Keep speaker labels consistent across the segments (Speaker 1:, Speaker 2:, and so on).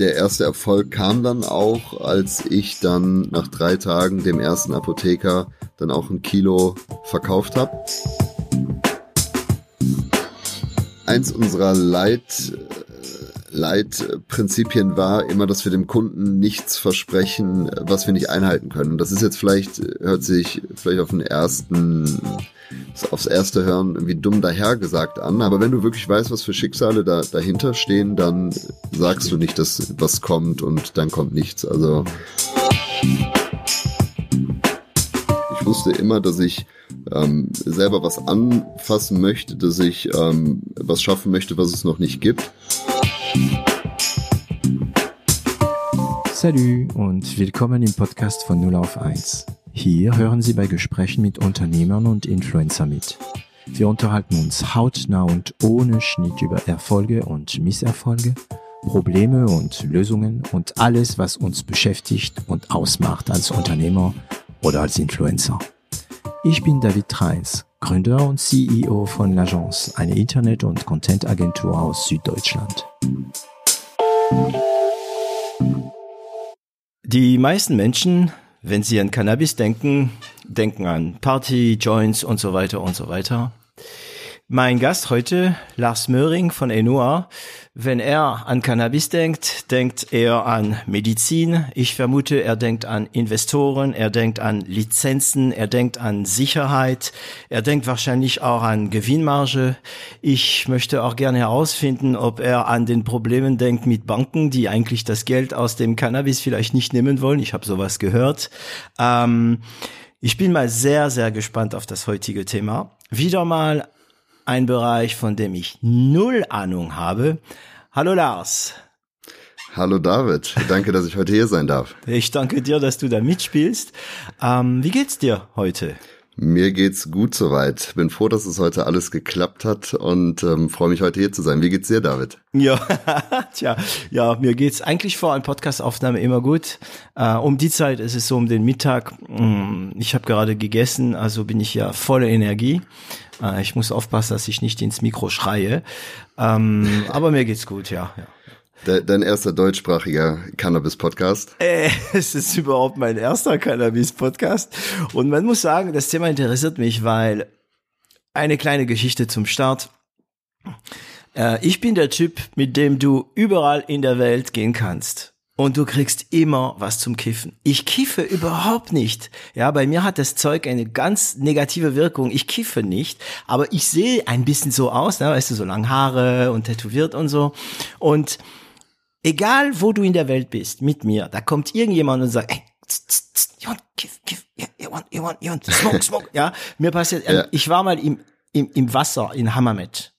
Speaker 1: der erste Erfolg kam dann auch, als ich dann nach drei Tagen dem ersten Apotheker dann auch ein Kilo verkauft habe. Eins unserer Leit, Leitprinzipien war immer, dass wir dem Kunden nichts versprechen, was wir nicht einhalten können. Das ist jetzt vielleicht, hört sich vielleicht auf den ersten, aufs erste Hören irgendwie dumm dahergesagt an, aber wenn du wirklich weißt, was für Schicksale da dahinter stehen, dann sagst du nicht, dass was kommt und dann kommt nichts. Also ich wusste immer, dass ich ähm, selber was anfassen möchte, dass ich ähm, was schaffen möchte, was es noch nicht gibt.
Speaker 2: Salut und willkommen im Podcast von 0 auf 1. Hier hören Sie bei Gesprächen mit Unternehmern und Influencer mit. Wir unterhalten uns hautnah und ohne Schnitt über Erfolge und Misserfolge, Probleme und Lösungen und alles, was uns beschäftigt und ausmacht als Unternehmer oder als Influencer. Ich bin David Treins, Gründer und CEO von L'Agence, eine Internet- und Content-Agentur aus Süddeutschland. Die meisten Menschen, wenn sie an Cannabis denken, denken an Party, Joints und so weiter und so weiter. Mein Gast heute, Lars Möhring von Enua. Wenn er an Cannabis denkt, denkt er an Medizin. Ich vermute, er denkt an Investoren, er denkt an Lizenzen, er denkt an Sicherheit, er denkt wahrscheinlich auch an Gewinnmarge. Ich möchte auch gerne herausfinden, ob er an den Problemen denkt mit Banken, die eigentlich das Geld aus dem Cannabis vielleicht nicht nehmen wollen. Ich habe sowas gehört. Ähm, ich bin mal sehr, sehr gespannt auf das heutige Thema. Wieder mal ein Bereich, von dem ich null Ahnung habe. Hallo Lars.
Speaker 1: Hallo David, danke, dass ich heute hier sein darf.
Speaker 2: Ich danke dir, dass du da mitspielst. Ähm, wie geht's dir heute?
Speaker 1: Mir geht's gut soweit. Bin froh, dass es heute alles geklappt hat und ähm, freue mich heute hier zu sein. Wie geht's dir, David?
Speaker 2: Ja, tja, ja, mir geht's eigentlich vor einer Podcastaufnahme immer gut. Äh, um die Zeit ist es so um den Mittag. Mm, ich habe gerade gegessen, also bin ich ja voller Energie. Äh, ich muss aufpassen, dass ich nicht ins Mikro schreie. Ähm, aber mir geht's gut, ja. ja.
Speaker 1: Dein erster deutschsprachiger Cannabis-Podcast?
Speaker 2: Äh, es ist überhaupt mein erster Cannabis-Podcast. Und man muss sagen, das Thema interessiert mich, weil eine kleine Geschichte zum Start. Äh, ich bin der Typ, mit dem du überall in der Welt gehen kannst. Und du kriegst immer was zum Kiffen. Ich kiffe überhaupt nicht. Ja, bei mir hat das Zeug eine ganz negative Wirkung. Ich kiffe nicht, aber ich sehe ein bisschen so aus, ne? weißt du, so lang Haare und tätowiert und so. Und egal wo du in der Welt bist, mit mir, da kommt irgendjemand und sagt, ey, tz, tz, tz, you want, kiff, kiff, you want, you want, you want, smoke, smoke, ja, mir passiert, ja. ich war mal im, im, im Wasser in Hammamet.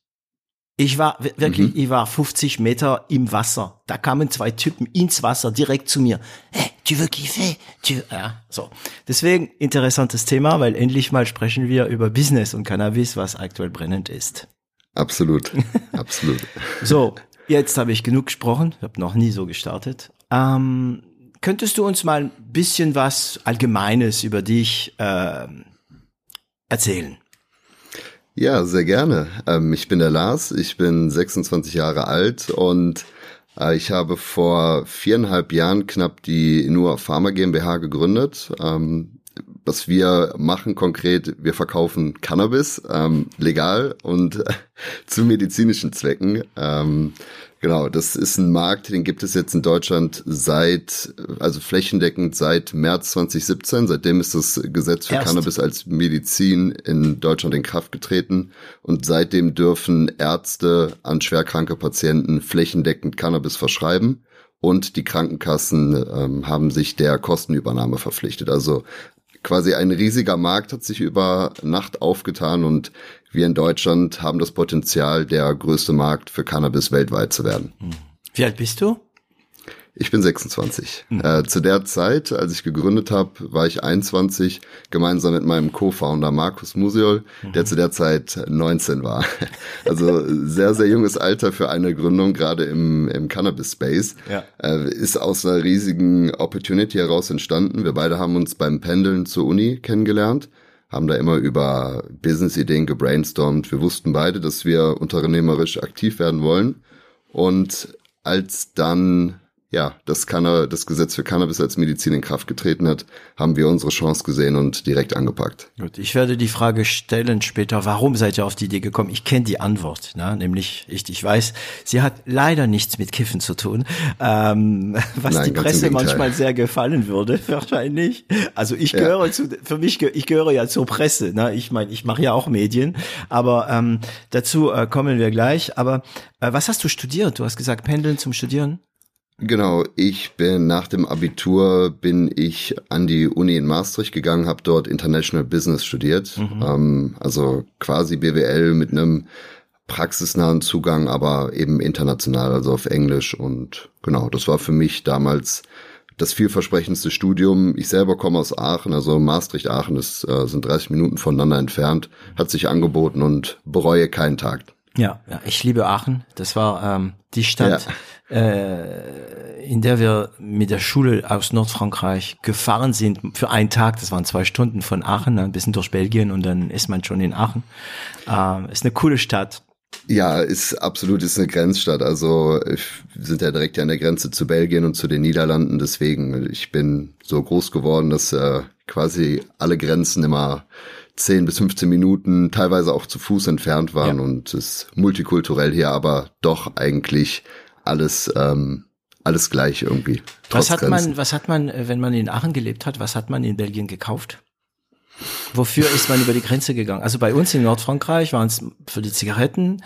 Speaker 2: Ich war wirklich, mhm. ich war 50 Meter im Wasser. Da kamen zwei Typen ins Wasser direkt zu mir. Hey, tu veux kiffer? Tu ja, so. Deswegen interessantes Thema, weil endlich mal sprechen wir über Business und Cannabis, was aktuell brennend ist.
Speaker 1: Absolut, absolut.
Speaker 2: so, Jetzt habe ich genug gesprochen, ich habe noch nie so gestartet. Ähm, könntest du uns mal ein bisschen was Allgemeines über dich äh, erzählen?
Speaker 1: Ja, sehr gerne. Ähm, ich bin der Lars, ich bin 26 Jahre alt und äh, ich habe vor viereinhalb Jahren knapp die Inua Pharma GmbH gegründet. Ähm, was wir machen konkret, wir verkaufen Cannabis ähm, legal und äh, zu medizinischen Zwecken. Ähm, genau, das ist ein Markt, den gibt es jetzt in Deutschland seit, also flächendeckend seit März 2017. Seitdem ist das Gesetz für Erst. Cannabis als Medizin in Deutschland in Kraft getreten und seitdem dürfen Ärzte an schwerkranke Patienten flächendeckend Cannabis verschreiben und die Krankenkassen ähm, haben sich der Kostenübernahme verpflichtet. Also quasi ein riesiger Markt hat sich über Nacht aufgetan und wir in Deutschland haben das Potenzial, der größte Markt für Cannabis weltweit zu werden.
Speaker 2: Wie alt bist du?
Speaker 1: Ich bin 26. Mhm. Äh, zu der Zeit, als ich gegründet habe, war ich 21, gemeinsam mit meinem Co-Founder Markus Musiol, mhm. der zu der Zeit 19 war. Also sehr, sehr junges Alter für eine Gründung, gerade im, im Cannabis-Space. Ja. Äh, ist aus einer riesigen Opportunity heraus entstanden. Wir beide haben uns beim Pendeln zur Uni kennengelernt haben da immer über Business-Ideen gebrainstormt. Wir wussten beide, dass wir unternehmerisch aktiv werden wollen. Und als dann ja, das, Canna das Gesetz für Cannabis als Medizin in Kraft getreten hat, haben wir unsere Chance gesehen und direkt angepackt.
Speaker 2: Gut, ich werde die Frage stellen später, warum seid ihr auf die Idee gekommen? Ich kenne die Antwort, ne? nämlich ich, ich weiß, sie hat leider nichts mit Kiffen zu tun, ähm, was Nein, die Presse manchmal sehr gefallen würde, wahrscheinlich. Also ich gehöre ja. zu, für mich, ich gehöre ja zur Presse. Ne? Ich meine, ich mache ja auch Medien, aber ähm, dazu äh, kommen wir gleich. Aber äh, was hast du studiert? Du hast gesagt, Pendeln zum Studieren?
Speaker 1: Genau, ich bin nach dem Abitur bin ich an die Uni in Maastricht gegangen, habe dort International Business studiert, mhm. ähm, also quasi BWL mit einem praxisnahen Zugang, aber eben international, also auf Englisch und genau, das war für mich damals das vielversprechendste Studium. Ich selber komme aus Aachen, also Maastricht, Aachen ist, äh, sind 30 Minuten voneinander entfernt, hat sich angeboten und bereue keinen Tag.
Speaker 2: Ja, ja, ich liebe Aachen. Das war ähm, die Stadt, ja. äh, in der wir mit der Schule aus Nordfrankreich gefahren sind für einen Tag. Das waren zwei Stunden von Aachen, ein bisschen durch Belgien und dann ist man schon in Aachen. Ähm, ist eine coole Stadt.
Speaker 1: Ja, ist absolut ist eine Grenzstadt. Also wir sind ja direkt an der Grenze zu Belgien und zu den Niederlanden. Deswegen, ich bin so groß geworden, dass äh, quasi alle Grenzen immer 10 bis 15 Minuten, teilweise auch zu Fuß entfernt waren ja. und es multikulturell hier, aber doch eigentlich alles ähm, alles gleich irgendwie.
Speaker 2: Was hat Grenzen. man, was hat man, äh, wenn man in Aachen gelebt hat, was hat man in Belgien gekauft? Wofür ist man über die Grenze gegangen? Also bei uns in Nordfrankreich waren es für die Zigaretten,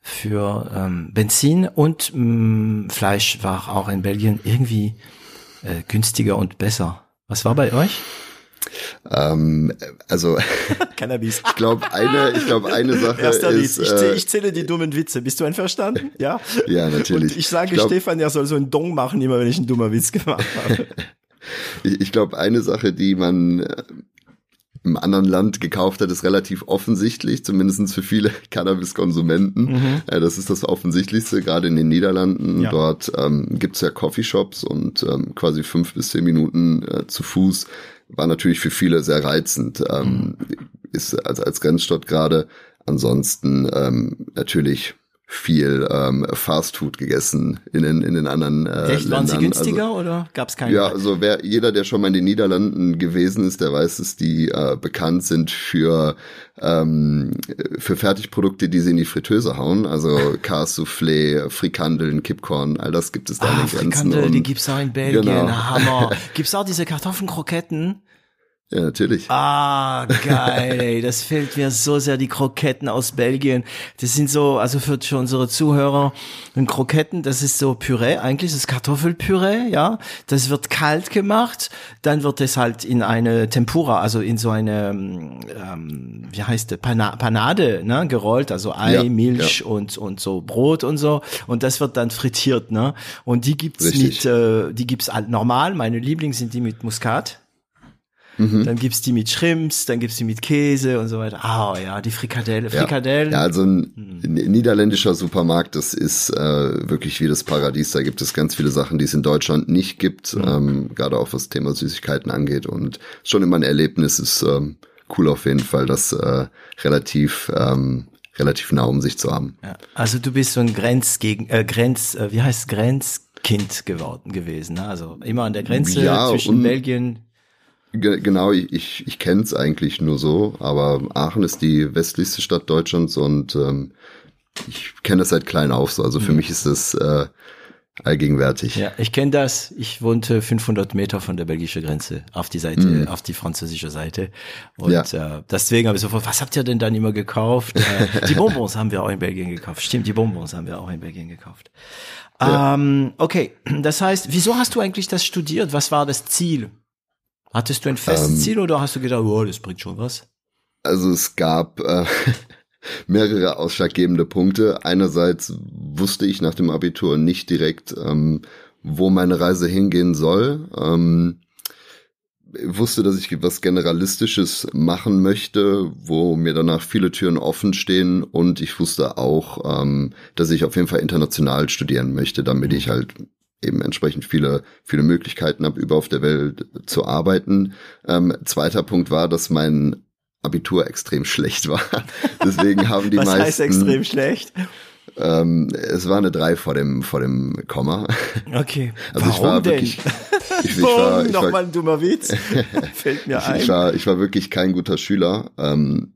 Speaker 2: für ähm, Benzin und mh, mm, Fleisch war auch in Belgien irgendwie äh, günstiger und besser. Was war bei euch?
Speaker 1: Ähm, also
Speaker 2: Cannabis.
Speaker 1: ich glaube eine, ich glaube eine Sache
Speaker 2: Erster ist. Ich, zähle, äh, ich zähle die dummen Witze. Bist du einverstanden? Ja.
Speaker 1: ja, natürlich.
Speaker 2: Und ich sage ich glaub, Stefan, er soll so einen Dong machen, immer wenn ich einen dummer Witz gemacht habe.
Speaker 1: ich ich glaube eine Sache, die man äh, im anderen Land gekauft hat, ist relativ offensichtlich, zumindestens für viele Cannabis-Konsumenten. Mhm. Ja, das ist das Offensichtlichste, gerade in den Niederlanden. Ja. Dort ähm, gibt ja Coffeeshops und ähm, quasi fünf bis zehn Minuten äh, zu Fuß war natürlich für viele sehr reizend. Ähm, mhm. Ist also als Grenzstadt gerade. Ansonsten ähm, natürlich viel ähm, Fastfood gegessen in den in den anderen äh,
Speaker 2: Echt,
Speaker 1: Ländern.
Speaker 2: Waren sie günstiger also, oder gab es keine?
Speaker 1: Ja, also wer jeder, der schon mal in den Niederlanden gewesen ist, der weiß, dass die äh, bekannt sind für ähm, für Fertigprodukte, die sie in die Fritteuse hauen. Also Cassoufflé, Frikandeln, Kipcorn, all das gibt es da ah, in den Grenzen.
Speaker 2: Frikandel, die gibt's auch in Belgien. Genau. Hammer. gibt's auch diese Kartoffelkroketten?
Speaker 1: Ja, natürlich.
Speaker 2: Ah, geil, ey. Das fehlt mir so sehr, die Kroketten aus Belgien. Das sind so, also für, für unsere Zuhörer, ein Kroketten, das ist so Püree, eigentlich das ist Kartoffelpüree, ja. Das wird kalt gemacht, dann wird es halt in eine Tempura, also in so eine, ähm, wie heißt das, Pana Panade, ne, gerollt, also Ei, ja, Milch ja. und, und so Brot und so. Und das wird dann frittiert, ne. Und die gibt's Richtig. mit, äh, die gibt's halt normal. Meine Lieblings sind die mit Muskat. Mhm. Dann gibt's die mit Shrimps, dann gibt's die mit Käse und so weiter. Ah, oh, ja, die Frikadelle, Frikadellen.
Speaker 1: Ja, ja also ein mhm. niederländischer Supermarkt, das ist äh, wirklich wie das Paradies. Da gibt es ganz viele Sachen, die es in Deutschland nicht gibt, mhm. ähm, gerade auch was Thema Süßigkeiten angeht. Und schon immer ein Erlebnis ist ähm, cool auf jeden Fall, das äh, relativ ähm, relativ nah um sich zu haben.
Speaker 2: Ja, also du bist so ein Grenz gegen äh, Grenz, äh, wie heißt Grenzkind geworden gewesen. Ne? Also immer an der Grenze ja, zwischen Belgien,
Speaker 1: Genau, ich, ich kenne es eigentlich nur so, aber Aachen ist die westlichste Stadt Deutschlands und ähm, ich kenne es seit klein auf so. Also für mhm. mich ist es äh, allgegenwärtig.
Speaker 2: Ja, ich kenne das. Ich wohnte 500 Meter von der belgischen Grenze auf die Seite, mhm. auf die französische Seite. Und ja. äh, deswegen habe ich sofort, was habt ihr denn dann immer gekauft? äh, die Bonbons haben wir auch in Belgien gekauft. Stimmt, die Bonbons haben wir auch in Belgien gekauft. Ja. Ähm, okay, das heißt, wieso hast du eigentlich das studiert? Was war das Ziel? Hattest du ein festes ähm, Ziel oder hast du gedacht, oh, das bringt schon was?
Speaker 1: Also es gab äh, mehrere ausschlaggebende Punkte. Einerseits wusste ich nach dem Abitur nicht direkt, ähm, wo meine Reise hingehen soll. Ähm, wusste, dass ich was Generalistisches machen möchte, wo mir danach viele Türen offen stehen und ich wusste auch, ähm, dass ich auf jeden Fall international studieren möchte, damit ich halt eben entsprechend viele, viele Möglichkeiten habe, über auf der Welt zu arbeiten. Ähm, zweiter Punkt war, dass mein Abitur extrem schlecht war. Deswegen haben die
Speaker 2: Was
Speaker 1: meisten.
Speaker 2: Was heißt extrem schlecht?
Speaker 1: Ähm, es war eine 3 vor dem, vor dem Komma.
Speaker 2: Okay.
Speaker 1: Also
Speaker 2: Warum
Speaker 1: ich war
Speaker 2: denn?
Speaker 1: wirklich, ich, ich war, ich
Speaker 2: Nochmal ein dummer Witz. Fällt mir ein.
Speaker 1: ich war, ich war wirklich kein guter Schüler. Ähm,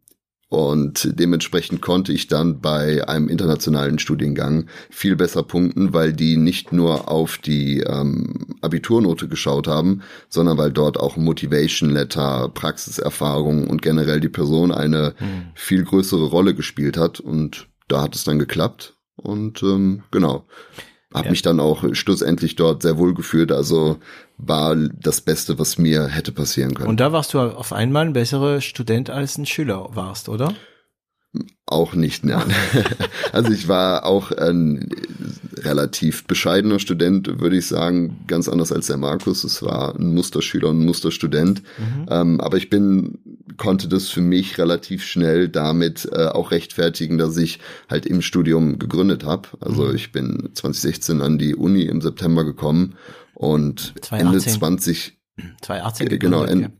Speaker 1: und dementsprechend konnte ich dann bei einem internationalen Studiengang viel besser punkten, weil die nicht nur auf die ähm, Abiturnote geschaut haben, sondern weil dort auch Motivation Letter, Praxiserfahrung und generell die Person eine
Speaker 2: Hm.
Speaker 1: viel größere Rolle gespielt hat. Und da hat es dann geklappt. Und ähm, genau. Hab
Speaker 2: Ja.
Speaker 1: mich dann auch schlussendlich dort sehr wohl gefühlt. Also war das Beste, was mir hätte passieren können.
Speaker 2: Und da warst du auf einmal ein besserer Student als ein Schüler warst, oder?
Speaker 1: Auch nicht, nein. also ich war auch ein relativ bescheidener Student, würde ich sagen, ganz anders als der Markus. Es war ein Musterschüler und ein Musterstudent. Ähm, aber ich bin, konnte das für mich relativ schnell damit äh, auch rechtfertigen, dass ich halt im Studium gegründet habe. Also ich bin 2016 an die Uni im September gekommen und
Speaker 2: 2018.
Speaker 1: Ende 20
Speaker 2: 2018
Speaker 1: Äh, genau, en-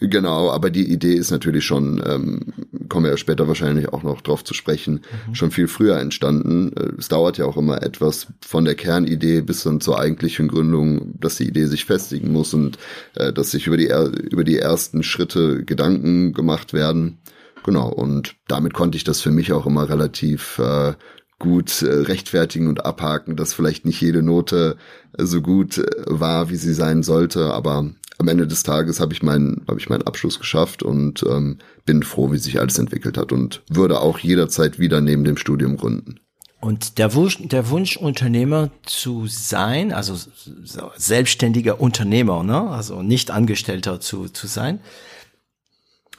Speaker 1: Genau, aber die Idee ist natürlich schon, ähm, kommen wir ja später wahrscheinlich auch noch drauf zu sprechen, schon viel früher entstanden. Äh, Es dauert ja auch immer etwas von der Kernidee bis dann zur eigentlichen Gründung, dass die Idee sich festigen muss und äh, dass sich über die, er- über die ersten Schritte Gedanken gemacht werden. Genau, und damit konnte ich das für mich auch immer relativ äh, gut äh, rechtfertigen und abhaken, dass vielleicht nicht jede Note äh, so gut äh, war, wie sie sein sollte, aber am Ende des Tages habe ich meinen habe ich meinen Abschluss geschafft und ähm, bin froh, wie sich alles entwickelt hat und würde auch jederzeit wieder neben dem Studium gründen.
Speaker 2: Und der Wunsch, der Wunsch, Unternehmer zu sein, also so selbstständiger Unternehmer, ne? also nicht Angestellter zu, zu sein,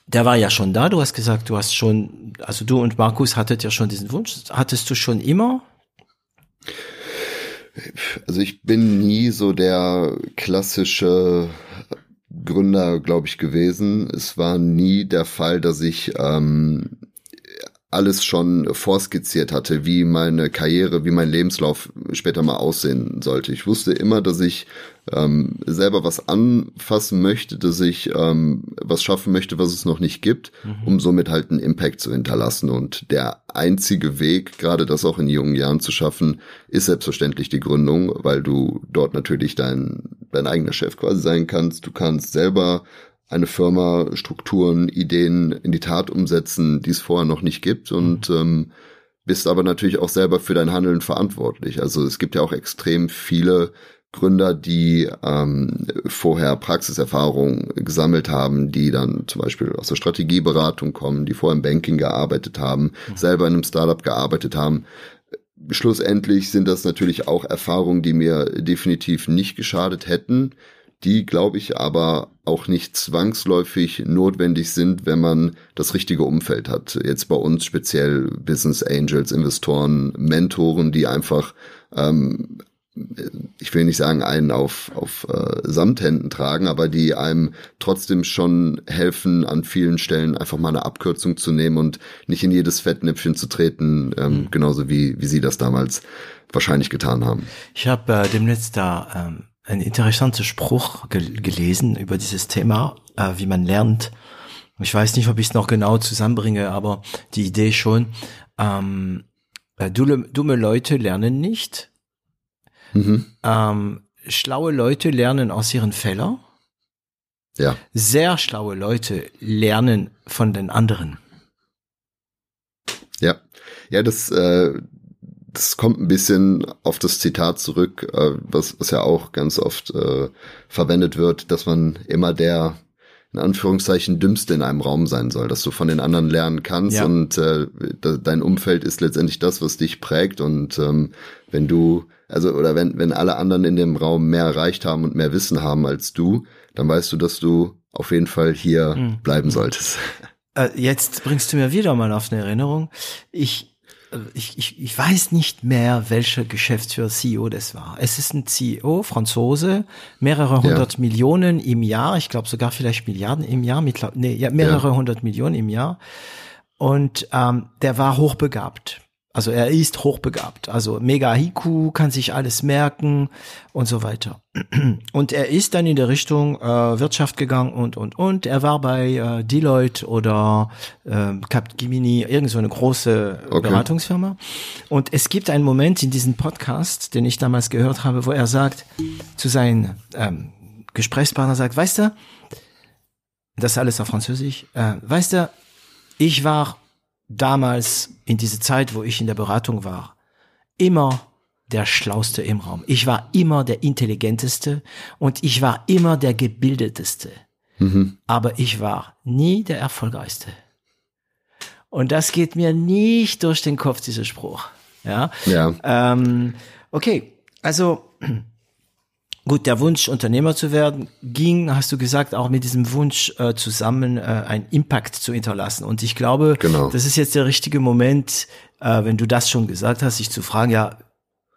Speaker 2: der war ja schon da. Du hast gesagt, du hast schon, also du und Markus hattet ja schon diesen Wunsch. Hattest du schon immer?
Speaker 1: Also ich bin nie so der klassische Gründer, glaube ich, gewesen. Es war nie der Fall, dass ich ähm, alles schon vorskizziert hatte, wie meine Karriere, wie mein Lebenslauf später mal aussehen sollte. Ich wusste immer, dass ich ähm, selber was anfassen möchte, dass ich ähm, was schaffen möchte, was es noch nicht gibt, um somit halt einen Impact zu hinterlassen. Und der einzige Weg, gerade das auch in jungen Jahren zu schaffen, ist selbstverständlich die Gründung, weil du dort natürlich dein, dein eigener Chef quasi sein kannst. Du kannst selber eine Firma, Strukturen, Ideen in die Tat umsetzen, die es vorher noch nicht gibt und ähm, bist aber natürlich auch selber für dein Handeln verantwortlich. Also es gibt ja auch extrem viele Gründer, die ähm, vorher Praxiserfahrung gesammelt haben, die dann zum Beispiel aus der Strategieberatung kommen, die vorher im Banking gearbeitet haben, selber in einem Startup gearbeitet haben. Schlussendlich sind das natürlich auch Erfahrungen, die mir definitiv nicht geschadet hätten, die, glaube ich, aber auch nicht zwangsläufig notwendig sind, wenn man das richtige Umfeld hat. Jetzt bei uns speziell Business Angels, Investoren, Mentoren, die einfach, ähm, ich will nicht sagen, einen auf, auf äh, Samthänden tragen, aber die einem trotzdem schon helfen, an vielen Stellen einfach mal eine Abkürzung zu nehmen und nicht in jedes Fettnäpfchen zu treten, ähm, genauso wie, wie sie das damals wahrscheinlich getan haben.
Speaker 2: Ich habe äh, demnächst da ähm, einen interessanten Spruch gel gelesen über dieses Thema, äh, wie man lernt. Ich weiß nicht, ob ich es noch genau zusammenbringe, aber die Idee schon. Ähm, äh, dumme, dumme Leute lernen nicht.
Speaker 1: Mhm.
Speaker 2: Ähm, schlaue Leute lernen aus ihren Fehlern.
Speaker 1: Ja.
Speaker 2: Sehr schlaue Leute lernen von den anderen.
Speaker 1: Ja, ja, das, äh, das kommt ein bisschen auf das Zitat zurück, äh, was, was ja auch ganz oft äh, verwendet wird, dass man immer der in Anführungszeichen dümmste in einem Raum sein soll, dass du von den anderen lernen kannst
Speaker 2: Ja.
Speaker 1: und äh, de dein Umfeld ist letztendlich das, was dich prägt und ähm, wenn du also oder wenn wenn alle anderen in dem Raum mehr erreicht haben und mehr Wissen haben als du, dann weißt du, dass du auf jeden Fall hier
Speaker 2: Mhm.
Speaker 1: bleiben solltest.
Speaker 2: Äh, jetzt bringst du mir wieder mal auf eine Erinnerung. Ich, ich, ich, ich weiß nicht mehr, welcher Geschäftsführer CEO das war. Es ist ein CEO, Franzose, mehrere hundert Millionen im Jahr, ich glaube sogar vielleicht Milliarden im Jahr, mittler- nee, ja, mehrere hundert Millionen im Jahr. Und ähm, der war hochbegabt. Also er ist hochbegabt, also mega Hiku, kann sich alles merken und so weiter. Und er ist dann in der Richtung äh, Wirtschaft gegangen und und und. Er war bei äh, Deloitte oder äh, Capgemini, irgend so eine große okay. Beratungsfirma. Und es gibt einen Moment in diesem Podcast, den ich damals gehört habe, wo er sagt zu seinen ähm, Gesprächspartner sagt, weißt du, das alles auf Französisch, äh, weißt du, ich war damals in diese Zeit, wo ich in der Beratung war, immer der Schlauste im Raum. Ich war immer der Intelligenteste und ich war immer der Gebildeteste. Mhm. Aber ich war nie der Erfolgreichste. Und das geht mir nicht durch den Kopf, dieser Spruch. Ja.
Speaker 1: ja.
Speaker 2: Ähm, okay, also Gut, der Wunsch, Unternehmer zu werden, ging, hast du gesagt, auch mit diesem Wunsch äh, zusammen, äh, einen Impact zu hinterlassen. Und ich glaube, genau. das ist jetzt der richtige Moment, äh, wenn du das schon gesagt hast, sich zu fragen, ja,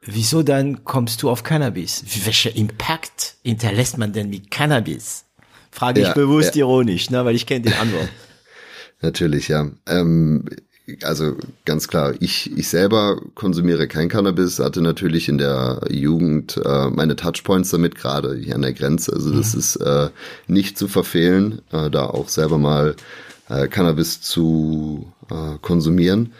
Speaker 2: wieso dann kommst du auf Cannabis? Welcher Impact hinterlässt man denn mit Cannabis? Frage ich ja, bewusst ja. ironisch, ne, weil ich kenne die Antwort.
Speaker 1: Natürlich, ja. Ähm, also ganz klar, ich, ich selber konsumiere kein Cannabis, hatte natürlich in der Jugend äh, meine Touchpoints damit, gerade hier an der Grenze. Also das mhm. ist äh, nicht zu verfehlen, äh, da auch selber mal äh, Cannabis zu äh, konsumieren.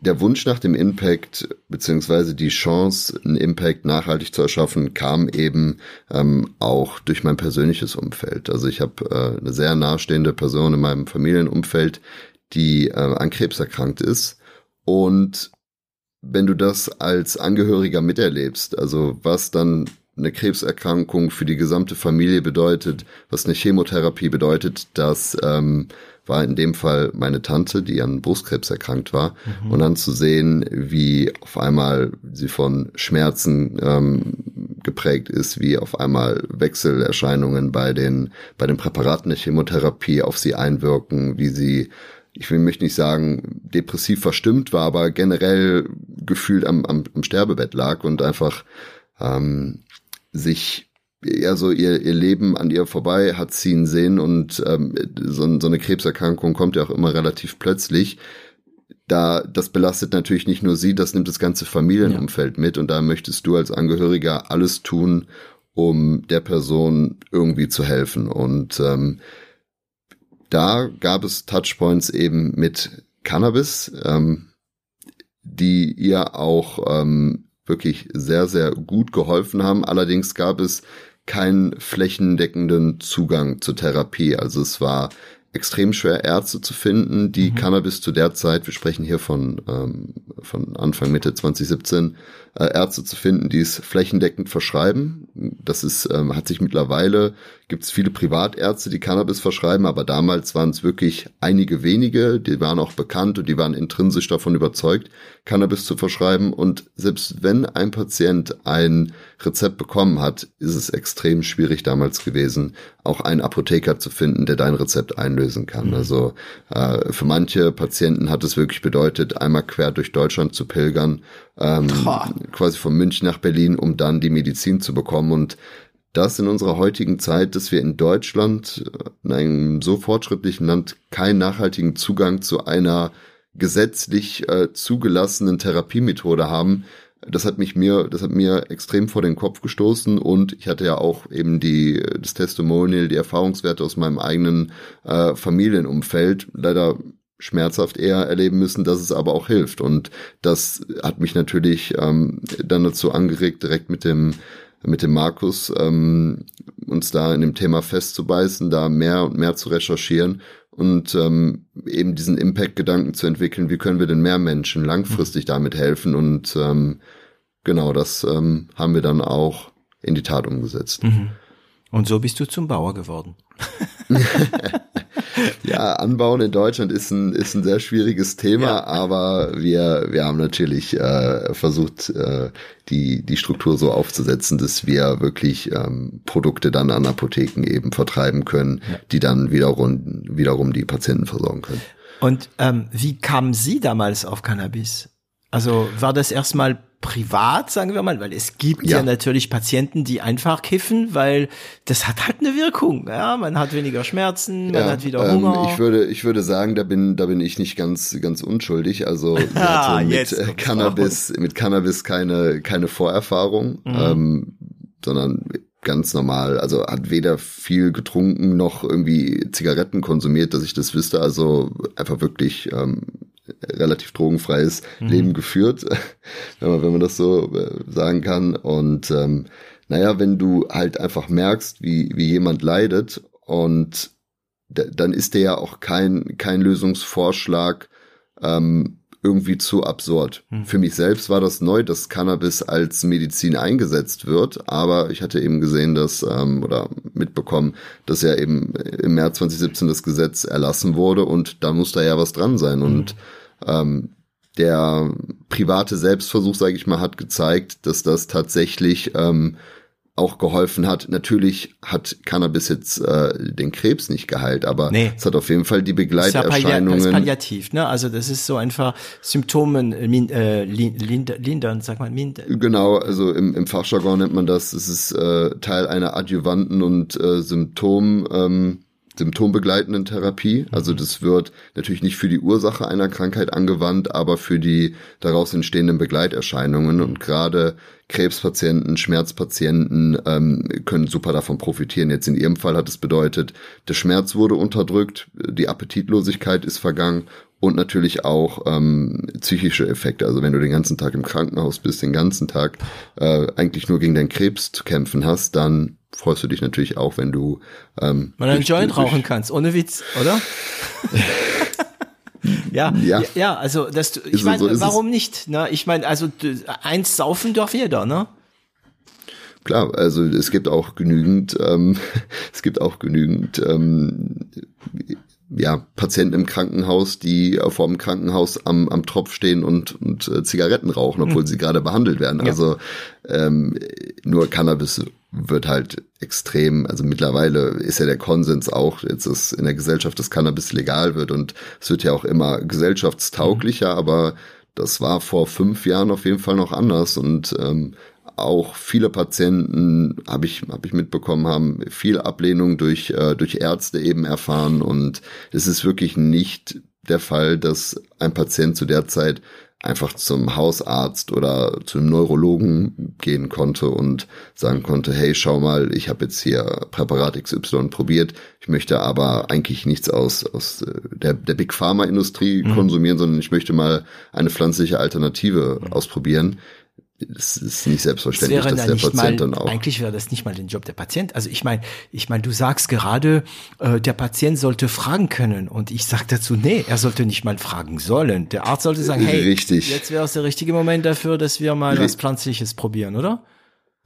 Speaker 1: Der Wunsch nach dem Impact beziehungsweise die Chance, einen Impact nachhaltig zu erschaffen, kam eben ähm, auch durch mein persönliches Umfeld. Also ich habe äh, eine sehr nahestehende Person in meinem Familienumfeld, die äh, an Krebs erkrankt ist. Und wenn du das als Angehöriger miterlebst, also was dann eine Krebserkrankung für die gesamte Familie bedeutet, was eine Chemotherapie bedeutet, das ähm, war in dem Fall meine Tante, die an Brustkrebs erkrankt war. Mhm. Und dann zu sehen, wie auf einmal sie von Schmerzen ähm, geprägt ist, wie auf einmal Wechselerscheinungen bei den, bei den Präparaten der Chemotherapie auf sie einwirken, wie sie ich will, möchte nicht sagen, depressiv verstimmt war, aber generell gefühlt am, am, am Sterbebett lag und einfach ähm, sich ja so ihr, ihr Leben an ihr vorbei hat ziehen sehen und ähm, so, so eine Krebserkrankung kommt ja auch immer relativ plötzlich. Da, das belastet natürlich nicht nur sie, das nimmt das ganze Familienumfeld ja. mit und da möchtest du als Angehöriger alles tun, um der Person irgendwie zu helfen. Und ähm, da gab es Touchpoints eben mit Cannabis, ähm, die ihr auch ähm, wirklich sehr, sehr gut geholfen haben. Allerdings gab es keinen flächendeckenden Zugang zur Therapie. Also es war extrem schwer, Ärzte zu finden, die mhm. Cannabis zu der Zeit, wir sprechen hier von, ähm, von Anfang, Mitte 2017, äh, Ärzte zu finden, die es flächendeckend verschreiben. Das ist, ähm, hat sich mittlerweile, gibt es viele Privatärzte, die Cannabis verschreiben, aber damals waren es wirklich einige wenige, die waren auch bekannt und die waren intrinsisch davon überzeugt, Cannabis zu verschreiben. Und selbst wenn ein Patient ein Rezept bekommen hat, ist es extrem schwierig damals gewesen, auch einen Apotheker zu finden, der dein Rezept einlösen kann. Mhm. Also äh, für manche Patienten hat es wirklich bedeutet, einmal quer durch Deutschland zu pilgern ähm, quasi von München nach Berlin, um dann die Medizin zu bekommen. Und das in unserer heutigen Zeit, dass wir in Deutschland, in einem so fortschrittlichen Land, keinen nachhaltigen Zugang zu einer gesetzlich äh, zugelassenen Therapiemethode haben, das hat mich mir, das hat mir extrem vor den Kopf gestoßen und ich hatte ja auch eben die, das Testimonial, die Erfahrungswerte aus meinem eigenen äh, Familienumfeld. Leider schmerzhaft eher erleben müssen, dass es aber auch hilft. Und das hat mich natürlich ähm, dann dazu angeregt, direkt mit dem mit dem Markus ähm, uns da in dem Thema festzubeißen, da mehr und mehr zu recherchieren und ähm, eben diesen Impact-Gedanken zu entwickeln, wie können wir denn mehr Menschen langfristig mhm. damit helfen und ähm, genau das ähm, haben wir dann auch in die Tat umgesetzt. Mhm.
Speaker 2: Und so bist du zum Bauer geworden.
Speaker 1: ja, Anbauen in Deutschland ist ein, ist ein sehr schwieriges Thema, ja. aber wir, wir haben natürlich äh, versucht, äh, die, die Struktur so aufzusetzen, dass wir wirklich ähm, Produkte dann an Apotheken eben vertreiben können, ja. die dann wiederum, wiederum die Patienten versorgen können.
Speaker 2: Und ähm, wie kamen Sie damals auf Cannabis? Also war das erstmal privat, sagen wir mal, weil es gibt ja. ja. natürlich Patienten, die einfach kiffen, weil das hat halt eine Wirkung. Ja, man hat weniger Schmerzen, man ja, hat wieder ähm, Hunger.
Speaker 1: Ähm, ich würde, ich würde sagen, da bin, da bin ich nicht ganz, ganz unschuldig. Also ah, mit äh, Cannabis, mit Cannabis keine, keine Vorerfahrung, mhm. ähm, sondern ganz normal, also hat weder viel getrunken noch irgendwie Zigaretten konsumiert, dass ich das wüsste. Also einfach wirklich ähm, relativ drogenfreies mhm. Leben geführt, wenn man, wenn man das so äh, sagen kann. Und ähm, naja, wenn du halt einfach merkst, wie, wie jemand leidet und dann ist der ja auch kein, kein Lösungsvorschlag ähm, irgendwie zu absurd. Hm. Für mich selbst war das neu, dass Cannabis als Medizin eingesetzt wird, aber ich hatte eben gesehen, dass ähm, oder mitbekommen, dass ja eben im März 2017 das Gesetz erlassen wurde und da muss da ja was dran sein. Und ähm, der private Selbstversuch, sage ich mal, hat gezeigt, dass das tatsächlich ähm, auch geholfen hat. Natürlich hat Cannabis jetzt äh, den Krebs nicht geheilt, aber nee. es hat auf jeden Fall die Begleiterscheinungen. Das ist,
Speaker 2: palliativ, ne? Also das ist so einfach Symptomen äh, äh lindern, lindern, sag mal, mindern.
Speaker 1: Genau, also im, im Fachjargon nennt man das. Es ist äh, Teil einer adjuvanten und äh, Symptom ähm, symptombegleitenden Therapie. Also mhm. das wird natürlich nicht für die Ursache einer Krankheit angewandt, aber für die daraus entstehenden Begleiterscheinungen. Und gerade Krebspatienten, Schmerzpatienten ähm, können super davon profitieren. Jetzt in ihrem Fall hat es bedeutet, der Schmerz wurde unterdrückt, die Appetitlosigkeit ist vergangen und natürlich auch ähm, psychische Effekte. Also wenn du den ganzen Tag im Krankenhaus bist, den ganzen Tag äh, eigentlich nur gegen deinen Krebs zu kämpfen hast, dann freust du dich natürlich auch, wenn du
Speaker 2: ähm, man einen Joint rauchen kannst, ohne Witz, oder? ja, ja, ja, also das, ich meine, so warum es. nicht? Ne? Ich meine, also eins saufen darf jeder, ne?
Speaker 1: Klar, also es gibt auch genügend, ähm, es gibt auch genügend ähm, ja, Patienten im Krankenhaus, die vor dem Krankenhaus am, am Tropf stehen und, und äh, Zigaretten rauchen, obwohl mhm. sie gerade behandelt werden. Ja. Also ähm, nur Cannabis wird halt extrem, also mittlerweile ist ja der Konsens auch, jetzt ist in der Gesellschaft, dass Cannabis legal wird und es wird ja auch immer gesellschaftstauglicher, mhm. aber das war vor fünf Jahren auf jeden Fall noch anders und ähm, auch viele Patienten, habe ich, hab ich mitbekommen, haben viel Ablehnung durch, äh, durch Ärzte eben erfahren. Und es ist wirklich nicht der Fall, dass ein Patient zu der Zeit einfach zum Hausarzt oder zum Neurologen gehen konnte und sagen konnte, hey, schau mal, ich habe jetzt hier Präparat XY probiert, ich möchte aber eigentlich nichts aus, aus äh, der, der Big Pharma Industrie mhm. konsumieren, sondern ich möchte mal eine pflanzliche Alternative mhm. ausprobieren es ist nicht selbstverständlich, das dass der Patient
Speaker 2: mal,
Speaker 1: dann auch.
Speaker 2: Eigentlich wäre das nicht mal den Job der Patient. Also ich meine, ich meine, du sagst gerade, äh, der Patient sollte fragen können. Und ich sage dazu, nee, er sollte nicht mal fragen sollen. Der Arzt sollte sagen, hey, Richtig. jetzt wäre es der richtige Moment dafür, dass wir mal Richtig. was Pflanzliches probieren, oder?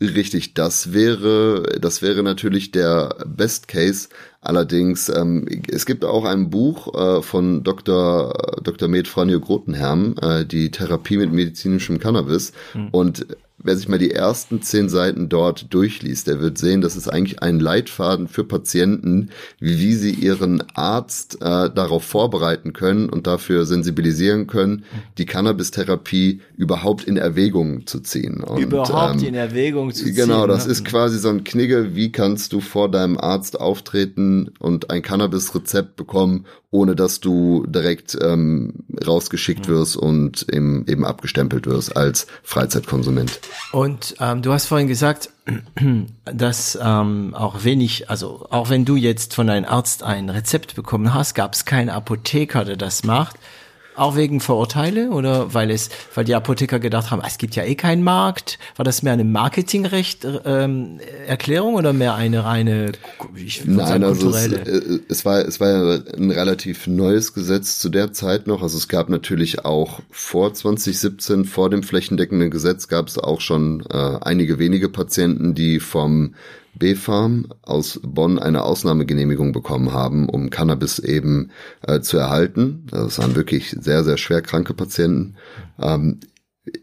Speaker 1: Richtig, das wäre, das wäre natürlich der Best Case. Allerdings, ähm, es gibt auch ein Buch äh, von Dr. Dr. Med Franjo Grotenherm, äh, die Therapie mit medizinischem Cannabis. Mhm. Und wer sich mal die ersten zehn Seiten dort durchliest, der wird sehen, das ist eigentlich ein Leitfaden für Patienten, wie sie ihren Arzt äh, darauf vorbereiten können und dafür sensibilisieren können, die Cannabis-Therapie überhaupt in Erwägung zu ziehen. Und,
Speaker 2: überhaupt ähm, in Erwägung zu
Speaker 1: genau, ziehen. Genau, das ne? ist quasi so ein Knigge, wie kannst du vor deinem Arzt auftreten und ein Cannabis-Rezept bekommen, ohne dass du direkt ähm, rausgeschickt mhm. wirst und eben, eben abgestempelt wirst als Freizeitkonsument.
Speaker 2: Und ähm, du hast vorhin gesagt, dass ähm, auch wenig, also auch wenn du jetzt von deinem Arzt ein Rezept bekommen hast, gab es keinen Apotheker, der das macht. Auch wegen Vorurteile oder weil es, weil die Apotheker gedacht haben, es gibt ja eh keinen Markt? War das mehr eine Marketingrecht ähm, Erklärung oder mehr eine reine
Speaker 1: ich Nein, sagen, also es, äh, es, war es war ja ein relativ neues Gesetz zu der Zeit noch. Also es gab natürlich auch vor 2017 vor dem flächendeckenden Gesetz gab es auch schon äh, einige wenige Patienten, die vom B-Farm aus Bonn eine Ausnahmegenehmigung bekommen haben, um Cannabis eben äh, zu erhalten. Das waren wirklich sehr, sehr schwer kranke Patienten. Ähm,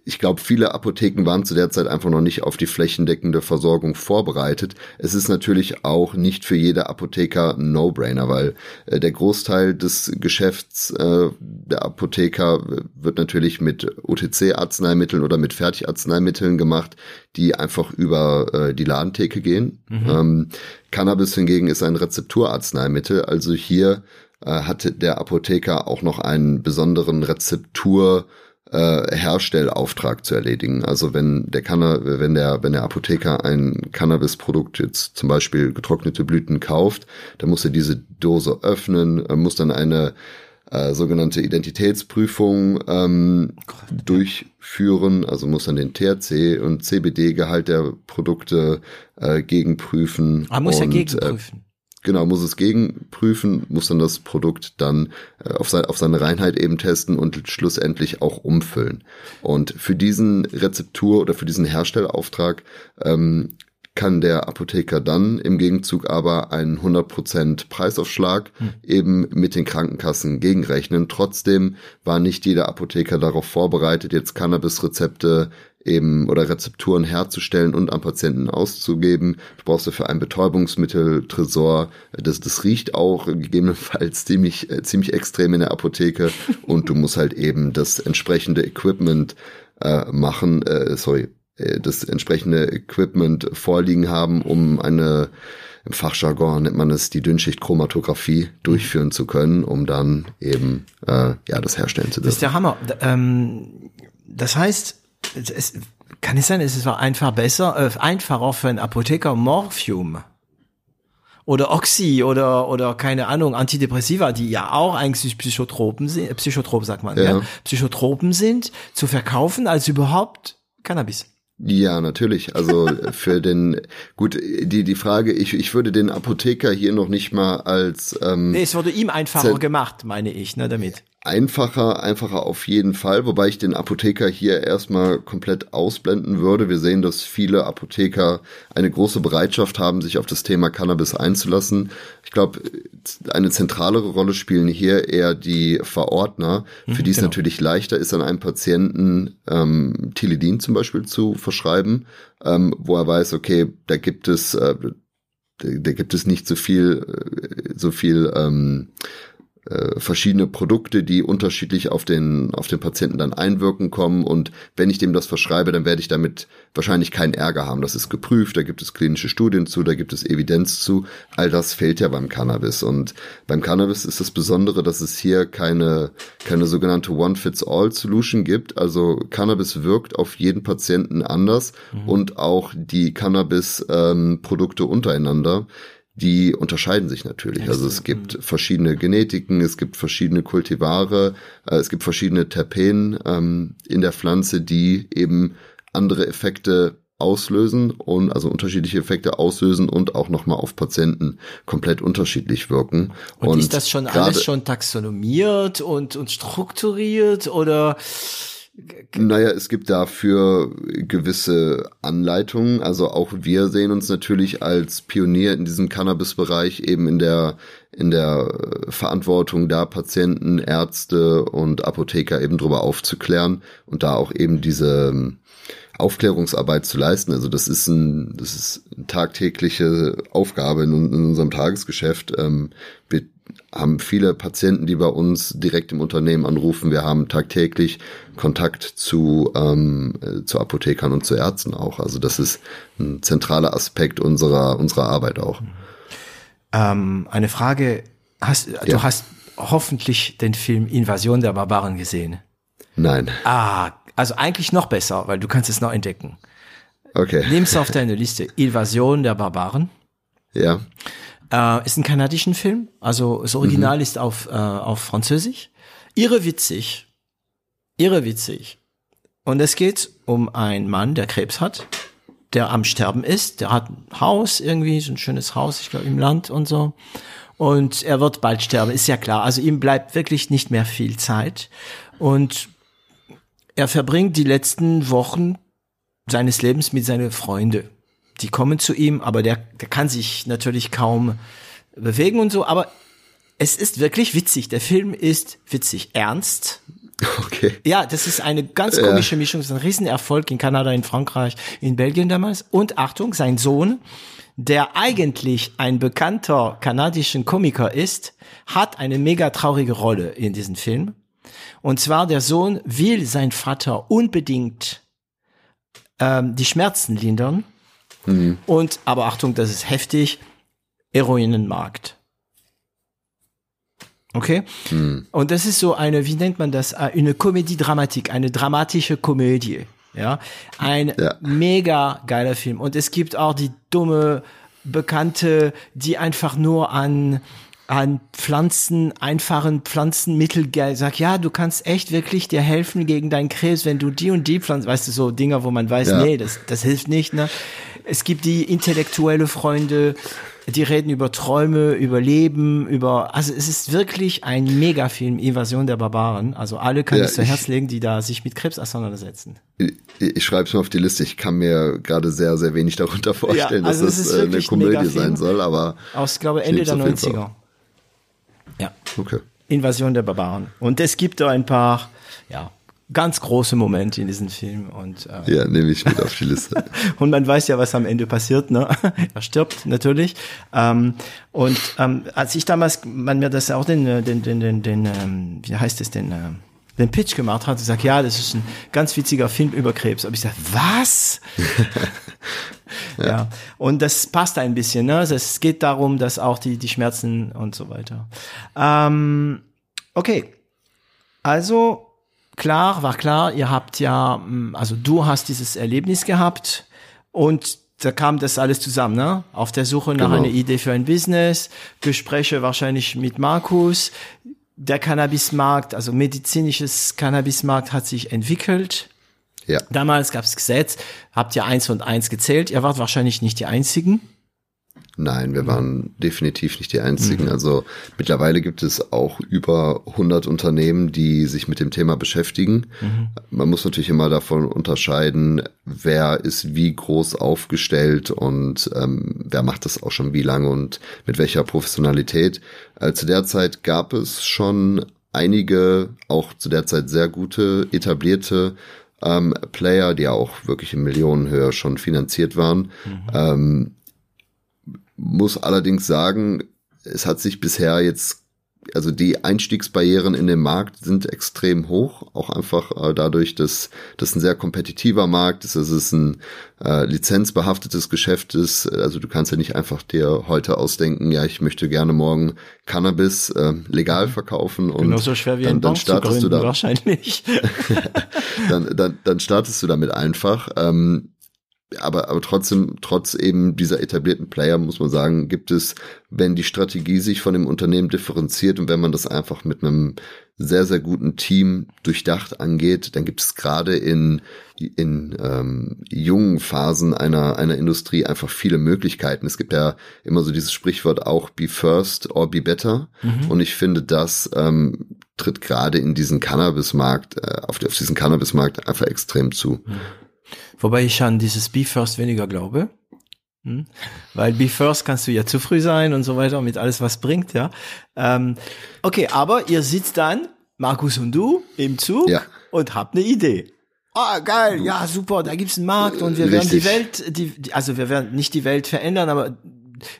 Speaker 1: ich glaube, viele Apotheken waren zu der Zeit einfach noch nicht auf die flächendeckende Versorgung vorbereitet. Es ist natürlich auch nicht für jede Apotheker ein No-Brainer, weil äh, der Großteil des Geschäfts äh, der Apotheker wird natürlich mit OTC-Arzneimitteln oder mit Fertigarzneimitteln gemacht, die einfach über äh, die Ladentheke gehen. Mhm. Ähm, Cannabis hingegen ist ein Rezepturarzneimittel, also hier äh, hat der Apotheker auch noch einen besonderen Rezeptur äh, Herstellauftrag zu erledigen. Also wenn der Canna wenn der, wenn der Apotheker ein Cannabisprodukt jetzt zum Beispiel getrocknete Blüten kauft, dann muss er diese Dose öffnen, muss dann eine äh, sogenannte Identitätsprüfung ähm, durchführen, also muss dann den THC und CBD-Gehalt der Produkte äh, gegenprüfen.
Speaker 2: Ah, muss
Speaker 1: und,
Speaker 2: er gegenprüfen.
Speaker 1: Genau, muss es gegenprüfen, muss dann das Produkt dann äh, auf, sein, auf seine Reinheit eben testen und schlussendlich auch umfüllen. Und für diesen Rezeptur oder für diesen Herstellauftrag ähm, kann der Apotheker dann im Gegenzug aber einen 100% Preisaufschlag hm. eben mit den Krankenkassen gegenrechnen. Trotzdem war nicht jeder Apotheker darauf vorbereitet, jetzt Cannabis-Rezepte eben oder Rezepturen herzustellen und am Patienten auszugeben. Du brauchst dafür ein Betäubungsmittel, Tresor. Das, das riecht auch gegebenenfalls ziemlich, äh, ziemlich extrem in der Apotheke und du musst halt eben das entsprechende Equipment äh, machen, äh, sorry, äh, das entsprechende Equipment vorliegen haben, um eine im Fachjargon nennt man es die Dünnschichtchromatographie durchführen zu können, um dann eben äh, ja das herstellen zu dürfen.
Speaker 2: Das ist der Hammer. Ähm, das heißt, es, kann es sein, es ist einfach besser, äh, einfacher für einen Apotheker Morphium oder Oxy oder oder keine Ahnung Antidepressiva, die ja auch eigentlich Psychotropen sind, Psychotrop sagt man, ja. ja, Psychotropen sind, zu verkaufen als überhaupt Cannabis.
Speaker 1: Ja, natürlich. Also für den gut, die die Frage, ich ich würde den Apotheker hier noch nicht mal als ähm,
Speaker 2: nee, es wurde ihm einfacher gemacht, meine ich, ne, damit
Speaker 1: einfacher, einfacher auf jeden Fall, wobei ich den Apotheker hier erstmal komplett ausblenden würde. Wir sehen, dass viele Apotheker eine große Bereitschaft haben, sich auf das Thema Cannabis einzulassen. Ich glaube, eine zentralere Rolle spielen hier eher die Verordner, für mhm, die es genau. natürlich leichter ist, an einem Patienten ähm, Tilidin zum Beispiel zu verschreiben, ähm, wo er weiß, okay, da gibt es äh, da, gibt es nicht so viel, äh, so viel ähm, äh, verschiedene Produkte, die unterschiedlich auf den, auf den Patienten dann einwirken kommen. Und wenn ich dem das verschreibe, dann werde ich damit wahrscheinlich keinen Ärger haben. Das ist geprüft, da gibt es klinische Studien zu, da gibt es Evidenz zu. All das fehlt ja beim Cannabis. Und beim Cannabis ist das Besondere, dass es hier keine, keine sogenannte One-Fits-All-Solution gibt. Also Cannabis wirkt auf jeden Patienten anders mhm. und auch die Cannabis-Produkte ähm, untereinander die unterscheiden sich natürlich. Also es gibt verschiedene Genetiken, es gibt verschiedene Kultivare, äh, es gibt verschiedene Terpen ähm, in der Pflanze, die eben andere Effekte auslösen und also unterschiedliche Effekte auslösen und auch nochmal auf Patienten komplett unterschiedlich wirken.
Speaker 2: Und, und ist das schon alles schon taxonomiert und, und strukturiert oder
Speaker 1: naja, es gibt dafür gewisse Anleitungen. Also auch wir sehen uns natürlich als Pionier in diesem Cannabis-Bereich eben in der, in der Verantwortung da Patienten, Ärzte und Apotheker eben drüber aufzuklären und da auch eben diese ähm, Aufklärungsarbeit zu leisten. Also das ist ein, das ist eine tagtägliche Aufgabe in, in unserem Tagesgeschäft. Ähm, wir haben viele Patienten, die bei uns direkt im Unternehmen anrufen. Wir haben tagtäglich Kontakt zu, ähm, zu Apothekern und zu Ärzten auch. Also das ist ein zentraler Aspekt unserer, unserer Arbeit auch.
Speaker 2: Ähm, eine Frage, hast, ja. du hast hoffentlich den Film Invasion der Barbaren gesehen.
Speaker 1: Nein.
Speaker 2: Ah, also eigentlich noch besser, weil du kannst es noch entdecken.
Speaker 1: Okay.
Speaker 2: Nimm's auf deine Liste. Invasion der Barbaren.
Speaker 1: Ja.
Speaker 2: Äh, ist ein kanadischen Film, also das Original mhm. ist auf, äh, auf Französisch. Irre witzig. Irre witzig. Und es geht um einen Mann, der Krebs hat, der am Sterben ist. Der hat ein Haus irgendwie, so ein schönes Haus, ich glaube, im Land und so. Und er wird bald sterben, ist ja klar. Also ihm bleibt wirklich nicht mehr viel Zeit. Und er verbringt die letzten Wochen seines Lebens mit seinen Freunden die kommen zu ihm, aber der, der kann sich natürlich kaum bewegen und so, aber es ist wirklich witzig. Der Film ist witzig, ernst,
Speaker 1: Okay.
Speaker 2: Ja, das ist eine ganz komische ja. Mischung. Das ist ein Riesenerfolg in Kanada, in Frankreich, in Belgien damals. Und Achtung, sein Sohn, der eigentlich ein bekannter kanadischen Komiker ist, hat eine mega traurige Rolle in diesem Film. Und zwar der Sohn will sein Vater unbedingt ähm, die Schmerzen lindern. Mhm. Und, aber Achtung, das ist heftig, Heroinenmarkt. Okay? Hm. Und das ist so eine, wie nennt man das? Äh, eine Komödie-Dramatik, eine dramatische Komödie. Ja, ein ja. mega geiler Film. Und es gibt auch die dumme Bekannte, die einfach nur an an Pflanzen, einfachen Pflanzenmittel sagt, ja, du kannst echt wirklich dir helfen gegen deinen Krebs, wenn du die und die Pflanzen, weißt du, so Dinger, wo man weiß, ja. nee, das, das hilft nicht, ne? Es gibt die intellektuelle Freunde, die reden über Träume, über Leben, über, also es ist wirklich ein Megafilm, Invasion der Barbaren. Also alle können ja, es zu Herz legen, die da sich mit Krebs auseinandersetzen.
Speaker 1: Ich, ich schreibe es mal auf die Liste. Ich kann mir gerade sehr, sehr wenig darunter vorstellen, ja, also dass es das eine Komödie sein soll, aber.
Speaker 2: Aus, glaube Ende der 90er. Ja. Okay. Invasion der Barbaren. Und es gibt da ein paar, ja, ganz große Momente in diesem Film und
Speaker 1: äh, ja nehme ich mit auf die Liste
Speaker 2: und man weiß ja was am Ende passiert ne er stirbt natürlich ähm, und ähm, als ich damals man mir das auch den den den den, den ähm, wie heißt es denn äh, den Pitch gemacht hat, sagt, ja, das ist ein ganz witziger Film über Krebs. Aber ich sage, was? ja. ja. Und das passt ein bisschen, ne? Es geht darum, dass auch die, die Schmerzen und so weiter. Ähm, okay. Also, klar, war klar, ihr habt ja, mm, also du hast dieses Erlebnis gehabt und da kam das alles zusammen, ne? Auf der Suche nach genau. einer Idee für ein Business, Gespräche wahrscheinlich mit Markus. Der Cannabismarkt, also medizinisches Cannabismarkt hat sich entwickelt. Ja. Damals gab es Gesetz, habt ihr eins und eins gezählt. Ihr wart wahrscheinlich nicht die einzigen.
Speaker 1: Nein, wir waren definitiv nicht die einzigen. Mhm. Also mittlerweile gibt es auch über 100 Unternehmen, die sich mit dem Thema beschäftigen. Mhm. Man muss natürlich immer davon unterscheiden, wer ist wie groß aufgestellt und ähm, wer macht das auch schon wie lange und mit welcher Professionalität. Äh, zu der Zeit gab es schon einige, auch zu der Zeit sehr gute, etablierte ähm, Player, die auch wirklich in Millionenhöhe schon finanziert waren. Mhm. Ähm, muss allerdings sagen, es hat sich bisher jetzt, also die Einstiegsbarrieren in den Markt sind extrem hoch, auch einfach äh, dadurch, dass das ein sehr kompetitiver Markt ist, dass es ein äh, lizenzbehaftetes Geschäft ist. Also du kannst ja nicht einfach dir heute ausdenken, ja, ich möchte gerne morgen Cannabis äh, legal verkaufen und
Speaker 2: genauso schwer wie dann, ein dann startest du da wahrscheinlich.
Speaker 1: dann, dann, dann startest du damit einfach. Ähm, aber, aber trotzdem, trotz eben dieser etablierten Player, muss man sagen, gibt es, wenn die Strategie sich von dem Unternehmen differenziert und wenn man das einfach mit einem sehr, sehr guten Team durchdacht angeht, dann gibt es gerade in, in ähm, jungen Phasen einer, einer Industrie einfach viele Möglichkeiten. Es gibt ja immer so dieses Sprichwort auch be first or be better. Mhm. Und ich finde, das ähm, tritt gerade in diesen Cannabismarkt, äh, auf, auf diesen Cannabismarkt einfach extrem zu. Mhm.
Speaker 2: Wobei ich an dieses Be First weniger glaube. Hm? Weil Be First kannst du ja zu früh sein und so weiter mit alles, was bringt, ja. Ähm, okay, aber ihr sitzt dann, Markus und du, im Zug ja. und habt eine Idee. Ah, geil, ja, super, da gibt's einen Markt und wir Richtig. werden die Welt, die, also wir werden nicht die Welt verändern, aber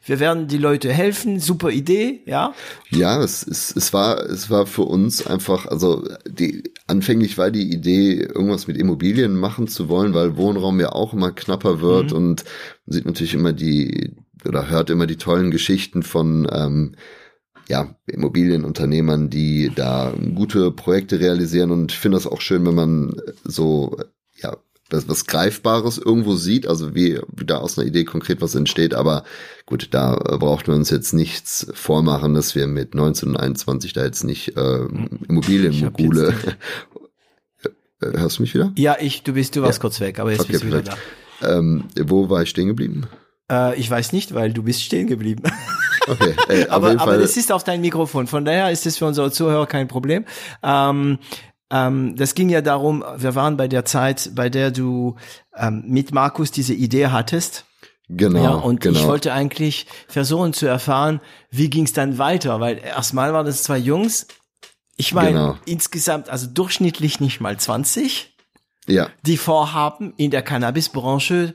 Speaker 2: wir werden die Leute helfen, super Idee, ja?
Speaker 1: Ja, es, es, es war, es war für uns einfach, also die, anfänglich war die Idee, irgendwas mit Immobilien machen zu wollen, weil Wohnraum ja auch immer knapper wird mhm. und man sieht natürlich immer die, oder hört immer die tollen Geschichten von, ähm, ja, Immobilienunternehmern, die da gute Projekte realisieren und ich finde das auch schön, wenn man so, ja, was, was Greifbares irgendwo sieht, also wie, wie da aus einer Idee konkret was entsteht, aber gut, da äh, braucht man uns jetzt nichts vormachen, dass wir mit 1921 da jetzt nicht äh, Immobilienmogule äh, Hörst du mich wieder?
Speaker 2: Ja, ich, du bist, du warst ja. kurz weg, aber jetzt okay, bist du wieder da.
Speaker 1: Ähm, wo war ich stehen geblieben?
Speaker 2: Äh, ich weiß nicht, weil du bist stehen geblieben. Okay, ey, aber, aber das ist auf dein Mikrofon, von daher ist es für unsere Zuhörer kein Problem. Ähm, ähm, das ging ja darum, wir waren bei der Zeit, bei der du ähm, mit Markus diese Idee hattest.
Speaker 1: Genau. Ja,
Speaker 2: und
Speaker 1: genau.
Speaker 2: ich wollte eigentlich versuchen zu erfahren, wie ging es dann weiter, weil erstmal waren das zwei Jungs, Ich meine, genau. insgesamt, also durchschnittlich nicht mal 20, ja. die vorhaben in der Cannabisbranche,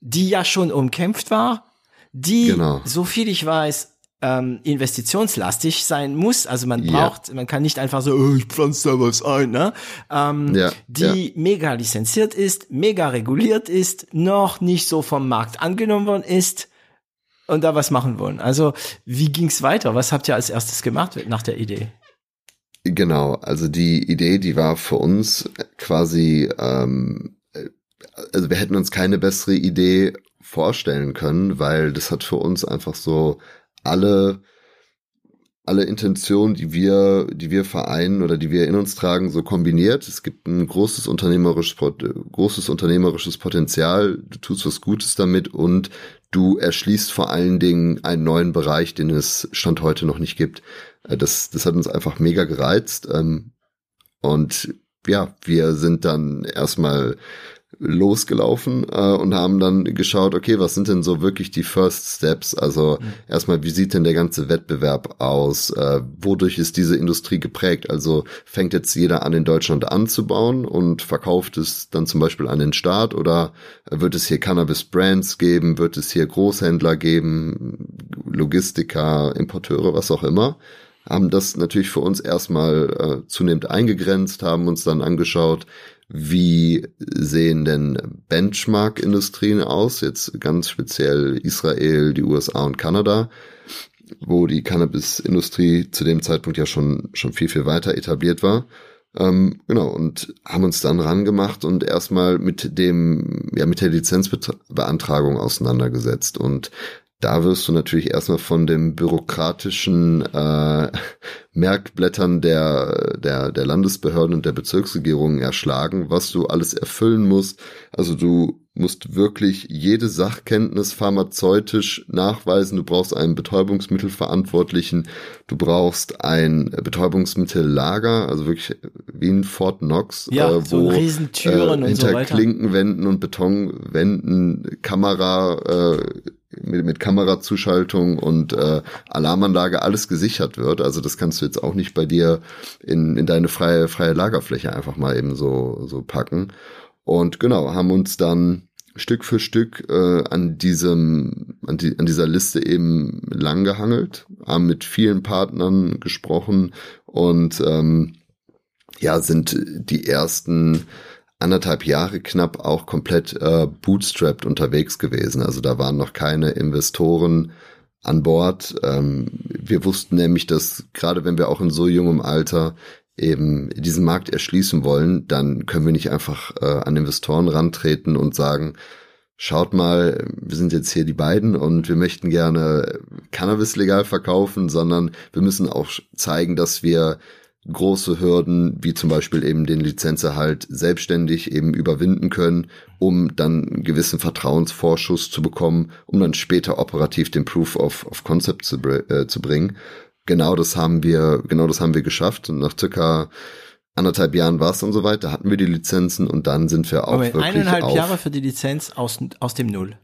Speaker 2: die ja schon umkämpft war, die, genau. so viel ich weiß, ähm, investitionslastig sein muss. Also man braucht, ja. man kann nicht einfach so, oh, ich pflanze da was ein, ne? Ähm, ja. Die ja. mega lizenziert ist, mega reguliert ist, noch nicht so vom Markt angenommen worden ist und da was machen wollen. Also wie ging's weiter? Was habt ihr als erstes gemacht nach der Idee?
Speaker 1: Genau, also die Idee, die war für uns quasi, ähm, äh, also wir hätten uns keine bessere Idee vorstellen können, weil das hat für uns einfach so alle alle Intentionen, die wir, die wir vereinen oder die wir in uns tragen, so kombiniert. Es gibt ein großes unternehmerisches, großes unternehmerisches Potenzial. Du tust was Gutes damit und du erschließt vor allen Dingen einen neuen Bereich, den es Stand heute noch nicht gibt. Äh, das, das hat uns einfach mega gereizt. Ähm, und ja, wir sind dann erstmal losgelaufen äh, und haben dann geschaut, okay, was sind denn so wirklich die First Steps? Also mhm. erstmal, wie sieht denn der ganze Wettbewerb aus? Äh, wodurch ist diese Industrie geprägt? Also fängt jetzt jeder an, in Deutschland anzubauen und verkauft es dann zum Beispiel an den Staat oder wird es hier Cannabis-Brands geben? Wird es hier Großhändler geben? Logistiker, Importeure, was auch immer? haben das natürlich für uns erstmal äh, zunehmend eingegrenzt, haben uns dann angeschaut, wie sehen denn Benchmark-Industrien aus? Jetzt ganz speziell Israel, die USA und Kanada, wo die Cannabis-Industrie zu dem Zeitpunkt ja schon, schon viel, viel weiter etabliert war. Ähm, genau, und haben uns dann rangemacht und erstmal mit dem, ja, mit der Lizenzbeantragung auseinandergesetzt. Und da wirst du natürlich erstmal von dem bürokratischen äh, Merkblättern der, der, der Landesbehörden und der Bezirksregierungen erschlagen, was du alles erfüllen musst. Also du musst wirklich jede Sachkenntnis pharmazeutisch nachweisen. Du brauchst einen Betäubungsmittelverantwortlichen. Du brauchst ein Betäubungsmittellager, also wirklich wie ein Fort Knox,
Speaker 2: ja, äh, wo so Riesentüren
Speaker 1: äh, hinter und so. Klinkenwänden und Betonwänden Kamera äh, mit, mit Kamerazuschaltung und äh, Alarmanlage alles gesichert wird. Also das kannst du jetzt auch nicht bei dir in, in deine freie, freie Lagerfläche einfach mal eben so, so packen. Und genau, haben uns dann Stück für Stück äh, an diesem, an, die, an dieser Liste eben langgehangelt, haben mit vielen Partnern gesprochen und ähm, ja, sind die ersten anderthalb Jahre knapp auch komplett äh, bootstrapped unterwegs gewesen. Also da waren noch keine Investoren an Bord. Ähm, wir wussten nämlich, dass gerade wenn wir auch in so jungem Alter eben diesen Markt erschließen wollen, dann können wir nicht einfach äh, an Investoren rantreten und sagen, schaut mal, wir sind jetzt hier die beiden und wir möchten gerne Cannabis legal verkaufen, sondern wir müssen auch zeigen, dass wir große Hürden, wie zum Beispiel eben den Lizenzerhalt, selbstständig eben überwinden können, um dann einen gewissen Vertrauensvorschuss zu bekommen, um dann später operativ den Proof of, of Concept zu, äh, zu bringen. Genau das haben wir, genau das haben wir geschafft und nach circa anderthalb Jahren war es dann soweit, da hatten wir die Lizenzen und dann sind wir auch Moment, wirklich
Speaker 2: eineinhalb auf Jahre für die Lizenz aus, aus dem Null.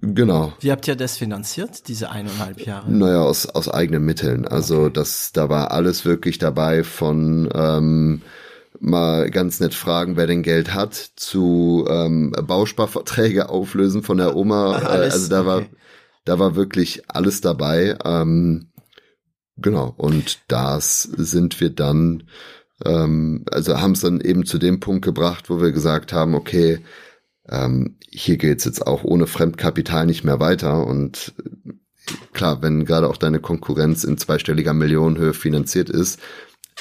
Speaker 1: Genau.
Speaker 2: Wie habt ihr das finanziert, diese eineinhalb Jahre?
Speaker 1: Naja, aus, aus eigenen Mitteln. Also okay. das, da war alles wirklich dabei von ähm, mal ganz nett fragen, wer denn Geld hat, zu ähm, Bausparverträge auflösen von der Oma. Alles, also da okay. war, da war wirklich alles dabei. Ähm, genau. Und das sind wir dann, ähm, also haben es dann eben zu dem Punkt gebracht, wo wir gesagt haben, okay, ähm, hier geht's jetzt auch ohne Fremdkapital nicht mehr weiter und äh, klar, wenn gerade auch deine Konkurrenz in zweistelliger Millionenhöhe finanziert ist,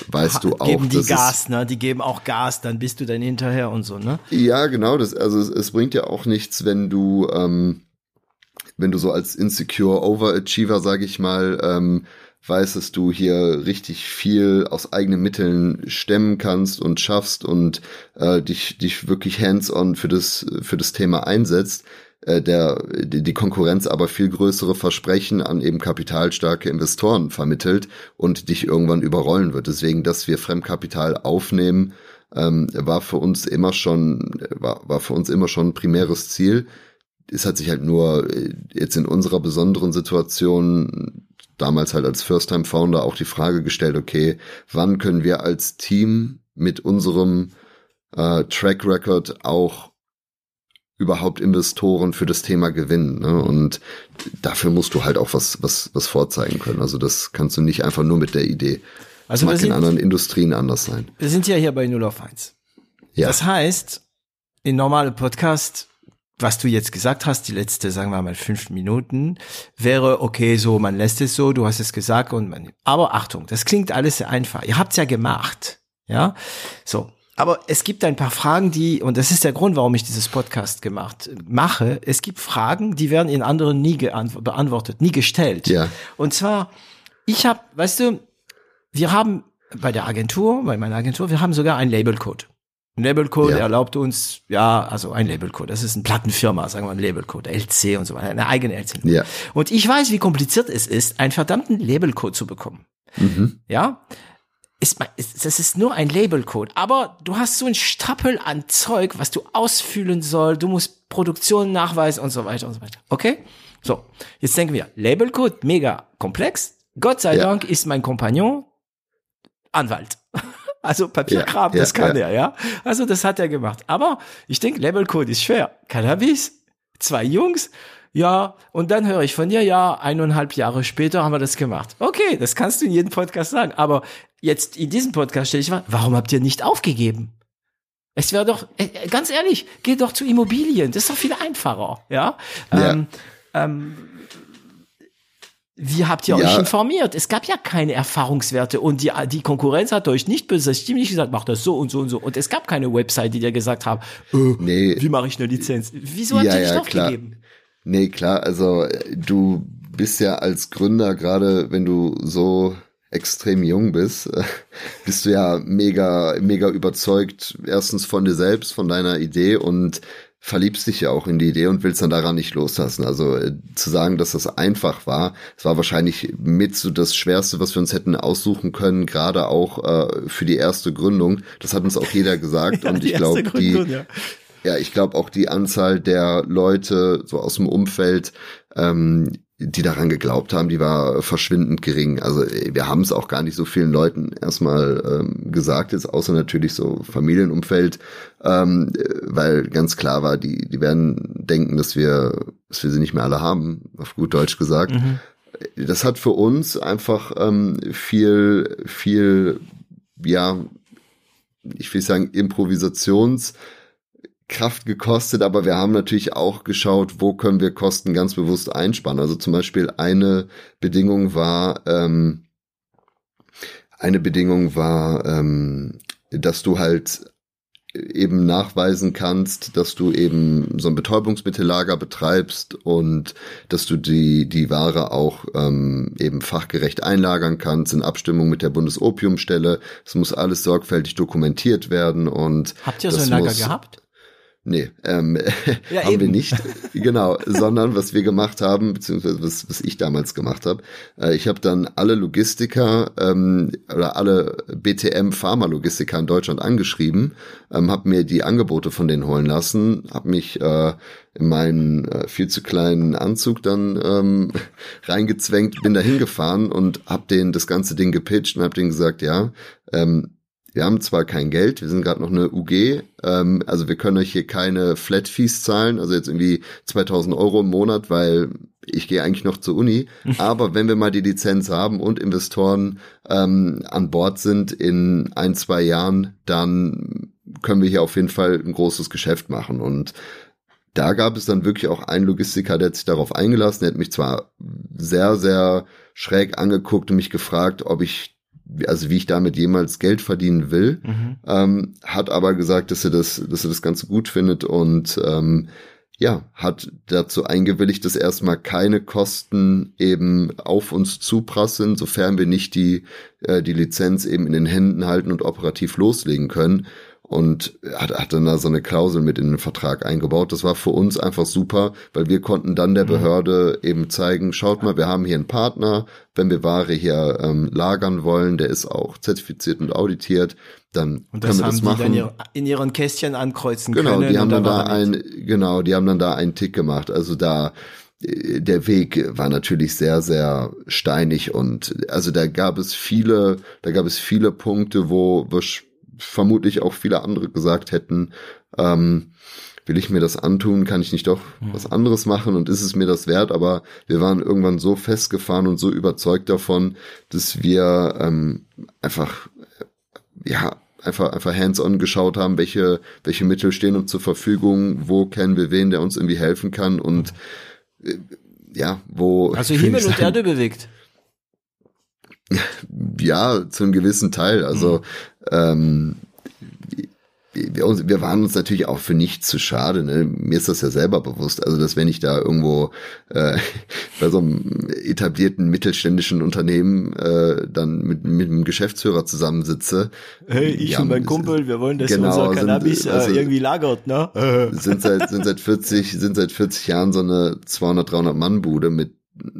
Speaker 1: weißt du auch,
Speaker 2: geben die Gas, ne? Die geben auch Gas, dann bist du dann hinterher und so, ne?
Speaker 1: Ja, genau. Das also es, es bringt ja auch nichts, wenn du ähm, wenn du so als insecure Overachiever, sag ich mal, ähm, weißt, dass du hier richtig viel aus eigenen Mitteln stemmen kannst und schaffst und äh, dich, dich wirklich hands-on für das, für das Thema einsetzt, äh, der die, die Konkurrenz aber viel größere Versprechen an eben kapitalstarke Investoren vermittelt und dich irgendwann überrollen wird. Deswegen, dass wir Fremdkapital aufnehmen, ähm, war für uns immer schon, war, war für uns immer schon ein primäres Ziel. Es hat sich halt nur äh, jetzt in unserer besonderen Situation damals halt als First-Time-Founder auch die Frage gestellt, okay, wann können wir als Team mit unserem äh, Track Record auch überhaupt Investoren für das Thema gewinnen. Ne? Und dafür musst du halt auch was, was, was vorzeigen können. Also das kannst du nicht einfach nur mit der Idee. Also das mag sind, in anderen Industrien anders sein.
Speaker 2: Wir sind ja hier bei Null auf 1. Ja. Das heißt, in normale Podcast, was du jetzt gesagt hast, die letzte, sagen wir mal, fünf Minuten, wäre okay, so, man lässt es so, du hast es gesagt und man, aber Achtung, das klingt alles sehr einfach. Ihr habt's ja gemacht. Ja, so. Aber es gibt ein paar Fragen, die, und das ist der Grund, warum ich dieses Podcast gemacht mache. Es gibt Fragen, die werden in anderen nie beantwortet, nie gestellt. Ja. Und zwar, ich habe, weißt du, wir haben bei der Agentur, bei meiner Agentur, wir haben sogar einen Labelcode. Ein Labelcode ja. erlaubt uns, ja, also ein Labelcode, das ist eine Plattenfirma, sagen wir ein Labelcode, LC und so weiter, eine eigene LC. Ja. Und ich weiß, wie kompliziert es ist, einen verdammten Labelcode zu bekommen. Mhm. Ja, ist, das ist nur ein Labelcode, aber du hast so ein Stapel an Zeug, was du ausfüllen soll, du musst Produktion nachweisen und so weiter und so weiter. Okay? So, jetzt denken wir, Labelcode, mega komplex. Gott sei ja. Dank ist mein Kompagnon Anwalt. Also Papierkram, ja, das kann ja. er, ja. Also das hat er gemacht. Aber ich denke, Labelcode ist schwer. Cannabis, zwei Jungs, ja, und dann höre ich von dir, ja, eineinhalb Jahre später haben wir das gemacht. Okay, das kannst du in jedem Podcast sagen. Aber jetzt in diesem Podcast stelle ich mal, warum habt ihr nicht aufgegeben? Es wäre doch, äh, äh, ganz ehrlich, geht doch zu Immobilien. Das ist doch viel einfacher, ja. ja. Ähm, ähm, wie habt ihr ja. euch informiert? Es gab ja keine Erfahrungswerte und die, die Konkurrenz hat euch nicht böse stimmig gesagt, macht das so und so und so. Und es gab keine Website, die dir gesagt haben, äh, nee. wie mache ich eine Lizenz? Wieso habt ja, ihr nicht ja, aufgegeben?
Speaker 1: Nee, klar, also du bist ja als Gründer, gerade wenn du so extrem jung bist, bist du ja mega, mega überzeugt, erstens von dir selbst, von deiner Idee und verliebst dich ja auch in die Idee und willst dann daran nicht loslassen. Also äh, zu sagen, dass das einfach war, es war wahrscheinlich mit so das Schwerste, was wir uns hätten aussuchen können, gerade auch äh, für die erste Gründung. Das hat uns auch jeder gesagt ja, und ich glaube, die, ja ja, ich glaube auch die Anzahl der Leute so aus dem Umfeld, ähm, die daran geglaubt haben, die war verschwindend gering. Also wir haben es auch gar nicht so vielen Leuten erstmal ähm, gesagt, jetzt außer natürlich so Familienumfeld, ähm, weil ganz klar war, die, die werden denken, dass wir, dass wir sie nicht mehr alle haben, auf gut Deutsch gesagt. Mhm. Das hat für uns einfach ähm, viel, viel, ja, ich will sagen, Improvisations- Kraft gekostet, aber wir haben natürlich auch geschaut, wo können wir Kosten ganz bewusst einsparen. Also zum Beispiel eine Bedingung war, ähm, eine Bedingung war, ähm, dass du halt eben nachweisen kannst, dass du eben so ein Betäubungsmittellager betreibst und dass du die, die Ware auch ähm, eben fachgerecht einlagern kannst in Abstimmung mit der Bundesopiumstelle. Es muss alles sorgfältig dokumentiert werden und
Speaker 2: Habt ihr so ein Lager muss, gehabt?
Speaker 1: Nee, ähm, ja, haben eben. wir nicht. genau, sondern was wir gemacht haben, beziehungsweise was, was ich damals gemacht habe, äh, ich habe dann alle Logistiker ähm, oder alle BTM Pharma-Logistiker in Deutschland angeschrieben, ähm, habe mir die Angebote von denen holen lassen, habe mich äh, in meinen äh, viel zu kleinen Anzug dann ähm, reingezwängt, bin da hingefahren und habe denen das ganze Ding gepitcht und habe denen gesagt, ja, ähm, wir haben zwar kein Geld, wir sind gerade noch eine UG, ähm, also wir können euch hier keine Flat Fees zahlen, also jetzt irgendwie 2000 Euro im Monat, weil ich gehe eigentlich noch zur Uni. Aber wenn wir mal die Lizenz haben und Investoren ähm, an Bord sind in ein, zwei Jahren, dann können wir hier auf jeden Fall ein großes Geschäft machen. Und da gab es dann wirklich auch einen Logistiker, der hat sich darauf eingelassen. Der hat mich zwar sehr, sehr schräg angeguckt und mich gefragt, ob ich also wie ich damit jemals Geld verdienen will, mhm. ähm, hat aber gesagt, dass er das, dass er das Ganze gut findet und ähm, ja, hat dazu eingewilligt, dass erstmal keine Kosten eben auf uns zuprasseln, sofern wir nicht die, äh, die Lizenz eben in den Händen halten und operativ loslegen können und hat, hat dann da so eine Klausel mit in den Vertrag eingebaut. Das war für uns einfach super, weil wir konnten dann der mhm. Behörde eben zeigen, schaut mal, wir haben hier einen Partner, wenn wir Ware hier ähm, lagern wollen, der ist auch zertifiziert und auditiert, dann
Speaker 2: und das können wir das machen. Die dann in ihren Kästchen ankreuzen
Speaker 1: genau,
Speaker 2: können.
Speaker 1: Die haben dann da ein, genau, die haben dann da einen Tick gemacht. Also da der Weg war natürlich sehr, sehr steinig und also da gab es viele, da gab es viele Punkte, wo wir vermutlich auch viele andere gesagt hätten, ähm, will ich mir das antun, kann ich nicht doch mhm. was anderes machen und ist es mir das wert? Aber wir waren irgendwann so festgefahren und so überzeugt davon, dass wir ähm, einfach, ja, einfach, einfach hands-on geschaut haben, welche, welche Mittel stehen uns zur Verfügung, wo kennen wir wen, der uns irgendwie helfen kann und äh, ja, wo.
Speaker 2: Also Himmel und Erde bewegt.
Speaker 1: Ja, zu einem gewissen Teil. Also mhm. Ähm, wir, wir waren uns natürlich auch für nichts zu schade. Ne? Mir ist das ja selber bewusst. Also, dass wenn ich da irgendwo äh, bei so einem etablierten mittelständischen Unternehmen äh, dann mit, mit einem Geschäftsführer zusammensitze.
Speaker 2: Hey, ich ja, und mein Kumpel, wir wollen, dass genau, unser Cannabis sind, also, äh, irgendwie lagert, ne?
Speaker 1: sind seit sind seit 40 sind seit 40 Jahren so eine 200 300 Mann Bude mit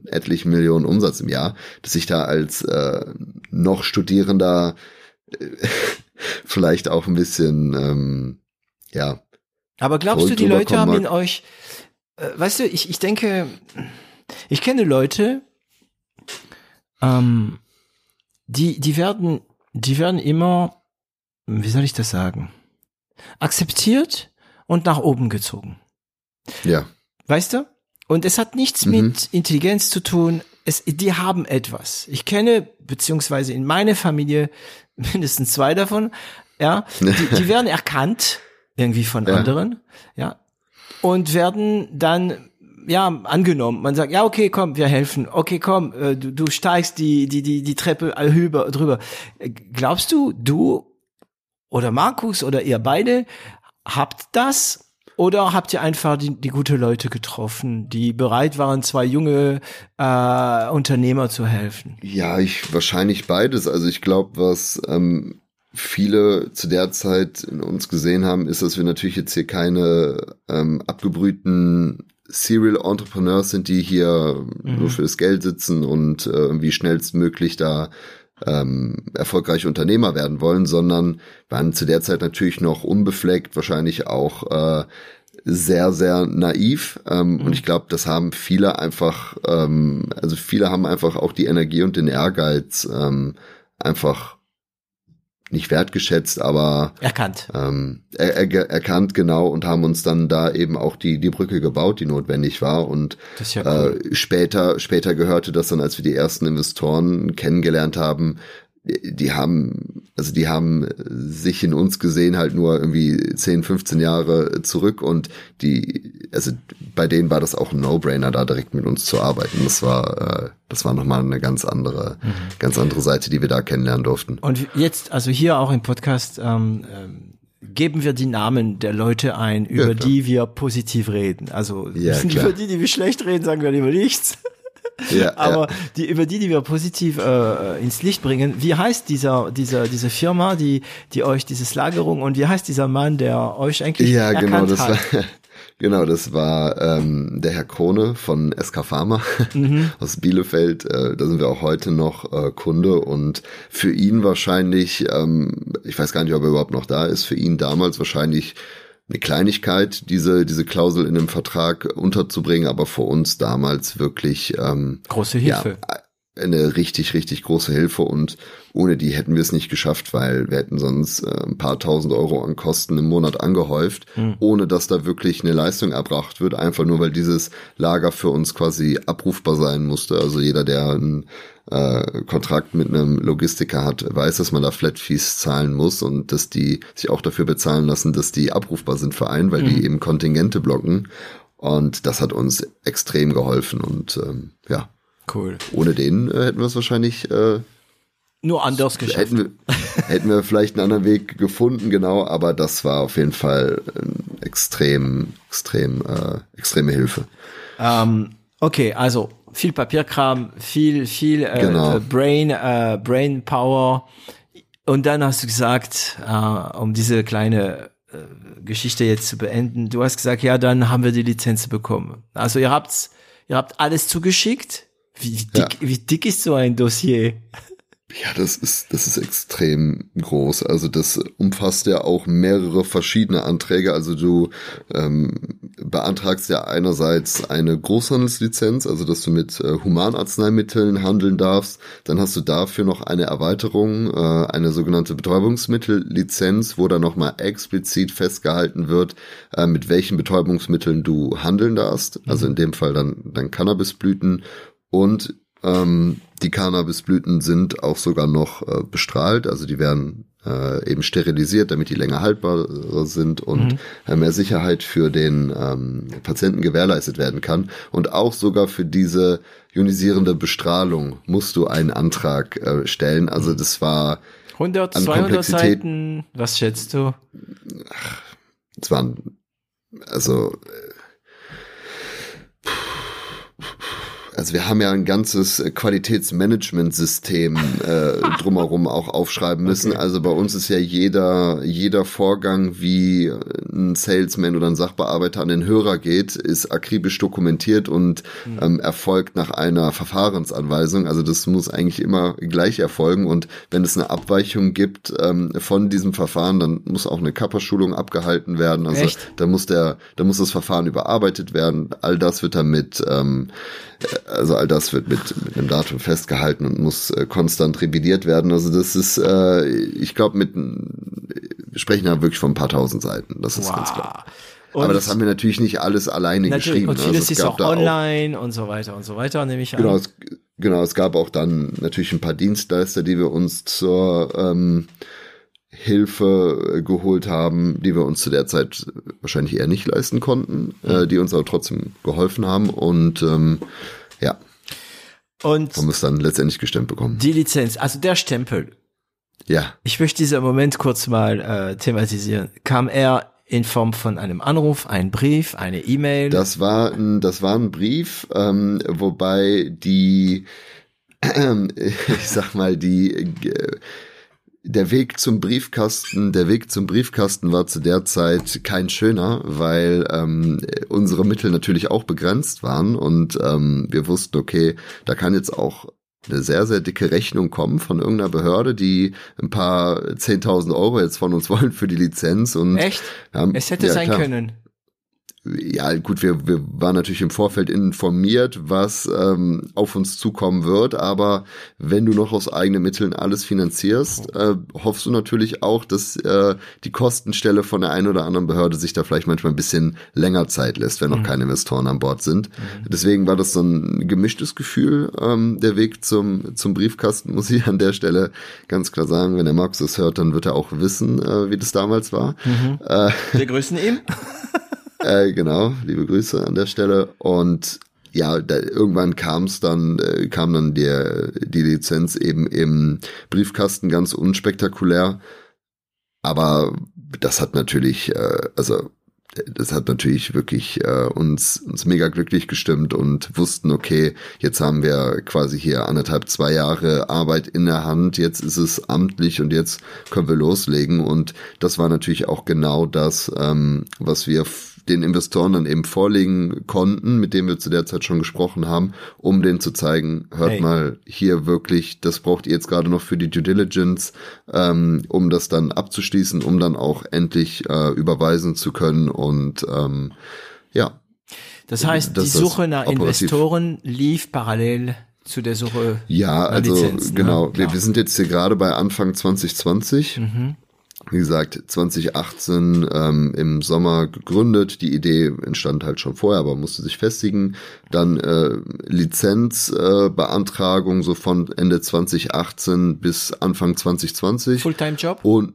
Speaker 1: etlichen Millionen Umsatz im Jahr, dass ich da als äh, noch Studierender äh, vielleicht auch ein bisschen, ähm, ja.
Speaker 2: Aber glaubst du, die Leute haben in euch, äh, weißt du, ich, ich denke, ich kenne Leute, ähm, die, die werden, die werden immer, wie soll ich das sagen, akzeptiert und nach oben gezogen.
Speaker 1: Ja.
Speaker 2: Weißt du? Und es hat nichts mhm. mit Intelligenz zu tun. Es, die haben etwas. Ich kenne, beziehungsweise in meiner Familie mindestens zwei davon, ja, die, die werden erkannt irgendwie von ja. anderen, ja, und werden dann ja angenommen. Man sagt, ja, okay, komm, wir helfen. Okay, komm, äh, du, du steigst die die die die Treppe über drüber. Glaubst du, du oder Markus oder ihr beide habt das oder habt ihr einfach die, die gute Leute getroffen, die bereit waren, zwei junge äh, Unternehmer zu helfen?
Speaker 1: Ja, ich wahrscheinlich beides. Also ich glaube, was ähm, viele zu der Zeit in uns gesehen haben, ist, dass wir natürlich jetzt hier keine ähm, abgebrühten Serial Entrepreneurs sind, die hier mhm. nur für das Geld sitzen und äh, irgendwie schnellstmöglich da ähm, erfolgreiche Unternehmer werden wollen, sondern waren zu der Zeit natürlich noch unbefleckt, wahrscheinlich auch äh, sehr, sehr naiv. Ähm, mhm. Und ich glaube, das haben viele einfach, ähm, also viele haben einfach auch die Energie und den Ehrgeiz ähm, einfach nicht wertgeschätzt, aber
Speaker 2: erkannt.
Speaker 1: Ähm, er, er, erkannt genau und haben uns dann da eben auch die die Brücke gebaut, die notwendig war und ja cool. äh, später später gehörte das dann, als wir die ersten Investoren kennengelernt haben, die haben, also die haben sich in uns gesehen halt nur irgendwie 10, 15 Jahre zurück und die, also bei denen war das auch ein No-Brainer, da direkt mit uns zu arbeiten. Das war, äh, das war nochmal eine ganz andere, mhm. ganz andere Seite, die wir da kennenlernen durften.
Speaker 2: Und jetzt, also hier auch im Podcast, ähm, ähm geben wir die Namen der Leute ein, über ja, die wir positiv reden. Also ja, über die, die wir schlecht reden, sagen wir lieber nichts. Ja, Aber ja. die über die, die wir positiv äh, ins Licht bringen, wie heißt dieser dieser diese Firma, die die euch dieses Lagerung und wie heißt dieser Mann, der euch eigentlich ja genau das hat?
Speaker 1: war genau das war ähm, der Herr Krone von SK Pharma mhm. aus Bielefeld. Äh, da sind wir auch heute noch äh, Kunde und für ihn wahrscheinlich, ähm, ich weiß gar nicht, ob er überhaupt noch da ist. Für ihn damals wahrscheinlich eine Kleinigkeit, diese, diese Klausel in einem Vertrag unterzubringen, aber für uns damals wirklich ähm,
Speaker 2: große Hilfe. Ja,
Speaker 1: eine richtig, richtig große Hilfe und ohne die hätten wir es nicht geschafft, weil wir hätten sonst äh, ein paar tausend Euro an Kosten im Monat angehäuft, mhm. ohne dass da wirklich eine Leistung erbracht wird, einfach nur weil dieses Lager für uns quasi abrufbar sein musste. Also jeder, der ein äh, Kontrakt mit einem Logistiker hat, weiß, dass man da Flat Fees zahlen muss und dass die sich auch dafür bezahlen lassen, dass die abrufbar sind für einen, weil mhm. die eben Kontingente blocken. Und das hat uns extrem geholfen und ähm, ja.
Speaker 2: Cool.
Speaker 1: Ohne den äh, hätten wir es wahrscheinlich äh,
Speaker 2: nur anders geschafft.
Speaker 1: Hätten wir, hätten wir vielleicht einen anderen Weg gefunden, genau, aber das war auf jeden Fall extrem, extrem, äh, extreme Hilfe.
Speaker 2: Ähm, okay, also viel Papierkram, viel, viel äh, genau. Brain, äh, Brain Power. Und dann hast du gesagt, äh, um diese kleine äh, Geschichte jetzt zu beenden, du hast gesagt, ja, dann haben wir die Lizenz bekommen. Also ihr habt's, ihr habt alles zugeschickt. Wie, dick, ja. wie dick ist so ein Dossier?
Speaker 1: Ja, das ist, das ist extrem groß. Also das umfasst ja auch mehrere verschiedene Anträge. Also du ähm, beantragst ja einerseits eine Großhandelslizenz, also dass du mit äh, Humanarzneimitteln handeln darfst. Dann hast du dafür noch eine Erweiterung, äh, eine sogenannte Betäubungsmittellizenz, wo dann nochmal explizit festgehalten wird, äh, mit welchen Betäubungsmitteln du handeln darfst. Also in dem Fall dann, dann Cannabisblüten und ähm, die Cannabisblüten sind auch sogar noch äh, bestrahlt, also die werden äh, eben sterilisiert, damit die länger haltbar äh, sind und mhm. äh, mehr Sicherheit für den ähm, Patienten gewährleistet werden kann. Und auch sogar für diese ionisierende Bestrahlung musst du einen Antrag äh, stellen. Also das war
Speaker 2: 100, 200 Seiten, was schätzt du?
Speaker 1: Es waren, also äh, Also wir haben ja ein ganzes Qualitätsmanagementsystem äh, drumherum auch aufschreiben müssen. Okay. Also bei uns ist ja jeder, jeder Vorgang, wie ein Salesman oder ein Sachbearbeiter an den Hörer geht, ist akribisch dokumentiert und mhm. ähm, erfolgt nach einer Verfahrensanweisung. Also das muss eigentlich immer gleich erfolgen. Und wenn es eine Abweichung gibt ähm, von diesem Verfahren, dann muss auch eine Kapperschulung abgehalten werden. Also Echt? da muss der, da muss das Verfahren überarbeitet werden. All das wird damit ähm, also all das wird mit, mit einem Datum festgehalten und muss äh, konstant revidiert werden. Also das ist, äh, ich glaube, mit wir sprechen da wirklich von ein paar tausend Seiten. Das ist wow. ganz klar. Und Aber das haben wir natürlich nicht alles alleine geschrieben.
Speaker 2: Und vieles also ist auch online auch, und so weiter und so weiter, nehme ich
Speaker 1: genau, an. Es, genau, es gab auch dann natürlich ein paar Dienstleister, die wir uns zur ähm, Hilfe äh, geholt haben, die wir uns zu der Zeit wahrscheinlich eher nicht leisten konnten, äh, mhm. die uns aber trotzdem geholfen haben und ähm, ja. Und haben es dann letztendlich gestemmt bekommen.
Speaker 2: Die Lizenz, also der Stempel.
Speaker 1: Ja.
Speaker 2: Ich möchte diesen Moment kurz mal äh, thematisieren. Kam er in Form von einem Anruf, ein Brief, eine E-Mail?
Speaker 1: Das war ein, das war ein Brief, ähm, wobei die, äh, ich sag mal, die äh, der Weg zum Briefkasten, der Weg zum Briefkasten war zu der Zeit kein schöner, weil ähm, unsere Mittel natürlich auch begrenzt waren und ähm, wir wussten, okay, da kann jetzt auch eine sehr, sehr dicke Rechnung kommen von irgendeiner Behörde, die ein paar 10.000 Euro jetzt von uns wollen für die Lizenz und
Speaker 2: Echt? Haben, es hätte ja, sein klar. können
Speaker 1: ja, gut, wir, wir waren natürlich im Vorfeld informiert, was ähm, auf uns zukommen wird, aber wenn du noch aus eigenen Mitteln alles finanzierst, äh, hoffst du natürlich auch, dass äh, die Kostenstelle von der einen oder anderen Behörde sich da vielleicht manchmal ein bisschen länger Zeit lässt, wenn noch mhm. keine Investoren an Bord sind. Mhm. Deswegen war das so ein gemischtes Gefühl, ähm, der Weg zum, zum Briefkasten, muss ich an der Stelle ganz klar sagen. Wenn der Markus das hört, dann wird er auch wissen, äh, wie das damals war.
Speaker 2: Mhm. Äh, Wir grüßen ihn.
Speaker 1: Äh, genau, liebe Grüße an der Stelle. Und ja, da, irgendwann kam es dann, äh, kam dann der, die Lizenz eben im Briefkasten ganz unspektakulär. Aber das hat natürlich, äh, also das hat natürlich wirklich äh, uns, uns mega glücklich gestimmt und wussten, okay, jetzt haben wir quasi hier anderthalb, zwei Jahre Arbeit in der Hand, jetzt ist es amtlich und jetzt können wir loslegen. Und das war natürlich auch genau das, ähm, was wir den Investoren dann eben vorlegen konnten, mit denen wir zu der Zeit schon gesprochen haben, um denen zu zeigen, hört hey. mal hier wirklich, das braucht ihr jetzt gerade noch für die Due Diligence, ähm, um das dann abzuschließen, um dann auch endlich äh, überweisen zu können und ähm, ja.
Speaker 2: Das heißt, das die Suche nach operativ. Investoren lief parallel zu der Suche.
Speaker 1: Ja, also Lizenz, ne? genau. Wir, wir, sind jetzt hier gerade bei Anfang 2020. Mhm wie gesagt, 2018 ähm, im Sommer gegründet. Die Idee entstand halt schon vorher, aber musste sich festigen. Dann äh, Lizenzbeantragung äh, so von Ende 2018 bis Anfang 2020.
Speaker 2: Fulltime-Job?
Speaker 1: Und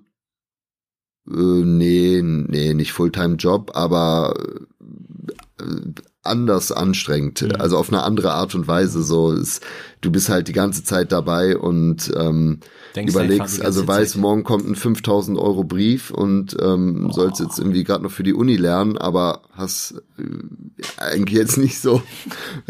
Speaker 1: äh, nee, nee, nicht Fulltime-Job, aber äh, anders anstrengend, mhm. also auf eine andere Art und Weise. So ist, du bist halt die ganze Zeit dabei und ähm, Denkst überlegst, also weißt, morgen kommt ein 5000 Euro Brief und ähm, oh. sollst jetzt irgendwie gerade noch für die Uni lernen, aber hast äh, eigentlich jetzt nicht so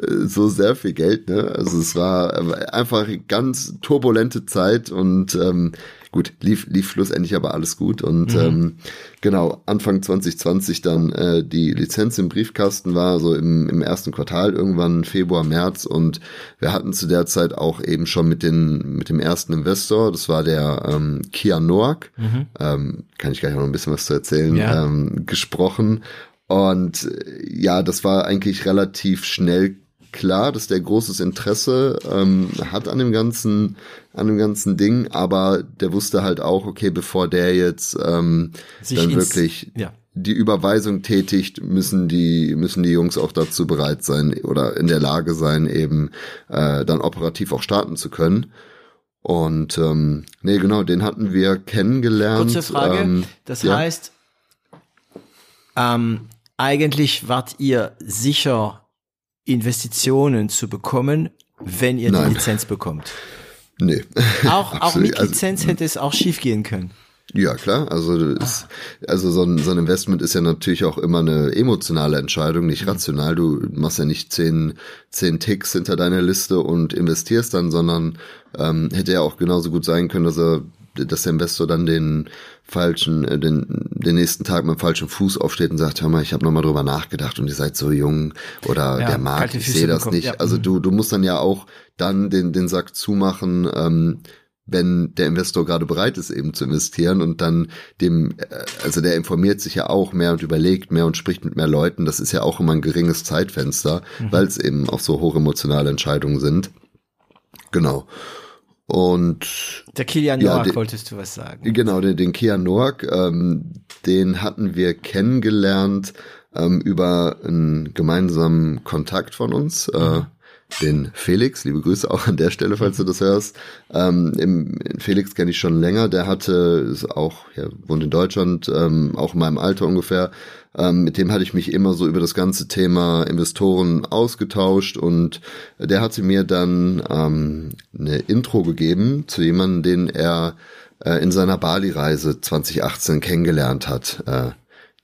Speaker 1: äh, so sehr viel Geld. Ne? Also es war einfach ganz turbulente Zeit und ähm, gut, lief, lief schlussendlich aber alles gut. Und mhm. ähm, genau, Anfang 2020 dann äh, die Lizenz im Briefkasten war, so im, im ersten Quartal, irgendwann Februar, März. Und wir hatten zu der Zeit auch eben schon mit, den, mit dem ersten Investor, das war der ähm, Kia Noack, mhm. ähm, kann ich gleich noch ein bisschen was zu erzählen, ja. ähm, gesprochen. Und äh, ja, das war eigentlich relativ schnell klar, dass der großes Interesse ähm, hat an dem ganzen, an dem ganzen Ding, aber der wusste halt auch, okay, bevor der jetzt ähm, Sich dann wirklich ja. die Überweisung tätigt, müssen die, müssen die Jungs auch dazu bereit sein oder in der Lage sein, eben äh, dann operativ auch starten zu können. Und ähm, nee, genau, den hatten wir kennengelernt.
Speaker 2: Kurze Frage, ähm, das ja. heißt, ähm, eigentlich wart ihr sicher Investitionen zu bekommen, wenn ihr Nein. die Lizenz bekommt.
Speaker 1: Nee.
Speaker 2: Auch, auch mit also, Lizenz also, hätte es auch schief gehen können.
Speaker 1: Ja, klar. Also, ist, also so ein, so ein Investment ist ja natürlich auch immer eine emotionale Entscheidung, nicht mhm. rational. Du machst ja nicht zehn, zehn Ticks hinter deiner Liste und investierst dann, sondern ähm, hätte ja auch genauso gut sein können, dass er dass der Investor dann den falschen, äh, den, den nächsten Tag mit dem falschen Fuß aufsteht und sagt, hör mal, ich habe nochmal drüber nachgedacht und ihr seid so jung oder ja, der Markt, ich sehe das bekommt, nicht. Ja. Also mhm. du, du musst dann ja auch dann den, den Sack zumachen, ähm, wenn der Investor gerade bereit ist, eben zu investieren und dann dem, äh, also der informiert sich ja auch mehr und überlegt mehr und spricht mit mehr Leuten. Das ist ja auch immer ein geringes Zeitfenster, mhm. weil es eben auch so hochemotionale Entscheidungen sind. Genau. Und
Speaker 2: der Kilian ja, Noack wolltest du was sagen.
Speaker 1: Genau, den, den Kilian Noack, ähm, den hatten wir kennengelernt ähm, über einen gemeinsamen Kontakt von uns. Äh, mhm. Äh, den Felix, liebe Grüße auch an der Stelle, falls du das hörst. Ähm, im, Felix kenne ich schon länger, der hatte, ist auch, ja, wohnt in Deutschland, ähm, auch in meinem Alter ungefähr, ähm, mit dem hatte ich mich immer so über das ganze Thema Investoren ausgetauscht und der hatte mir dann ähm, eine Intro gegeben zu jemandem, den er äh, in seiner Bali-Reise 2018 kennengelernt hat. Äh,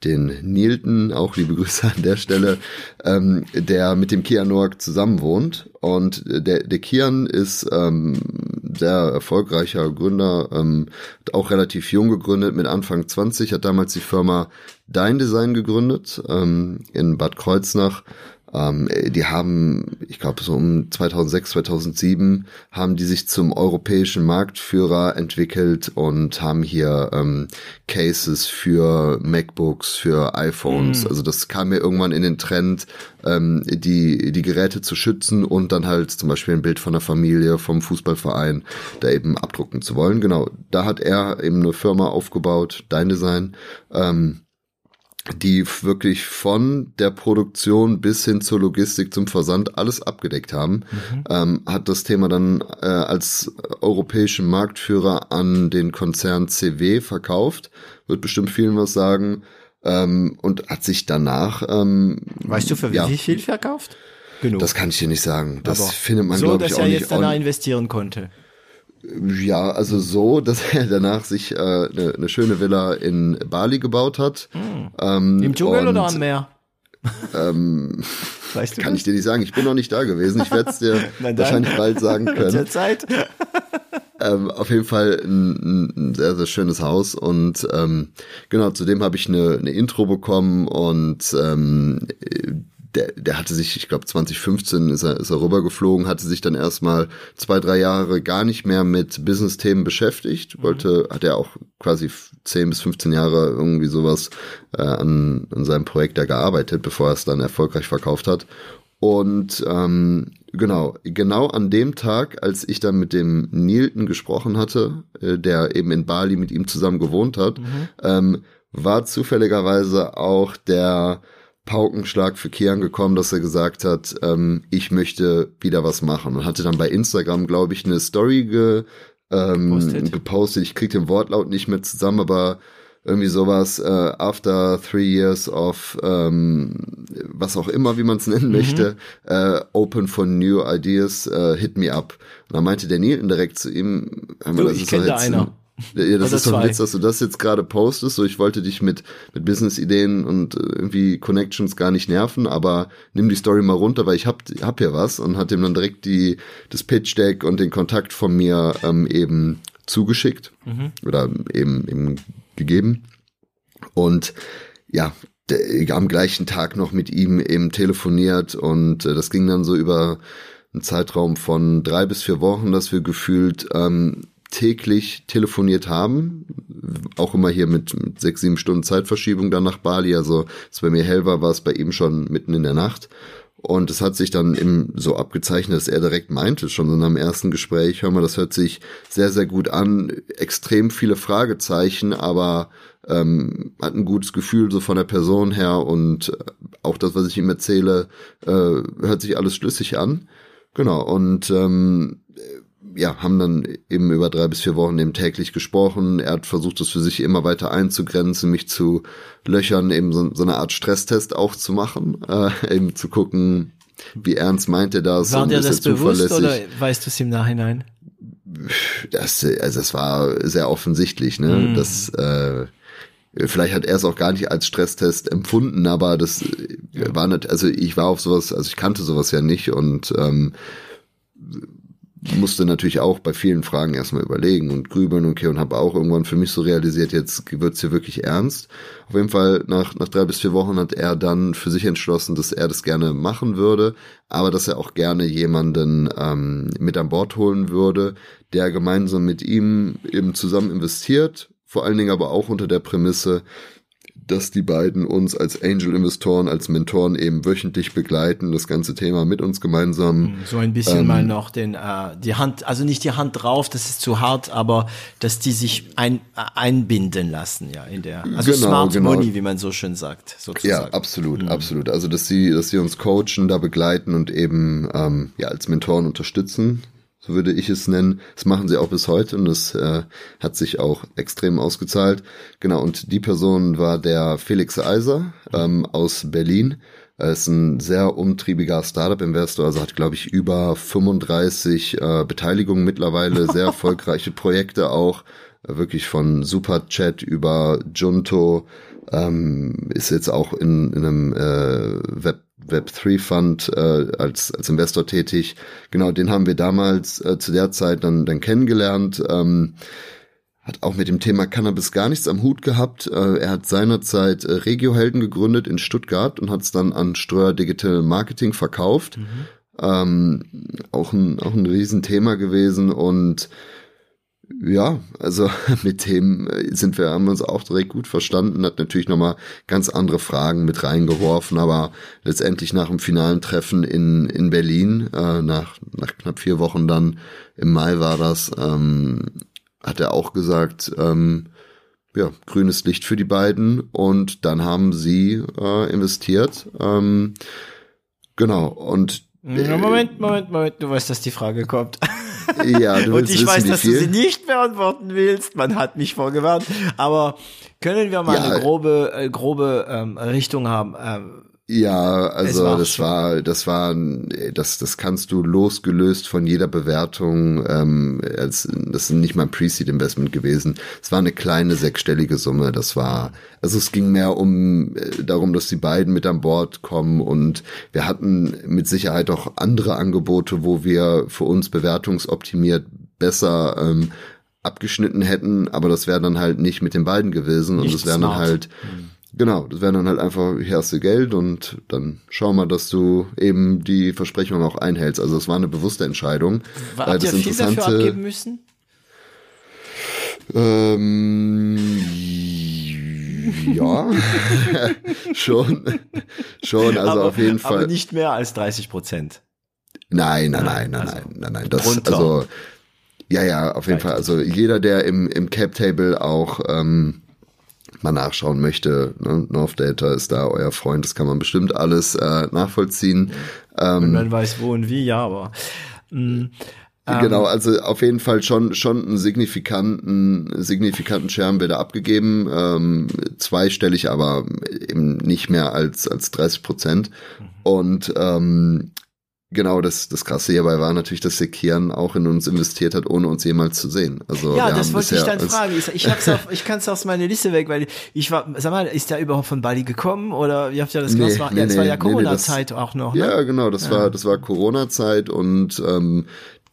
Speaker 1: den Nilton, auch liebe Grüße an der Stelle, ähm, der mit dem Kian Noack zusammen wohnt. Und der, der Kian ist ähm, sehr erfolgreicher Gründer, ähm, auch relativ jung gegründet, mit Anfang 20, hat damals die Firma Dein Design gegründet ähm, in Bad Kreuznach ähm, die haben, ich glaube so um 2006, 2007 haben die sich zum europäischen Marktführer entwickelt und haben hier ähm, Cases für MacBooks, für iPhones. Mhm. Also das kam mir irgendwann in den Trend, ähm, die die Geräte zu schützen und dann halt zum Beispiel ein Bild von der Familie, vom Fußballverein, da eben abdrucken zu wollen. Genau, da hat er eben eine Firma aufgebaut, Dein Design. Ähm, die wirklich von der Produktion bis hin zur Logistik zum Versand alles abgedeckt haben, mhm. ähm, hat das Thema dann äh, als europäischen Marktführer an den Konzern CW verkauft, wird bestimmt vielen was sagen, ähm, und hat sich danach ähm,
Speaker 2: Weißt du, für ja, wie viel verkauft?
Speaker 1: Genug. Das kann ich dir nicht sagen. Das Aber findet man, so, glaube ich, auch nicht. So, dass er
Speaker 2: jetzt danach investieren konnte.
Speaker 1: Ja, also so, dass er danach sich äh, eine, eine schöne Villa in Bali gebaut hat.
Speaker 2: Hm. Ähm, Im Dschungel und, oder am Meer?
Speaker 1: Ähm, weißt du kann das? ich dir nicht sagen. Ich bin noch nicht da gewesen. Ich werde es dir wahrscheinlich bald sagen können.
Speaker 2: Zur Zeit.
Speaker 1: Ähm, auf jeden Fall ein, ein, sehr, sehr schönes Haus und ähm, genau, zudem habe ich eine, eine Intro bekommen und ähm, der, der hatte sich, ich glaube 2015 ist er, ist er rübergeflogen, hatte sich dann erstmal zwei, drei Jahre gar nicht mehr mit Business-Themen beschäftigt, mhm. wollte, hat er auch quasi 10 bis 15 Jahre irgendwie sowas äh, an, an seinem Projekt da gearbeitet, bevor er es dann erfolgreich verkauft hat. Und ähm, genau, genau an dem Tag, als ich dann mit dem Nilton gesprochen hatte, äh, der eben in Bali mit ihm zusammen gewohnt hat, mhm. ähm, war zufälligerweise auch der Paukenschlag für Kian gekommen, dass er gesagt hat, ähm, ich möchte wieder was machen und hatte dann bei Instagram, glaube ich, eine Story ge, ähm, gepostet. gepostet. Ich krieg den Wortlaut nicht mehr zusammen, aber irgendwie sowas, äh, after three years of ähm, was auch immer, wie man es nennen mhm. möchte, äh, open for new ideas, äh, hit me up. Und dann meinte der Neil direkt zu ihm,
Speaker 2: wir, das ich kenne da einer.
Speaker 1: Ja, das ist so ein Witz, dass du das jetzt gerade postest. So, ich wollte dich mit, mit Business-Ideen und äh, irgendwie Connections gar nicht nerven, aber nimm die Story mal runter, weil ich hab, hab hier was und hat ihm dann direkt die, das Pitch-Deck und den Kontakt von mir ähm, eben zugeschickt mhm. oder eben, eben gegeben. Und ja, der, am gleichen Tag noch mit ihm eben telefoniert und äh, das ging dann so über einen Zeitraum von drei bis vier Wochen, dass wir gefühlt ähm, täglich telefoniert haben, auch immer hier mit, mit sechs, sieben Stunden Zeitverschiebung dann nach Bali, also als bei mir hell war, war es bei ihm schon mitten in der Nacht. Und es hat sich dann eben so abgezeichnet, dass er direkt meinte, schon in einem ersten Gespräch, hör mal, das hört sich sehr, sehr gut an, extrem viele Fragezeichen, aber ähm, hat ein gutes Gefühl so von der Person her. Und auch das, was ich ihm erzähle, äh, hört sich alles schlüssig an. Genau, und ähm, ja, haben dann eben über drei bis vier Wochen eben täglich gesprochen. Er hat versucht, das für sich immer weiter einzugrenzen, mich zu löchern, eben so, so eine Art Stresstest auch zu machen, äh, eben zu gucken, wie ernst meint er das.
Speaker 2: War dir das bewusst oder weißt du es im Nachhinein?
Speaker 1: Das, also es war sehr offensichtlich, ne? Mm. Das äh, Vielleicht hat er es auch gar nicht als Stresstest empfunden, aber das ja. war nicht, also ich war auf sowas, also ich kannte sowas ja nicht und ähm, musste natürlich auch bei vielen Fragen erstmal überlegen und grübeln, okay, und habe auch irgendwann für mich so realisiert, jetzt wird's hier wirklich ernst. Auf jeden Fall, nach, nach drei bis vier Wochen hat er dann für sich entschlossen, dass er das gerne machen würde, aber dass er auch gerne jemanden ähm, mit an Bord holen würde, der gemeinsam mit ihm eben zusammen investiert, vor allen Dingen aber auch unter der Prämisse, dass die beiden uns als Angel-Investoren, als Mentoren eben wöchentlich begleiten, das ganze Thema mit uns gemeinsam.
Speaker 2: Hm, so ein bisschen ähm, mal noch den, äh, die Hand, also nicht die Hand drauf, das ist zu hart, aber dass die sich ein, äh, einbinden lassen, ja, in der, also genau, Smart genau. Money, wie man so schön sagt,
Speaker 1: sozusagen. Ja, absolut, mhm. absolut. Also, dass sie, dass sie uns coachen, da begleiten und eben, ähm, ja, als Mentoren unterstützen so würde ich es nennen. Das machen sie auch bis heute und das äh, hat sich auch extrem ausgezahlt. Genau, und die Person war der Felix Eiser ähm, aus Berlin. Er ist ein sehr umtriebiger Startup-Investor, also hat, glaube ich, über 35 äh, Beteiligungen mittlerweile, sehr erfolgreiche Projekte auch, äh, wirklich von Superchat über Junto, ähm, ist jetzt auch in, in einem äh, Web Web3 Fund äh, als, als Investor tätig. Genau, den haben wir damals äh, zu der Zeit dann, dann kennengelernt. Ähm, hat auch mit dem Thema Cannabis gar nichts am Hut gehabt. Äh, er hat seinerzeit äh, Regiohelden gegründet in Stuttgart und hat es dann an Ströer Digital Marketing verkauft. Mhm. Ähm, auch ein, auch ein Riesenthema gewesen und ja, also mit dem äh, sind wir, haben uns auch direkt gut verstanden, hat natürlich nochmal ganz andere Fragen mit reingeworfen, aber letztendlich nach dem finalen Treffen in, in Berlin, äh, nach, nach knapp vier Wochen dann, im Mai war das, ähm, hat er auch gesagt, ähm, ja, grünes Licht für die beiden und dann haben sie äh, investiert. Ähm, genau, und
Speaker 2: Moment, Moment, Moment, du weißt, dass die Frage kommt.
Speaker 1: Ja, du
Speaker 2: Und ich weiß, dass viel? du sie nicht beantworten willst. Man hat mich vorgewarnt. Aber können wir mal ja, eine grobe, äh, grobe ähm, Richtung haben? Ähm,
Speaker 1: ja, also war das war, das war, das, das kannst du losgelöst von jeder Bewertung, ähm, als, das ist nicht mal ein Pre-Seed-Investment gewesen. Es war eine kleine sechsstellige Summe. Das war, also es ging mehr um äh, darum, dass die beiden mit an Bord kommen und wir hatten mit Sicherheit auch andere Angebote, wo wir für uns bewertungsoptimiert besser ähm, abgeschnitten hätten, aber das wäre dann halt nicht mit den beiden gewesen und das wären dann halt mhm Genau, das wäre dann halt einfach, hier hast du Geld und dann schau mal, dass du eben die Versprechungen auch einhältst. Also es war eine bewusste Entscheidung.
Speaker 2: War, habt ihr viel dafür abgeben müssen?
Speaker 1: Ähm, ja, schon, schon, also aber, auf jeden Fall. Aber
Speaker 2: nicht mehr als 30 Prozent.
Speaker 1: Nein, nein, nein, nein, also nein, nein, nein, das, runter. also, ja, ja, auf jeden Fall. Also jeder, der im, im Cap Table auch, ähm, mal nachschauen möchte, ne? North Data ist da euer Freund, das kann man bestimmt alles äh, nachvollziehen.
Speaker 2: Ähm, Wenn man weiß, wo und wie, ja, aber.
Speaker 1: Mh, ähm, Genau, also auf jeden Fall schon schon einen signifikanten signifikanten Scherm wird abgegeben, ähm, zweistellig, aber eben nicht mehr als als 30 Prozent. Mhm. Und ähm, Genau, das, das Krasse hierbei war natürlich, dass der Kian auch in uns investiert hat, ohne uns jemals zu sehen. Also
Speaker 2: ja, das wollte ich dann fragen. Ich, ich, hab's auf, ich kann es aus meiner Liste weg, weil ich war, sag mal, ist der überhaupt von Bali gekommen oder wie habt ihr das gemacht? Nee, war, nee, ja, das war ja Corona-Zeit auch noch. Ne?
Speaker 1: Ja, genau, das ja. war das war Corona-Zeit und ähm,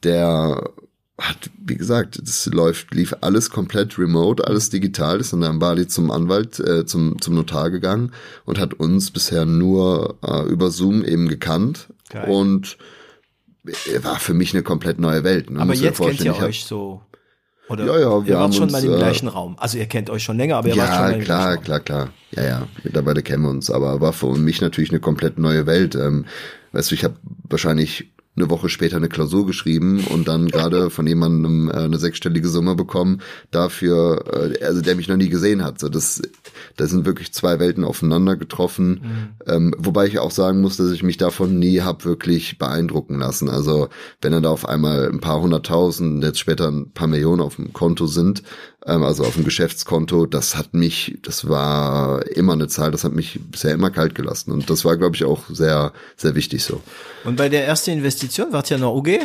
Speaker 1: der hat, wie gesagt, das läuft, lief alles komplett remote, alles digital, ist dann in Bali zum Anwalt, äh, zum, zum Notar gegangen und hat uns bisher nur äh, über Zoom eben gekannt. Geil. Und war für mich eine komplett neue Welt.
Speaker 2: Ne? Aber jetzt kennt ihr euch so oder
Speaker 1: ja, ja,
Speaker 2: wir ihr wart schon uns, mal im äh, gleichen Raum. Also ihr kennt euch schon länger, aber ihr
Speaker 1: ja,
Speaker 2: wart schon
Speaker 1: mal klar, klar, klar. Ja, ja, mittlerweile kennen wir uns. Aber war für mich natürlich eine komplett neue Welt. Ähm, weißt du, ich habe wahrscheinlich eine Woche später eine Klausur geschrieben und dann gerade von jemandem äh, eine sechsstellige Summe bekommen dafür, äh, also der mich noch nie gesehen hat. So das, da sind wirklich zwei Welten aufeinander getroffen. Mhm. Ähm, wobei ich auch sagen muss, dass ich mich davon nie hab wirklich beeindrucken lassen. Also wenn dann da auf einmal ein paar hunderttausend, jetzt später ein paar Millionen auf dem Konto sind, also auf dem Geschäftskonto, das hat mich, das war immer eine Zahl, das hat mich bisher immer kalt gelassen. Und das war, glaube ich, auch sehr, sehr wichtig so.
Speaker 2: Und bei der ersten Investition war es ja noch UG?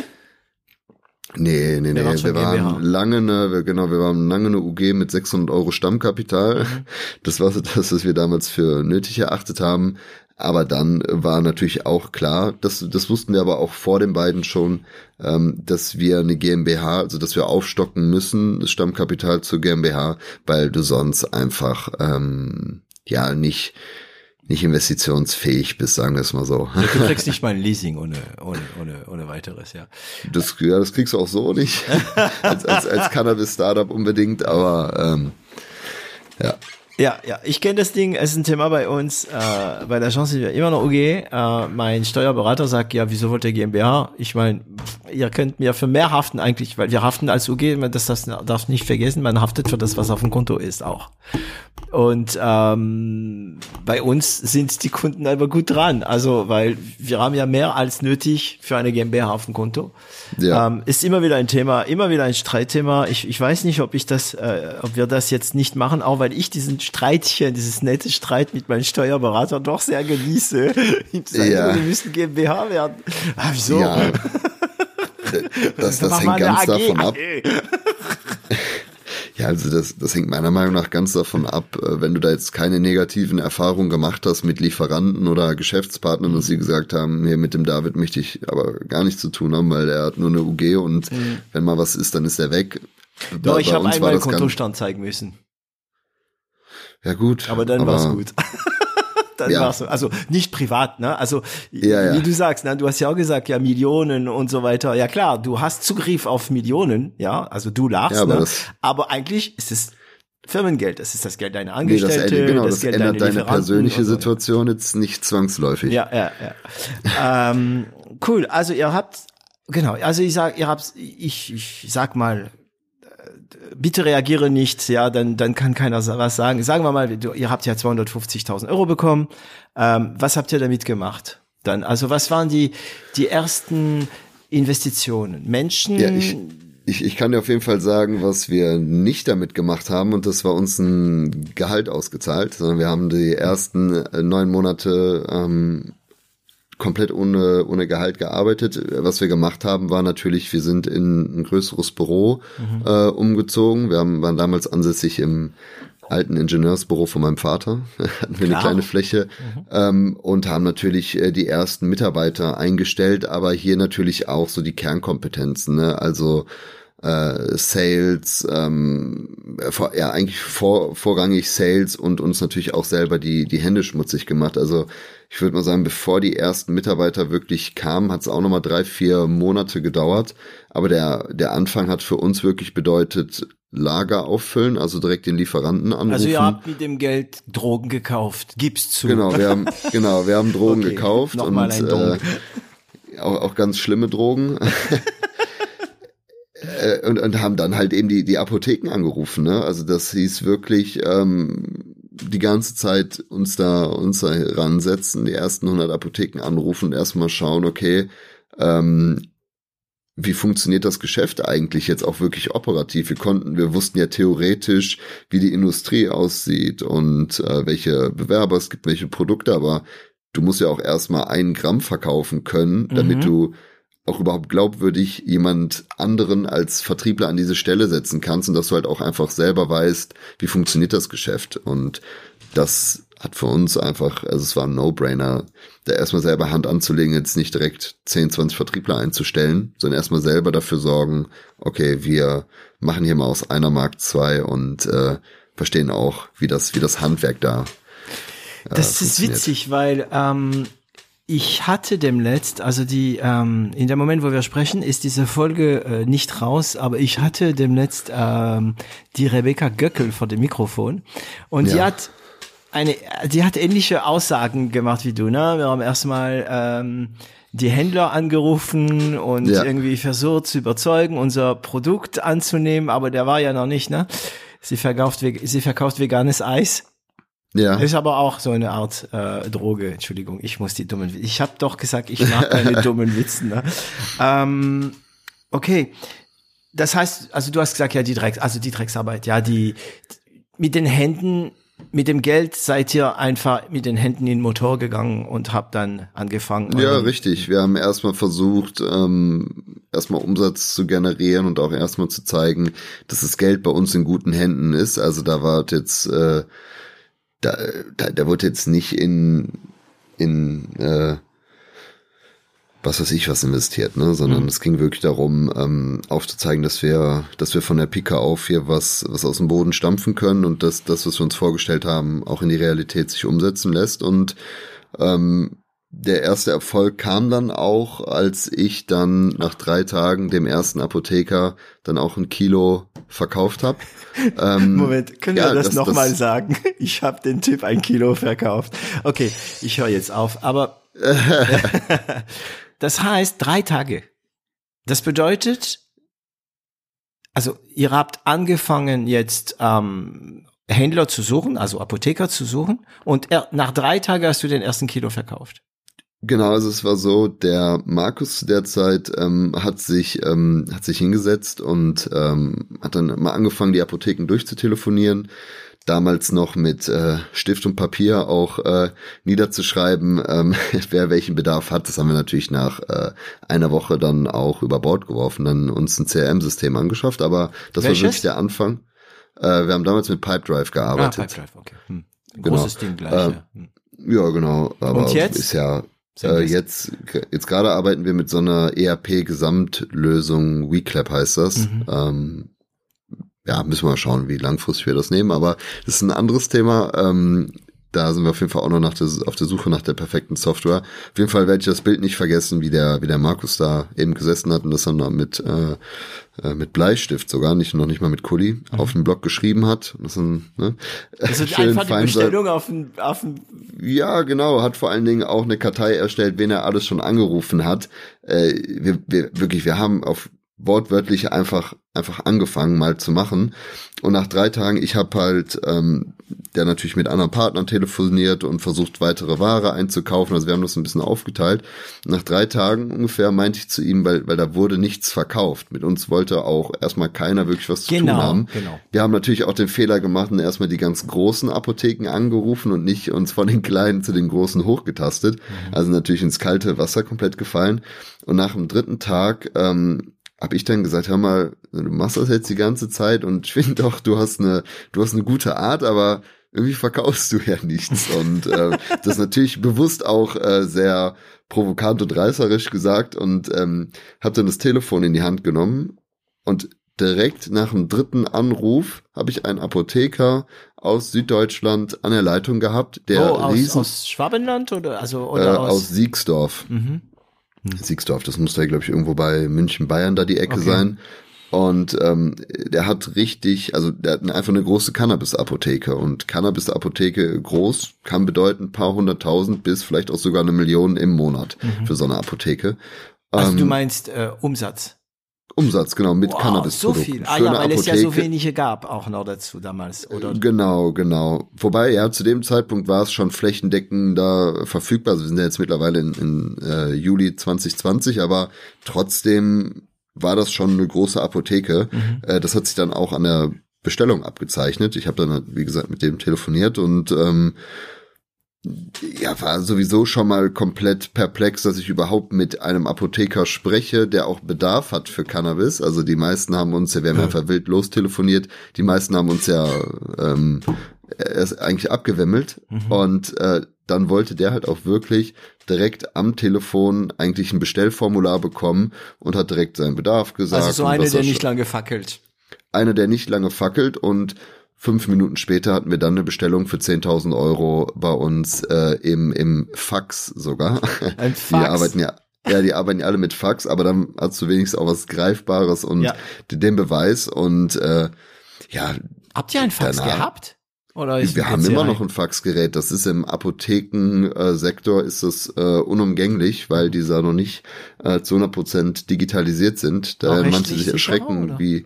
Speaker 1: Nee, nee, nee, wir waren lange eine, genau, wir waren lange eine UG mit 600 Euro Stammkapital. Mhm. Das war das, was wir damals für nötig erachtet haben. Aber dann war natürlich auch klar, das, das wussten wir aber auch vor den beiden schon, ähm, dass wir eine GmbH, also dass wir aufstocken müssen, das Stammkapital zur GmbH, weil du sonst einfach ähm, ja nicht nicht investitionsfähig bist, sagen wir es mal so.
Speaker 2: Du kriegst nicht mal ein Leasing ohne, ohne, ohne, ohne weiteres, ja.
Speaker 1: Das, ja, das kriegst du auch so nicht. als, als, als Cannabis-Startup unbedingt, aber ähm, ja.
Speaker 2: Ja, ja, ich kenne das Ding, es ist ein Thema bei uns, äh, bei der Chance sind wir immer noch UG. Äh, mein Steuerberater sagt, ja, wieso wollt ihr GmbH? Ich meine, ihr könnt mir für mehr haften eigentlich, weil wir haften als UG, das, das darf nicht vergessen, man haftet für das, was auf dem Konto ist auch. Und ähm, bei uns sind die Kunden aber gut dran, also weil wir haben ja mehr als nötig für eine GmbH auf dem Konto. Ja. Ähm, ist immer wieder ein Thema, immer wieder ein Streitthema. Ich, ich weiß nicht, ob ich das, äh, ob wir das jetzt nicht machen, auch weil ich diesen Streitchen, dieses nette Streit mit meinem Steuerberater doch sehr genieße. ja. wir müssen GmbH werden. Ah, wieso? Ja.
Speaker 1: Das, das hängt ganz davon ab. Ja, also das, das hängt meiner Meinung nach ganz davon ab, äh, wenn du da jetzt keine negativen Erfahrungen gemacht hast mit Lieferanten oder Geschäftspartnern, dass sie gesagt haben, hier mit dem David möchte ich aber gar nichts zu tun haben, weil er hat nur eine UG und mhm. wenn mal was ist, dann ist er weg.
Speaker 2: Doch, ich habe einmal Kontostand zeigen müssen.
Speaker 1: Ja gut.
Speaker 2: Aber dann aber, war's gut. dann ja. war's so. Also nicht privat, ne? Also ja, ja. wie du sagst, ne? Du hast ja auch gesagt, ja Millionen und so weiter. Ja klar, du hast Zugriff auf Millionen, ja. Also du lachst, ja, aber, ne? aber eigentlich ist es Firmengeld. Das ist das Geld deiner Angestellten. Nee, das, genau, das, das Geld
Speaker 1: ändert deine persönliche so. Situation jetzt nicht zwangsläufig.
Speaker 2: Ja, ja, ja. ähm, cool. Also ihr habt genau. Also ich sag, ihr habt, ich, ich sag mal bitte reagiere nicht, ja, dann, dann kann keiner was sagen. Sagen wir mal, ihr habt ja 250.000 Euro bekommen. Ähm, was habt ihr damit gemacht? Dann, also was waren die, die ersten Investitionen? Menschen?
Speaker 1: Ja, ich, ich, ich kann dir auf jeden Fall sagen, was wir nicht damit gemacht haben und das war uns ein Gehalt ausgezahlt, sondern wir haben die ersten äh, neun Monate ähm, komplett ohne, ohne Gehalt gearbeitet. Was wir gemacht haben, war natürlich, wir sind in ein größeres Büro mhm. äh, umgezogen. Wir haben, waren damals ansässig im alten Ingenieursbüro von meinem Vater, hatten wir Klar. eine kleine Fläche mhm. ähm, und haben natürlich äh, die ersten Mitarbeiter eingestellt, aber hier natürlich auch so die Kernkompetenzen, ne? also äh, Sales, ähm, vor, ja eigentlich vor, vorrangig Sales und uns natürlich auch selber die die Hände schmutzig gemacht. Also ich würde mal sagen, bevor die ersten Mitarbeiter wirklich kamen, hat es auch nochmal drei, vier Monate gedauert. Aber der, der Anfang hat für uns wirklich bedeutet, Lager auffüllen, also direkt den Lieferanten anrufen. Also
Speaker 2: ihr habt mit dem Geld Drogen gekauft, gib's zu.
Speaker 1: Genau, wir haben, genau, wir haben Drogen okay, gekauft und äh, auch, auch ganz schlimme Drogen. Äh, und, und haben dann halt eben die, die Apotheken angerufen. Ne? Also das hieß wirklich, ähm, die ganze Zeit uns da uns da ransetzen, die ersten 100 Apotheken anrufen und erstmal schauen, okay, ähm, wie funktioniert das Geschäft eigentlich jetzt auch wirklich operativ? Wir konnten, wir wussten ja theoretisch, wie die Industrie aussieht und äh, welche Bewerber es gibt, welche Produkte, aber du musst ja auch erstmal einen Gramm verkaufen können, damit mhm. du auch überhaupt glaubwürdig jemand anderen als Vertriebler an diese Stelle setzen kannst und dass du halt auch einfach selber weißt, wie funktioniert das Geschäft. Und das hat für uns einfach, also es war ein No-Brainer, da erstmal selber Hand anzulegen, jetzt nicht direkt 10, 20 Vertriebler einzustellen, sondern erstmal selber dafür sorgen, okay, wir machen hier mal aus einer Markt zwei und äh, verstehen auch, wie das, wie das Handwerk da.
Speaker 2: Äh, das ist witzig, weil ähm, ich hatte demnächst, also die, ähm, in dem Moment, wo wir sprechen, ist diese Folge äh, nicht raus, aber ich hatte demnächst ähm, die Rebecca Göckel vor dem Mikrofon und ja. die hat eine, die hat ähnliche Aussagen gemacht wie du, ne? Wir haben erstmal ähm, die Händler angerufen und ja. irgendwie versucht zu überzeugen, unser Produkt anzunehmen, aber der war ja noch nicht, ne? Sie verkauft, sie verkauft veganes Eis. Ja. Ist aber auch so eine Art äh, Droge. Entschuldigung, ich muss die dummen. Ich habe doch gesagt, ich mag keine dummen Witzen. Ne? Ähm, okay, das heißt, also du hast gesagt, ja die Drecks, also die Drecksarbeit, ja die mit den Händen mit dem Geld seid ihr einfach mit den Händen in den Motor gegangen und habt dann angefangen.
Speaker 1: Ja, richtig. Wir haben erstmal versucht, ähm, erstmal Umsatz zu generieren und auch erstmal zu zeigen, dass das Geld bei uns in guten Händen ist. Also da war jetzt, äh, da, da, der wurde jetzt nicht in, in äh, was weiß ich was investiert, ne? Sondern mhm. es ging wirklich darum, ähm, aufzuzeigen, dass wir, dass wir von der Pika auf hier was, was aus dem Boden stampfen können und dass das, was wir uns vorgestellt haben, auch in die Realität sich umsetzen lässt. Und ähm, der erste Erfolg kam dann auch, als ich dann nach drei Tagen dem ersten Apotheker dann auch ein Kilo verkauft habe.
Speaker 2: Ähm, Moment, können ja, wir das, das nochmal sagen? Ich habe den Typ ein Kilo verkauft. Okay, ich höre jetzt auf. Aber Das heißt drei Tage. Das bedeutet, also ihr habt angefangen jetzt ähm, Händler zu suchen, also Apotheker zu suchen, und er, nach drei Tagen hast du den ersten Kilo verkauft.
Speaker 1: Genau, also es war so, der Markus zu der Zeit ähm, hat sich ähm, hat sich hingesetzt und ähm, hat dann mal angefangen, die Apotheken durchzutelefonieren, damals noch mit äh, Stift und Papier auch äh, niederzuschreiben, ähm, wer welchen Bedarf hat. Das haben wir natürlich nach äh, einer Woche dann auch über Bord geworfen, dann uns ein CRM-System angeschafft, aber das Welches? war wirklich der Anfang. Äh, wir haben damals mit Pipedrive gearbeitet. Ah, Pipedrive, okay. Hm. Genau. Großes Ding gleich. Äh, ja. Hm. ja, genau. Aber ist ja äh, jetzt, jetzt gerade arbeiten wir mit so einer ERP-Gesamtlösung, WeClap heißt das. Mhm. Ähm, ja, müssen wir mal schauen, wie langfristig wir das nehmen, aber das ist ein anderes Thema. Ähm, da sind wir auf jeden Fall auch noch nach der, auf der Suche nach der perfekten Software. Auf jeden Fall werde ich das Bild nicht vergessen, wie der, wie der Markus da eben gesessen hat und das dann mit, äh, äh, mit Bleistift sogar, nicht noch nicht mal mit Kuli, mhm. auf dem Blog geschrieben hat. Das, sind, ne,
Speaker 2: das ist einfach die Bestellung auf dem, auf dem
Speaker 1: Ja, genau, hat vor allen Dingen auch eine Kartei erstellt, wen er alles schon angerufen hat. Äh, wir, wir, wirklich, wir haben auf wortwörtlich einfach einfach angefangen mal zu machen. Und nach drei Tagen ich habe halt ähm, der natürlich mit anderen Partnern telefoniert und versucht weitere Ware einzukaufen. Also wir haben das ein bisschen aufgeteilt. Nach drei Tagen ungefähr meinte ich zu ihm weil weil da wurde nichts verkauft. Mit uns wollte auch erstmal keiner wirklich was zu genau, tun haben. genau. wir haben natürlich auch den Fehler gemacht und erstmal die ganz großen Apotheken angerufen und nicht uns von den kleinen zu den großen hochgetastet. Mhm. also natürlich ins kalte Wasser komplett gefallen. Und nach dem dritten Tag ähm, habe ich dann gesagt, hör mal, du machst das jetzt die ganze Zeit und ich finde doch, du hast eine, du hast eine gute Art, aber irgendwie verkaufst du ja nichts. Und äh, das natürlich bewusst auch äh, sehr provokant und reißerisch gesagt und ähm, habe dann das Telefon in die Hand genommen und direkt nach dem dritten Anruf habe ich einen Apotheker aus Süddeutschland an der Leitung gehabt, der
Speaker 2: oh, aus, riesen, aus Schwabenland oder also oder
Speaker 1: äh, aus, aus Siegsdorf. Mhm. Hm. Siegsdorf, das muss da, glaube ich, irgendwo bei München, Bayern da die Ecke okay. sein. Und ähm, der hat richtig, also der hat einfach eine große Cannabis-Apotheke. Und Cannabis-Apotheke groß kann bedeuten paar hunderttausend bis vielleicht auch sogar eine Million im Monat mhm. für so eine Apotheke.
Speaker 2: Also ähm, du meinst äh, Umsatz?
Speaker 1: Umsatz, genau, mit wow, Cannabis.
Speaker 2: So viel. Ah, ja, weil Apotheke. es ja so wenige gab, auch noch dazu damals, oder?
Speaker 1: Genau, genau. Wobei, ja, zu dem Zeitpunkt war es schon flächendeckend da verfügbar. Also wir sind ja jetzt mittlerweile in, in äh, Juli 2020, aber trotzdem war das schon eine große Apotheke. Mhm. Äh, das hat sich dann auch an der Bestellung abgezeichnet. Ich habe dann, wie gesagt, mit dem telefoniert und ähm, ja, war sowieso schon mal komplett perplex, dass ich überhaupt mit einem Apotheker spreche, der auch Bedarf hat für Cannabis. Also die meisten haben uns ja, wir haben ja. einfach wild lostelefoniert, die meisten haben uns ja ähm, er ist eigentlich abgewimmelt mhm. und äh, dann wollte der halt auch wirklich direkt am Telefon eigentlich ein Bestellformular bekommen und hat direkt seinen Bedarf gesagt.
Speaker 2: Also so eine, der nicht lange fackelt.
Speaker 1: Einer, der nicht lange fackelt und fünf Minuten später hatten wir dann eine Bestellung für 10.000 Euro bei uns äh, im, im Fax sogar.
Speaker 2: Ein Fax?
Speaker 1: Die arbeiten ja ja, die arbeiten ja alle mit Fax, aber dann hast du wenigstens auch was Greifbares und ja. den Beweis und äh, ja.
Speaker 2: Habt ihr ein Fax danach, gehabt?
Speaker 1: Oder wir haben immer noch ein Faxgerät. Das ist im Apothekensektor ist das äh, unumgänglich, weil dieser noch nicht äh, zu 100 Prozent digitalisiert sind. Da manche sich erschrecken, wie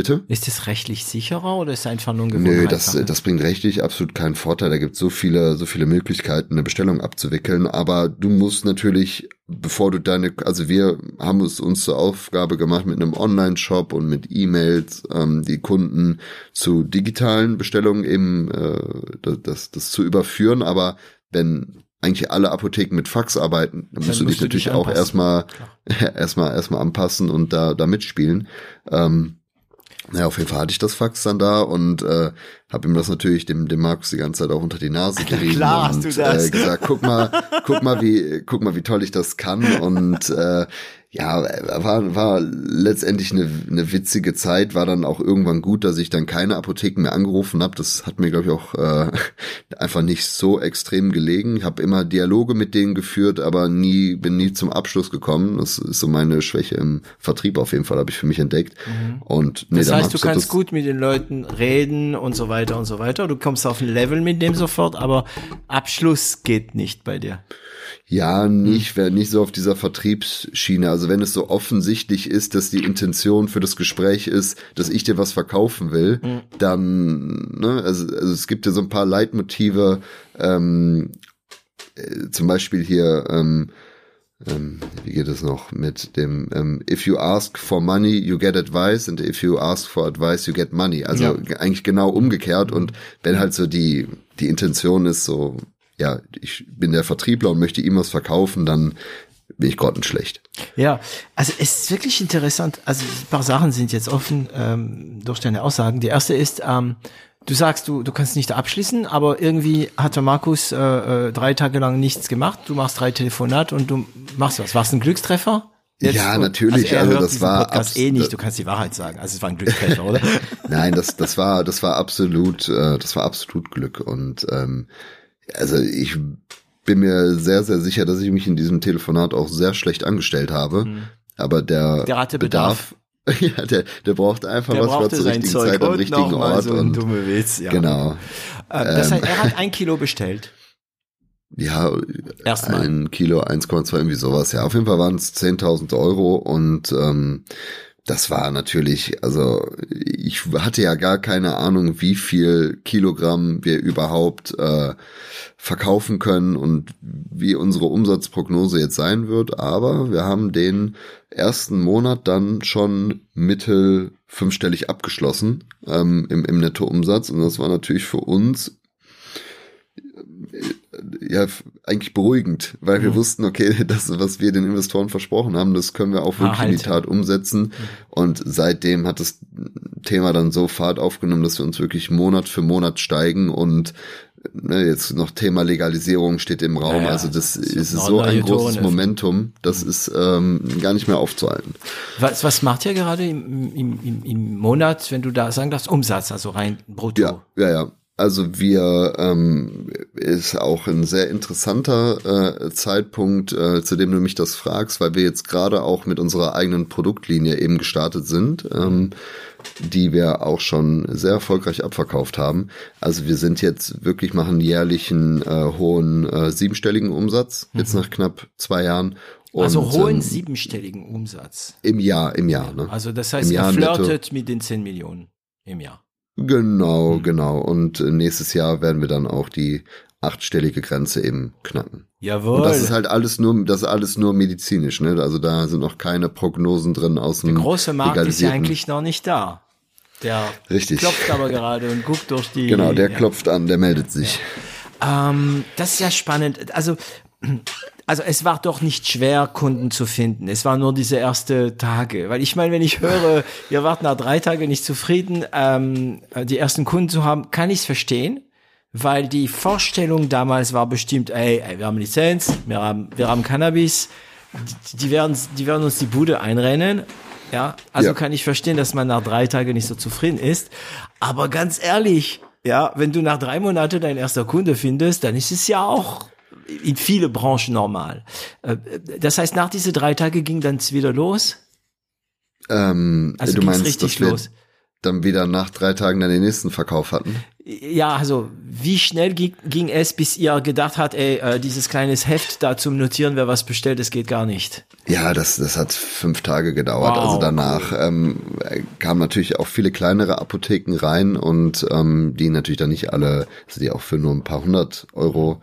Speaker 1: Bitte?
Speaker 2: Ist es rechtlich sicherer oder ist es einfach nur ein
Speaker 1: Nö, das, das bringt rechtlich absolut keinen Vorteil. Da gibt es so viele, so viele Möglichkeiten, eine Bestellung abzuwickeln. Aber du musst natürlich, bevor du deine, also wir haben es uns zur Aufgabe gemacht, mit einem Online-Shop und mit E-Mails ähm, die Kunden zu digitalen Bestellungen eben äh, das, das zu überführen. Aber wenn eigentlich alle Apotheken mit Fax arbeiten, dann, dann musst du dich natürlich dich auch erstmal erstmal erstmal anpassen und da da mitspielen. Ähm, naja, auf jeden Fall hatte ich das Fax dann da und äh, habe ihm das natürlich dem dem Markus die ganze Zeit auch unter die Nase gerieben
Speaker 2: Klar,
Speaker 1: und
Speaker 2: hast du das.
Speaker 1: Äh, gesagt, guck mal, guck mal wie guck mal wie toll ich das kann und äh, ja, war, war letztendlich eine, eine witzige Zeit, war dann auch irgendwann gut, dass ich dann keine Apotheken mehr angerufen habe. Das hat mir, glaube ich, auch äh, einfach nicht so extrem gelegen. Ich habe immer Dialoge mit denen geführt, aber nie, bin nie zum Abschluss gekommen. Das ist so meine Schwäche im Vertrieb auf jeden Fall, habe ich für mich entdeckt. Mhm. Und
Speaker 2: nee, das heißt, du kannst gut mit den Leuten reden und so weiter und so weiter. Du kommst auf ein Level mit dem sofort, aber Abschluss geht nicht bei dir.
Speaker 1: Ja, nicht, hm. nicht so auf dieser Vertriebsschiene. Also wenn es so offensichtlich ist, dass die Intention für das Gespräch ist, dass ich dir was verkaufen will, mhm. dann, ne, also, also es gibt ja so ein paar Leitmotive, ähm, äh, zum Beispiel hier, ähm, ähm, wie geht es noch mit dem ähm, If you ask for money, you get advice and if you ask for advice, you get money. Also ja. eigentlich genau umgekehrt und wenn halt so die die Intention ist so ja, ich bin der Vertriebler und möchte ihm was verkaufen, dann bin ich grottenschlecht.
Speaker 2: Ja, also es ist wirklich interessant. Also ein paar Sachen sind jetzt offen ähm, durch deine Aussagen. Die erste ist, ähm, du sagst, du, du kannst nicht abschließen, aber irgendwie hat der Markus äh, äh, drei Tage lang nichts gemacht. Du machst drei Telefonate und du machst was. Warst ein Glückstreffer?
Speaker 1: Jetzt ja, natürlich. Also, also das war
Speaker 2: Podcast eh nicht. Du kannst die Wahrheit sagen. Also es war ein Glückstreffer, oder?
Speaker 1: Nein, das das war das war absolut äh, das war absolut Glück und ähm, also ich bin mir sehr, sehr sicher, dass ich mich in diesem Telefonat auch sehr schlecht angestellt habe. Mhm. Aber der,
Speaker 2: der hatte Bedarf,
Speaker 1: Bedarf ja, der, der braucht einfach der was war zur richtigen Zeug Zeit am richtigen Ort.
Speaker 2: So und dumme Witz, ja.
Speaker 1: Genau.
Speaker 2: Äh, das heißt, er hat ein Kilo bestellt.
Speaker 1: Ja, Erstmal. ein Kilo, 1,2, irgendwie sowas. Ja, auf jeden Fall waren es 10.000 Euro und ähm, das war natürlich, also ich hatte ja gar keine Ahnung, wie viel Kilogramm wir überhaupt äh, verkaufen können und wie unsere Umsatzprognose jetzt sein wird. Aber wir haben den ersten Monat dann schon mittel fünfstellig abgeschlossen ähm, im, im Nettoumsatz. Und das war natürlich für uns ja eigentlich beruhigend, weil wir mhm. wussten, okay, das, was wir den Investoren versprochen haben, das können wir auch wirklich ah, in die Tat umsetzen. Mhm. Und seitdem hat das Thema dann so Fahrt aufgenommen, dass wir uns wirklich Monat für Monat steigen und ne, jetzt noch Thema Legalisierung steht im Raum. Ja, also das, das ist so ein großes Momentum, das mhm. ist ähm, gar nicht mehr aufzuhalten.
Speaker 2: Was, was macht ihr gerade im, im, im Monat, wenn du da sagen darfst, Umsatz, also rein brutto?
Speaker 1: Ja, ja, ja. Also wir ähm, ist auch ein sehr interessanter äh, Zeitpunkt, äh, zu dem du mich das fragst, weil wir jetzt gerade auch mit unserer eigenen Produktlinie eben gestartet sind, ähm, die wir auch schon sehr erfolgreich abverkauft haben. Also wir sind jetzt wirklich machen jährlichen äh, hohen äh, siebenstelligen Umsatz jetzt mhm. nach knapp zwei Jahren
Speaker 2: und, also hohen ähm, siebenstelligen Umsatz.
Speaker 1: Im Jahr, im Jahr. Ne?
Speaker 2: Also das heißt, er flirtet mit den 10 Millionen im Jahr.
Speaker 1: Genau, mhm. genau. Und äh, nächstes Jahr werden wir dann auch die achtstellige Grenze eben knacken.
Speaker 2: Jawohl.
Speaker 1: Und das ist halt alles nur, das ist alles nur medizinisch, ne? Also da sind noch keine Prognosen drin aus dem
Speaker 2: Der große Markt ist ja eigentlich noch nicht da. Der
Speaker 1: Richtig.
Speaker 2: klopft aber gerade und guckt durch die.
Speaker 1: Genau, der ja. klopft an, der meldet sich.
Speaker 2: Ja. Ähm, das ist ja spannend. Also also es war doch nicht schwer, Kunden zu finden. Es war nur diese erste Tage. Weil ich meine, wenn ich höre, ihr wart nach drei Tagen nicht zufrieden, ähm, die ersten Kunden zu haben, kann ich es verstehen. weil die Vorstellung damals war bestimmt, ey, ey wir haben Lizenz, wir haben, wir haben Cannabis, die, die werden, die werden uns die Bude einrennen. Ja, also
Speaker 1: Ja.
Speaker 2: kann ich verstehen, dass man nach drei Tagen nicht so zufrieden ist. Aber ganz ehrlich, ja, wenn du nach drei Monaten dein erster Kunde findest, dann ist es ja auch in viele Branchen normal. Äh, Das heißt, nach diese drei Tage ging dann wieder los.
Speaker 1: Ähm,
Speaker 2: Also
Speaker 1: du meinst,
Speaker 2: richtig
Speaker 1: dass wir
Speaker 2: los.
Speaker 1: dann wieder nach drei Tagen dann den nächsten Verkauf hatten?
Speaker 2: Ja, also wie schnell ging, ging es, bis ihr gedacht habt, ey, äh, dieses kleines Heft da zum Notieren, wer was bestellt, das geht gar nicht.
Speaker 1: Ja, das, das hat fünf Tage gedauert.
Speaker 2: Wow,
Speaker 1: also danach ähm, kamen natürlich auch viele kleinere Apotheken rein und ähm, die natürlich dann nicht alle, also die auch für nur ein paar hundert Euro,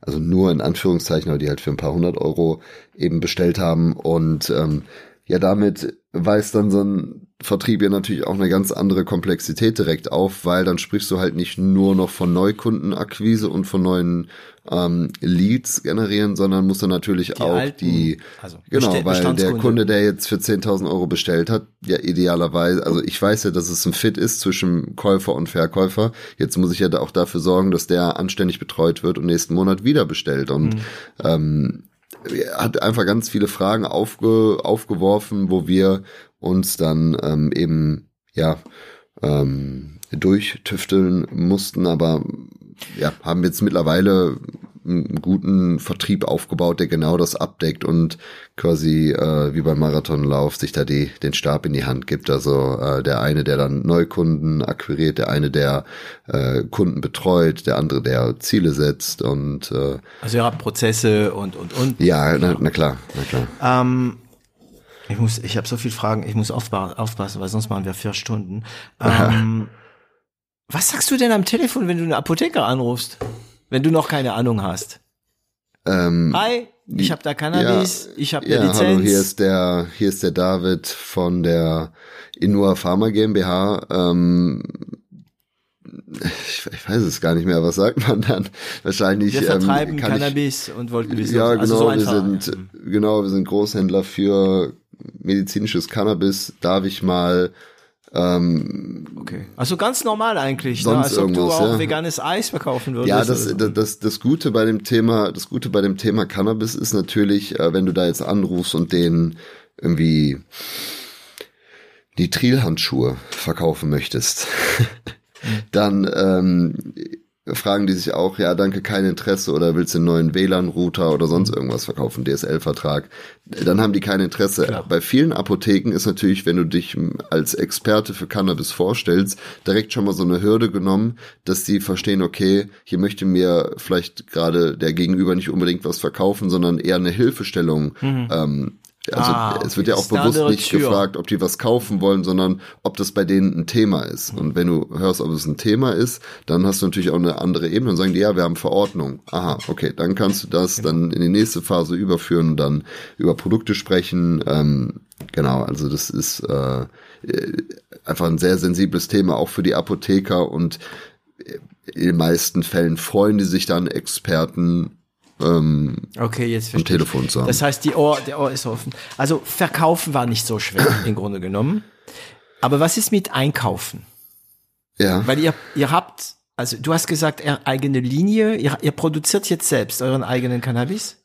Speaker 1: also nur in Anführungszeichen, aber die halt für ein paar hundert Euro eben bestellt haben. Und ähm, ja, damit weist dann so ein Vertrieb ja natürlich auch eine ganz andere Komplexität direkt auf, weil dann sprichst du halt nicht nur noch von Neukundenakquise und von neuen ähm, Leads generieren, sondern musst dann natürlich auch
Speaker 2: alten,
Speaker 1: die,
Speaker 2: also
Speaker 1: genau, weil der. Kunde, der jetzt für 10.000 Euro bestellt hat, ja idealerweise, also ich weiß ja, dass es ein Fit ist zwischen Käufer und Verkäufer. Jetzt muss ich ja auch dafür sorgen, dass der anständig betreut wird und nächsten Monat wieder bestellt und
Speaker 2: Mhm.
Speaker 1: ähm, er hat einfach ganz viele Fragen aufge, aufgeworfen, wo wir uns dann ähm, eben ja ähm, durchtüfteln mussten, aber ja, haben jetzt mittlerweile einen guten Vertrieb aufgebaut, der genau das abdeckt und quasi äh, wie beim Marathonlauf sich da die, den Stab in die Hand gibt. Also äh, der eine, der dann Neukunden akquiriert, der eine, der äh, Kunden betreut, der andere, der Ziele setzt und äh,
Speaker 2: Also ihr habt Prozesse und und und.
Speaker 1: ja, na, na klar, na klar.
Speaker 2: Ähm, ich muss, ich habe so viele Fragen, ich muss aufpa aufpassen, weil sonst machen wir vier Stunden. Ähm, was sagst du denn am Telefon, wenn du einen Apotheker anrufst, wenn du noch keine Ahnung hast?
Speaker 1: Ähm,
Speaker 2: Hi, ich habe da Cannabis, ich habe eine
Speaker 1: ja,
Speaker 2: Lizenz.
Speaker 1: hallo, hier ist der, hier ist der David von der Inua Pharma GmbH. Ähm, ich, ich weiß es gar nicht mehr, was sagt man dann? Wahrscheinlich.
Speaker 2: wir vertreiben
Speaker 1: ähm, kann ich-
Speaker 2: Cannabis und wollten wissen,
Speaker 1: Ja, genau,
Speaker 2: also so
Speaker 1: wir
Speaker 2: einfach.
Speaker 1: sind, genau, wir sind Großhändler für medizinisches Cannabis. Darf ich mal, ähm,
Speaker 2: Okay. Also ganz normal eigentlich, ne?
Speaker 1: Sonst
Speaker 2: als ob du auch
Speaker 1: ja.
Speaker 2: veganes Eis verkaufen würdest.
Speaker 1: Ja, das,
Speaker 2: so.
Speaker 1: das, das, das Gute bei dem Thema, das Gute bei dem Thema Cannabis ist natürlich, äh, wenn du da jetzt anrufst und denen irgendwie Nitrilhandschuhe verkaufen möchtest, dann ähm, fragen die sich auch, ja, danke, kein Interesse oder willst du einen neuen WLAN-Router oder sonst irgendwas verkaufen, DSL-Vertrag, dann haben die kein Interesse.
Speaker 2: Klar.
Speaker 1: Bei vielen Apotheken ist natürlich, wenn du dich als Experte für Cannabis vorstellst, direkt schon mal so eine Hürde genommen, dass sie verstehen, okay, hier möchte mir vielleicht gerade der Gegenüber nicht unbedingt was verkaufen, sondern eher eine Hilfestellung ähm, also
Speaker 2: Ah,
Speaker 1: es
Speaker 2: okay.
Speaker 1: wird ja auch bewusst nicht
Speaker 2: Tür.
Speaker 1: gefragt, ob die was kaufen wollen, sondern ob das bei denen ein Thema ist. Und wenn du hörst, ob es ein Thema ist, dann hast du natürlich auch eine andere Ebene und sagen die, ja, wir haben Verordnung. Aha, okay, dann kannst du das
Speaker 2: Genau.
Speaker 1: dann in die nächste Phase überführen und dann über Produkte sprechen. Ähm, genau, also das ist äh, einfach ein sehr sensibles Thema, auch für die Apotheker und in den meisten Fällen freuen die sich dann Experten ähm,
Speaker 2: Okay, jetzt
Speaker 1: am. Telefon zu haben.
Speaker 2: Das heißt, die Ohr, der Ohr ist offen. Also verkaufen war nicht so schwer im Grunde genommen. Aber was ist mit einkaufen?
Speaker 1: ja.
Speaker 2: Weil ihr, ihr habt, also du hast gesagt, eigene Linie, ihr, ihr produziert jetzt selbst euren eigenen Cannabis?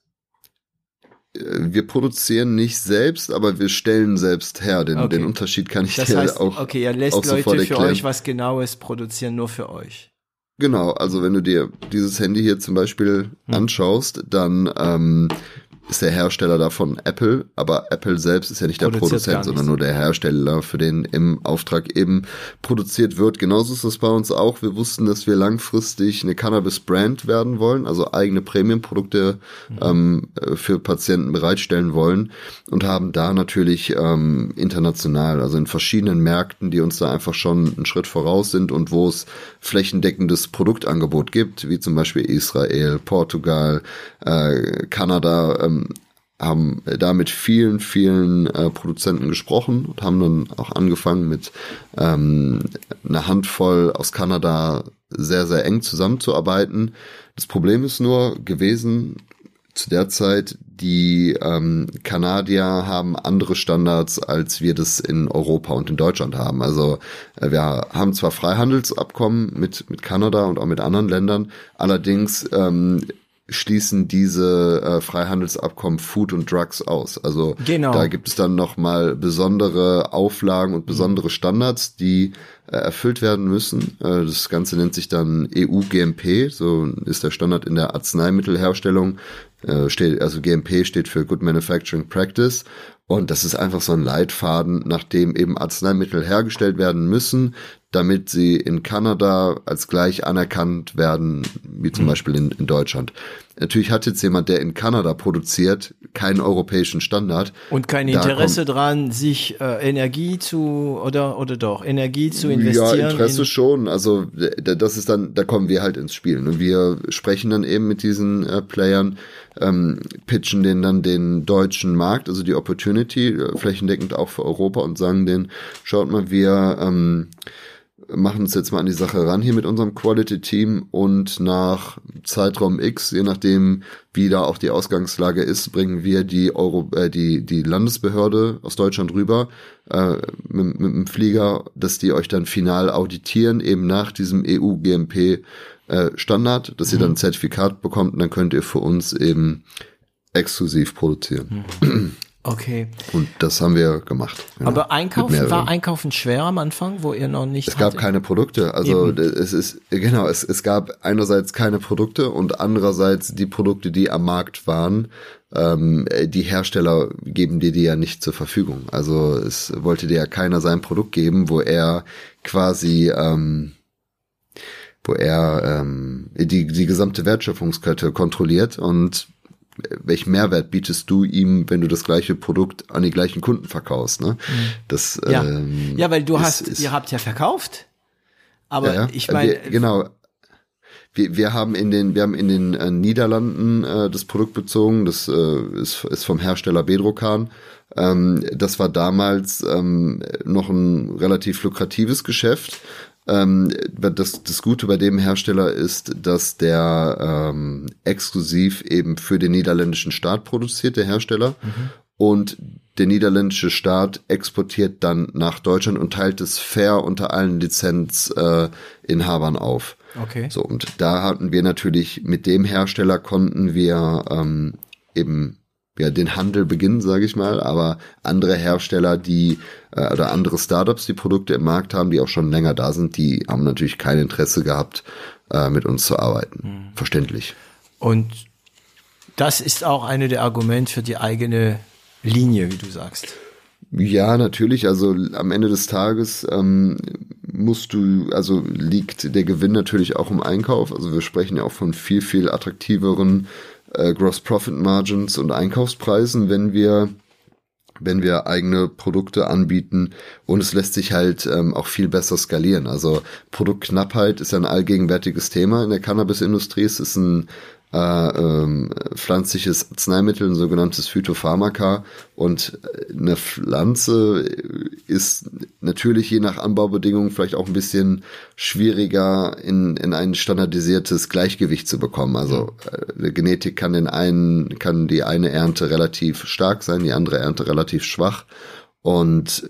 Speaker 1: wir produzieren nicht selbst, aber wir stellen selbst her. Den,
Speaker 2: Okay.
Speaker 1: den Unterschied kann ich
Speaker 2: Das
Speaker 1: dir
Speaker 2: heißt,
Speaker 1: auch.
Speaker 2: okay, ihr lässt Leute für
Speaker 1: erklären.
Speaker 2: euch was Genaues produzieren, nur für euch.
Speaker 1: Genau, also wenn du dir dieses Handy hier zum Beispiel
Speaker 2: Hm.
Speaker 1: anschaust, dann ähm, ist der Hersteller davon Apple, aber Apple selbst ist ja nicht der
Speaker 2: Produziert
Speaker 1: Produzent, sondern nur der Hersteller, für den im Auftrag eben produziert wird. Genauso ist es bei uns auch. Wir wussten, dass wir langfristig eine Cannabis-Brand werden wollen, also eigene Premium-Produkte
Speaker 2: Mhm.
Speaker 1: ähm, äh, für Patienten bereitstellen wollen und haben da natürlich ähm, international, also in verschiedenen Märkten, die uns da einfach schon einen Schritt voraus sind und wo es flächendeckendes Produktangebot gibt, wie zum Beispiel Israel, Portugal, äh, Kanada, ähm, haben da mit vielen, vielen äh, Produzenten gesprochen und haben dann auch angefangen mit ähm, einer Handvoll aus Kanada sehr, sehr eng zusammenzuarbeiten. Das Problem ist nur gewesen, zu der Zeit, die ähm, Kanadier haben andere Standards, als wir das in Europa und in Deutschland haben. Also äh, wir haben zwar Freihandelsabkommen mit, mit Kanada und auch mit anderen Ländern, allerdings ähm, schließen diese äh, Freihandelsabkommen Food und Drugs aus. Also
Speaker 2: Genau.
Speaker 1: da gibt es dann nochmal besondere Auflagen und besondere Standards, die äh, erfüllt werden müssen. Äh, das Ganze nennt sich dann EU-GMP, so ist der Standard in der Arzneimittelherstellung. Äh, steht, also GMP steht für Good Manufacturing Practice. Und das ist einfach so ein Leitfaden, nach dem eben Arzneimittel hergestellt werden müssen, damit sie in Kanada als gleich anerkannt werden, wie zum Beispiel in, in Deutschland. Natürlich hat jetzt jemand, der in Kanada produziert, keinen europäischen Standard.
Speaker 2: Und kein Interesse dran, sich äh, Energie zu oder oder doch Energie zu investieren.
Speaker 1: Ja, Interesse
Speaker 2: in,
Speaker 1: schon. Also das ist dann, da kommen wir halt ins Spiel. Und wir sprechen dann eben mit diesen äh, Playern, ähm, pitchen denen dann den deutschen Markt, also die Opportunity, äh, flächendeckend auch für Europa und sagen denen, schaut mal, wir ähm, machen uns jetzt mal an die Sache ran hier mit unserem Quality-Team und nach Zeitraum X, je nachdem, wie da auch die Ausgangslage ist, bringen wir die Euro, äh, die, die Landesbehörde aus Deutschland rüber äh, mit, mit dem Flieger, dass die euch dann final auditieren, eben nach diesem EU-GMP äh, Standard, dass ihr dann ein Zertifikat bekommt und dann könnt ihr für uns eben exklusiv produzieren.
Speaker 2: Okay.
Speaker 1: Und das haben wir gemacht. ja.
Speaker 2: Aber Einkaufen war Einkaufen schwer am Anfang, wo ihr noch nicht
Speaker 1: Es gab
Speaker 2: hattet?
Speaker 1: keine Produkte. Also
Speaker 2: Eben.
Speaker 1: es ist genau, es, es gab einerseits keine Produkte und andererseits die Produkte, die am Markt waren. Ähm, die Hersteller geben dir die ja nicht zur Verfügung. Also es wollte dir ja keiner sein Produkt geben, wo er quasi ähm, wo er ähm, die, die gesamte Wertschöpfungskette kontrolliert und welchen Mehrwert bietest du ihm, wenn du das gleiche Produkt an die gleichen Kunden verkaufst, ne? Das,
Speaker 2: Ja.
Speaker 1: ähm,
Speaker 2: ja, weil du
Speaker 1: ist-
Speaker 2: hast,
Speaker 1: ist-
Speaker 2: ihr habt ja verkauft. Aber
Speaker 1: ja, ja.
Speaker 2: ich meine,
Speaker 1: wir, genau. Wir, wir haben in den, wir haben in den äh, Niederlanden äh, das Produkt bezogen. Das äh, ist, ist vom Hersteller Bedrocan. Ähm, das war damals ähm, noch ein relativ lukratives Geschäft. Ähm, das, das Gute bei dem Hersteller ist, dass der ähm, exklusiv eben für den niederländischen Staat produziert, der Hersteller. Und der niederländische Staat exportiert dann nach Deutschland und teilt es fair unter allen Lizenzinhabern äh, auf.
Speaker 2: Okay.
Speaker 1: So, und da hatten wir natürlich, mit dem Hersteller konnten wir ähm, eben ja, den Handel beginnen, sage ich mal, aber andere Hersteller, die äh, oder andere Startups, die Produkte im Markt haben, die auch schon länger da sind, die haben natürlich kein Interesse gehabt, äh, mit uns zu arbeiten. Verständlich.
Speaker 2: und das ist auch eine der Argumente für die eigene Linie, wie du sagst.
Speaker 1: Ja, natürlich. Also am Ende des Tages ähm, musst du, also liegt der Gewinn natürlich auch im Einkauf. Also wir sprechen ja auch von viel, viel attraktiveren äh, Gross Profit Margins und Einkaufspreisen, wenn wir wenn wir eigene Produkte anbieten und es lässt sich halt ähm, auch viel besser skalieren. Also Produktknappheit ist ein allgegenwärtiges Thema in der Cannabisindustrie. Es ist ein äh, ähm, pflanzliches Arzneimittel, ein sogenanntes Phytopharmaka. Und eine Pflanze ist natürlich je nach Anbaubedingungen vielleicht auch ein bisschen schwieriger in, in ein standardisiertes Gleichgewicht zu bekommen. Also äh, Genetik kann den einen, kann die eine Ernte relativ stark sein, die andere Ernte relativ schwach. Und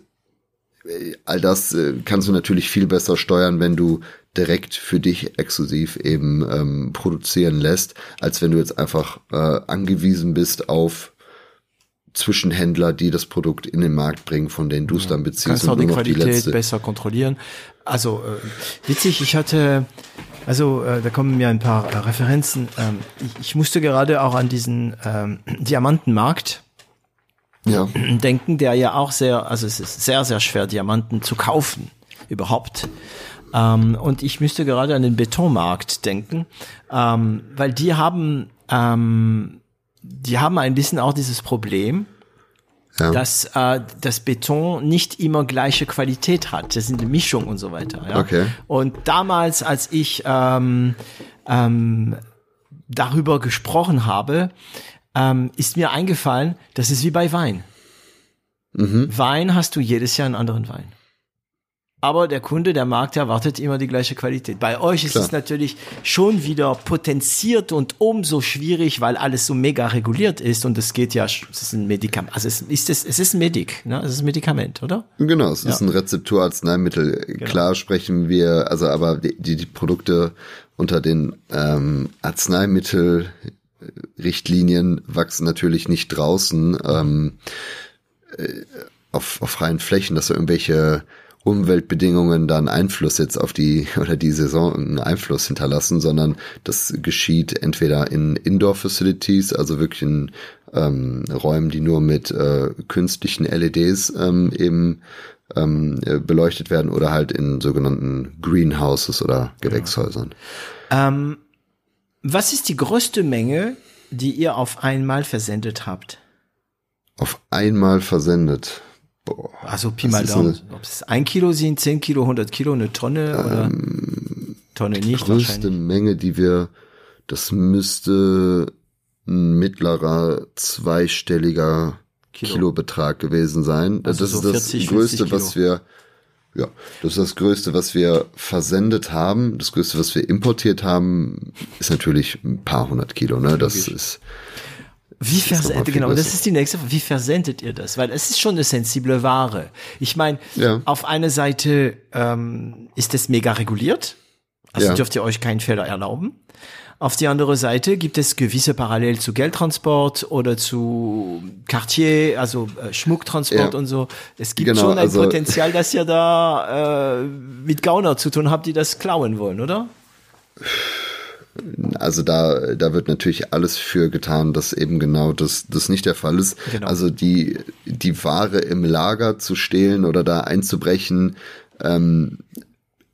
Speaker 1: äh, all das äh, kannst du natürlich viel besser steuern, wenn du direkt für dich exklusiv eben ähm, produzieren lässt, als wenn du jetzt einfach äh, angewiesen bist auf Zwischenhändler, die das Produkt in den Markt bringen, von denen du es dann beziehst
Speaker 2: Kannst auch
Speaker 1: und
Speaker 2: die
Speaker 1: noch die
Speaker 2: Qualität
Speaker 1: letzte.
Speaker 2: besser kontrollieren. Also äh, witzig, ich hatte, also äh, da kommen mir ein paar äh, Referenzen. Ähm, ich, ich musste gerade auch an diesen ähm, Diamantenmarkt
Speaker 1: Ja,
Speaker 2: denken, der ja auch sehr, also es ist sehr, sehr schwer, Diamanten zu kaufen, überhaupt. Ähm, und ich müsste gerade an den Betonmarkt denken, ähm, weil die haben, ähm, die haben ein bisschen auch dieses Problem,
Speaker 1: ja.
Speaker 2: dass äh, das Beton nicht immer gleiche Qualität hat. Das ist eine Mischung und so weiter. Ja?
Speaker 1: Okay.
Speaker 2: Und damals, als ich ähm, ähm, darüber gesprochen habe, ähm, ist mir eingefallen, das ist wie bei Wein.
Speaker 1: Mhm.
Speaker 2: Wein hast du jedes Jahr einen anderen Wein. Aber der Kunde, der Markt erwartet immer die gleiche Qualität. Bei euch ist
Speaker 1: Klar.
Speaker 2: es natürlich schon wieder potenziert und umso schwierig, weil alles so mega reguliert ist und es geht ja, es ist ein Medikament, also es ist, es, es ist ein Medik, ne? es ist ein Medikament, oder?
Speaker 1: Genau, es ist ein Rezepturarzneimittel.
Speaker 2: Genau.
Speaker 1: Klar sprechen wir, also aber die, die, die Produkte unter den ähm, Arzneimittelrichtlinien wachsen natürlich nicht draußen ähm, äh, auf, auf freien Flächen, dass da irgendwelche Umweltbedingungen dann Einfluss jetzt auf die oder die Saison einen Einfluss hinterlassen, sondern das geschieht entweder in Indoor-Facilities, also wirklich in ähm, Räumen, die nur mit äh, künstlichen LEDs ähm, eben ähm, äh, beleuchtet werden oder halt in sogenannten Greenhouses oder Gewächshäusern.
Speaker 2: Ähm, was ist die größte Menge, die ihr auf einmal versendet habt?
Speaker 1: Auf einmal versendet. Boah,
Speaker 2: Also Pi mal Daumen. Ob es ein Kilo sind, zehn Kilo, 100 Kilo, eine Tonne oder Tonne nicht
Speaker 1: größte
Speaker 2: wahrscheinlich.
Speaker 1: Menge, die wir, das müsste ein mittlerer zweistelliger
Speaker 2: Kilo.
Speaker 1: Kilobetrag gewesen sein.
Speaker 2: Also
Speaker 1: das
Speaker 2: so
Speaker 1: ist das
Speaker 2: 40,
Speaker 1: Größte,
Speaker 2: 50
Speaker 1: was wir, ja, das ist das Größte, was wir versendet haben. Das Größte, was wir importiert haben, ist natürlich ein paar hundert Kilo, ne? Das ist,
Speaker 2: Wie versendet, genau, das ist die nächste Frage. Wie versendet ihr das? Weil es ist schon eine sensible Ware. Ich meine,
Speaker 1: Ja.
Speaker 2: auf einer Seite ähm, ist es mega reguliert. Also
Speaker 1: Ja.
Speaker 2: dürft ihr euch keinen Fehler erlauben. Auf die andere Seite gibt es gewisse Parallel zu Geldtransport oder zu Cartier, also äh, Schmucktransport
Speaker 1: Ja.
Speaker 2: und so. Es gibt
Speaker 1: Genau,
Speaker 2: schon ein
Speaker 1: also-
Speaker 2: Potenzial, dass ihr da äh, mit Gauner zu tun habt, die das klauen wollen, oder?
Speaker 1: Also da, da wird natürlich alles für getan, dass eben genau das, das nicht der Fall ist.
Speaker 2: Genau.
Speaker 1: Also die, die Ware im Lager zu stehlen oder da einzubrechen, ähm,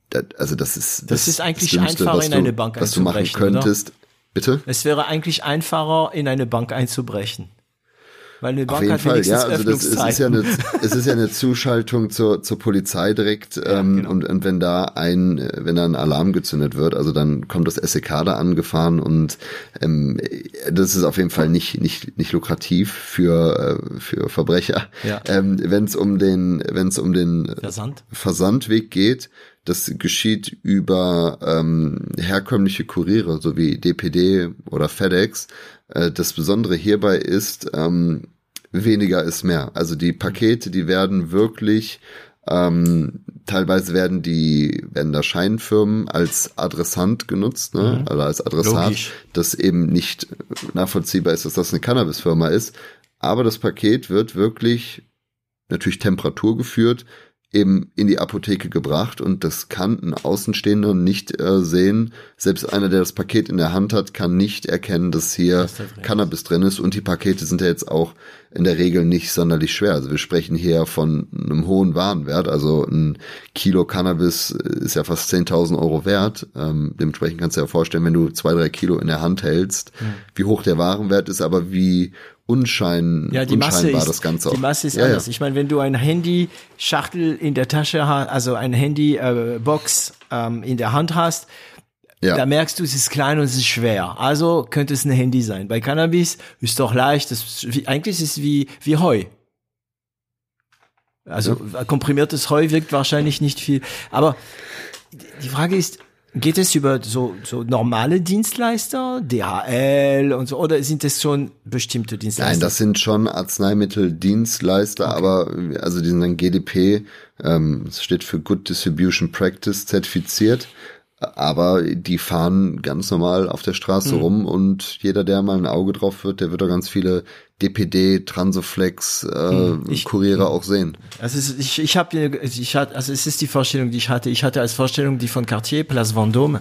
Speaker 1: da, also das ist
Speaker 2: Das ist eigentlich
Speaker 1: Dümmste,
Speaker 2: einfacher,
Speaker 1: was
Speaker 2: in
Speaker 1: du,
Speaker 2: eine Bank
Speaker 1: was du machen
Speaker 2: einzubrechen, oder?
Speaker 1: könntest. Bitte?
Speaker 2: Es wäre eigentlich einfacher, in eine Bank einzubrechen. Weil eine
Speaker 1: Auf
Speaker 2: Bank
Speaker 1: jeden
Speaker 2: hat
Speaker 1: Fall, ja. Also das es ist ja eine, es ist ja eine Zuschaltung zur, zur Polizei direkt ähm,
Speaker 2: genau.
Speaker 1: und, und wenn da ein, wenn da ein Alarm gezündet wird, also dann kommt das SEK da angefahren und ähm, das ist auf jeden Fall nicht nicht nicht lukrativ für äh, für Verbrecher.
Speaker 2: Ja.
Speaker 1: Ähm, wenn es um den wenn es um den
Speaker 2: Versand.
Speaker 1: Versandweg geht, das geschieht über ähm, herkömmliche Kuriere, so wie DPD oder FedEx. Äh, das Besondere hierbei ist, ähm, weniger ist mehr. Also die Pakete, die werden wirklich, ähm, teilweise werden die, werden da Scheinfirmen als Adressant genutzt, ne? also als Adressat,
Speaker 2: Logisch.
Speaker 1: das eben nicht nachvollziehbar ist, dass das eine Cannabisfirma ist. Aber das Paket wird wirklich natürlich Temperatur geführt, eben in die Apotheke gebracht und das kann ein Außenstehender nicht äh, sehen. Selbst einer, der das Paket in der Hand hat, kann nicht erkennen, dass hier
Speaker 2: Dass da drin
Speaker 1: Cannabis drin ist und die Pakete sind ja jetzt auch in der Regel nicht sonderlich schwer. Also wir sprechen hier von einem hohen Warenwert, also ein Kilo Cannabis ist ja fast 10.000 Euro wert. Ähm, dementsprechend kannst du dir ja vorstellen, wenn du zwei, drei Kilo in der Hand hältst, wie hoch der Warenwert ist, aber wie unschein,
Speaker 2: Ja, die Masse
Speaker 1: unscheinbar
Speaker 2: ist,
Speaker 1: das Ganze
Speaker 2: die. Masse ist
Speaker 1: ja,
Speaker 2: anders.
Speaker 1: Ja.
Speaker 2: Ich meine, wenn du ein Handy-Schachtel in der Tasche hast, also ein Handy-Box ähm, in der Hand hast,
Speaker 1: Ja.
Speaker 2: da merkst du, es ist klein und es ist schwer. Also könnte es ein Handy sein. Bei Cannabis ist doch leicht. Das ist wie, eigentlich ist es wie, wie Heu. Also komprimiertes Heu wirkt wahrscheinlich nicht viel. Aber die Frage ist, geht es über so, so normale Dienstleister, DHL und so, oder sind es schon bestimmte Dienstleister?
Speaker 1: Nein, das sind schon Arzneimitteldienstleister, aber also die sind dann GDP, ähm, das steht für Good Distribution Practice zertifiziert, aber die fahren ganz normal auf der Straße
Speaker 2: Hm.
Speaker 1: rum und jeder, der mal ein Auge drauf wird, der wird da ganz viele DPD, Transoflex, äh,
Speaker 2: Hm, Ich-
Speaker 1: Kuriere auch sehen.
Speaker 2: Also es ist, ich, ich habe, ich hatte, also es ist die Vorstellung, die ich hatte. Ich hatte als Vorstellung die von Cartier, Place Vendôme.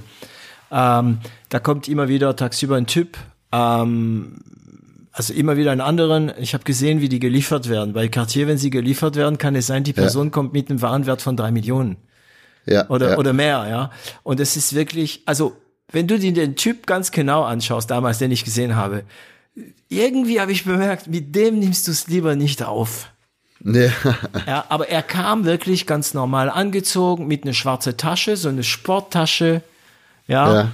Speaker 2: Ähm, da kommt immer wieder tagsüber ein Typ, ähm, also immer wieder einen anderen. Ich habe gesehen, wie die geliefert werden. Bei Cartier, wenn sie geliefert werden, kann es sein, die Person kommt mit einem Warenwert von drei Millionen
Speaker 1: Ja,
Speaker 2: oder
Speaker 1: ja.
Speaker 2: oder mehr, ja. Und es ist wirklich, also wenn du dir den Typ ganz genau anschaust, damals, den ich gesehen habe, irgendwie habe ich bemerkt, mit dem nimmst du es lieber nicht auf.
Speaker 1: Nee.
Speaker 2: Ja, aber er kam wirklich ganz normal angezogen mit einer schwarzen Tasche, so eine Sporttasche. Ja.
Speaker 1: ja.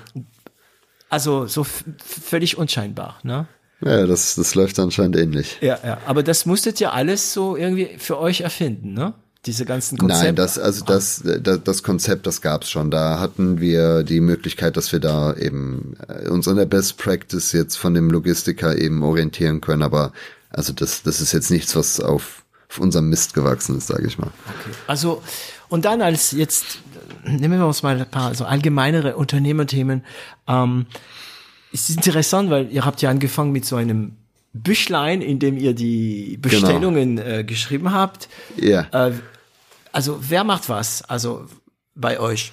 Speaker 2: Also so völlig unscheinbar, ne?
Speaker 1: ja, das, das läuft anscheinend ähnlich.
Speaker 2: Ja, ja. Aber das musstet ihr alles so irgendwie für euch erfinden, ne? Diese ganzen Konzepte?
Speaker 1: Nein, das, also das, das, das Konzept, das gab's schon. Da hatten wir die Möglichkeit, dass wir da eben äh, uns an der Best Practice jetzt von dem Logistiker eben orientieren können. Aber also das, das ist jetzt nichts, was auf, auf unserem Mist gewachsen ist, sage ich mal.
Speaker 2: Okay. Also und dann als jetzt nehmen wir uns mal ein paar so allgemeinere Unternehmerthemen. Ähm, ist interessant, weil ihr habt ja angefangen mit so einem Büchlein, in dem ihr die Bestellungen genau. äh, geschrieben habt.
Speaker 1: Ja.
Speaker 2: Äh, also wer macht was? Also bei euch?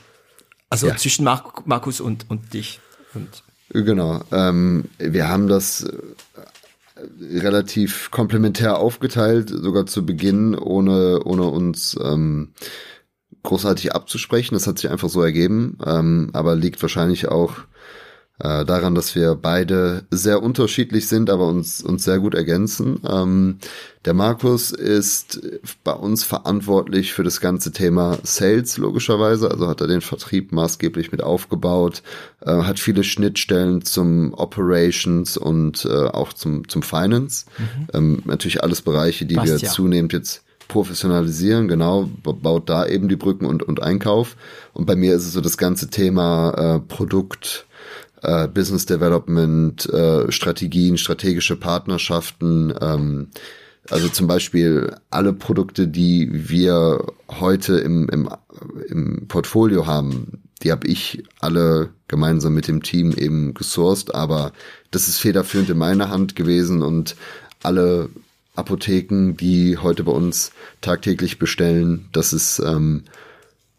Speaker 2: Also ja. zwischen Mark Markus und, und dich. Und
Speaker 1: genau. Ähm, wir haben das äh, relativ komplementär aufgeteilt, sogar zu Beginn, ohne, ohne uns ähm, großartig abzusprechen. Das hat sich einfach so ergeben, ähm, aber liegt wahrscheinlich auch äh, daran, dass wir beide sehr unterschiedlich sind, aber uns, uns sehr gut ergänzen. Ähm, der Markus ist bei uns verantwortlich für das ganze Thema Sales, logischerweise. Also hat er den Vertrieb maßgeblich mit aufgebaut, äh, hat viele Schnittstellen zum Operations und äh, auch zum, zum Finance. Mhm. Ähm, natürlich alles Bereiche, die Passt, wir zunehmend jetzt professionalisieren, genau, baut da eben die Brücken und, und Einkauf. Und bei mir ist es so das ganze Thema äh, Produkt, äh, Business Development, äh, Strategien, strategische Partnerschaften, ähm, also zum Beispiel alle Produkte, die wir heute im, im, im Portfolio haben, die habe ich alle gemeinsam mit dem Team eben gesourced, aber das ist federführend in meiner Hand gewesen und alle Apotheken, die heute bei uns tagtäglich bestellen. Das ist ähm,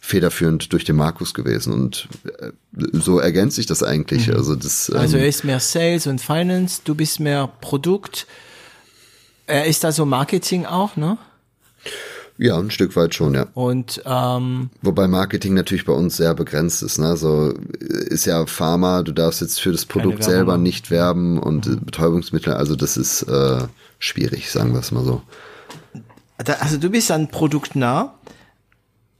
Speaker 1: federführend durch den Markus gewesen und äh, so ergänzt sich das eigentlich. Mhm. Also das.
Speaker 2: Ähm, also er ist mehr Sales und Finance, du bist mehr Produkt. Er ist also Marketing auch, ne?
Speaker 1: Ja, ein Stück weit schon, ja.
Speaker 2: Und ähm,
Speaker 1: wobei Marketing natürlich bei uns sehr begrenzt ist. Ne? So ist ja Pharma, du darfst jetzt für das Produkt selber nicht werben und mhm. Betäubungsmittel, also das ist äh, schwierig, sagen wir es mal so.
Speaker 2: Also du bist an Produkt nah.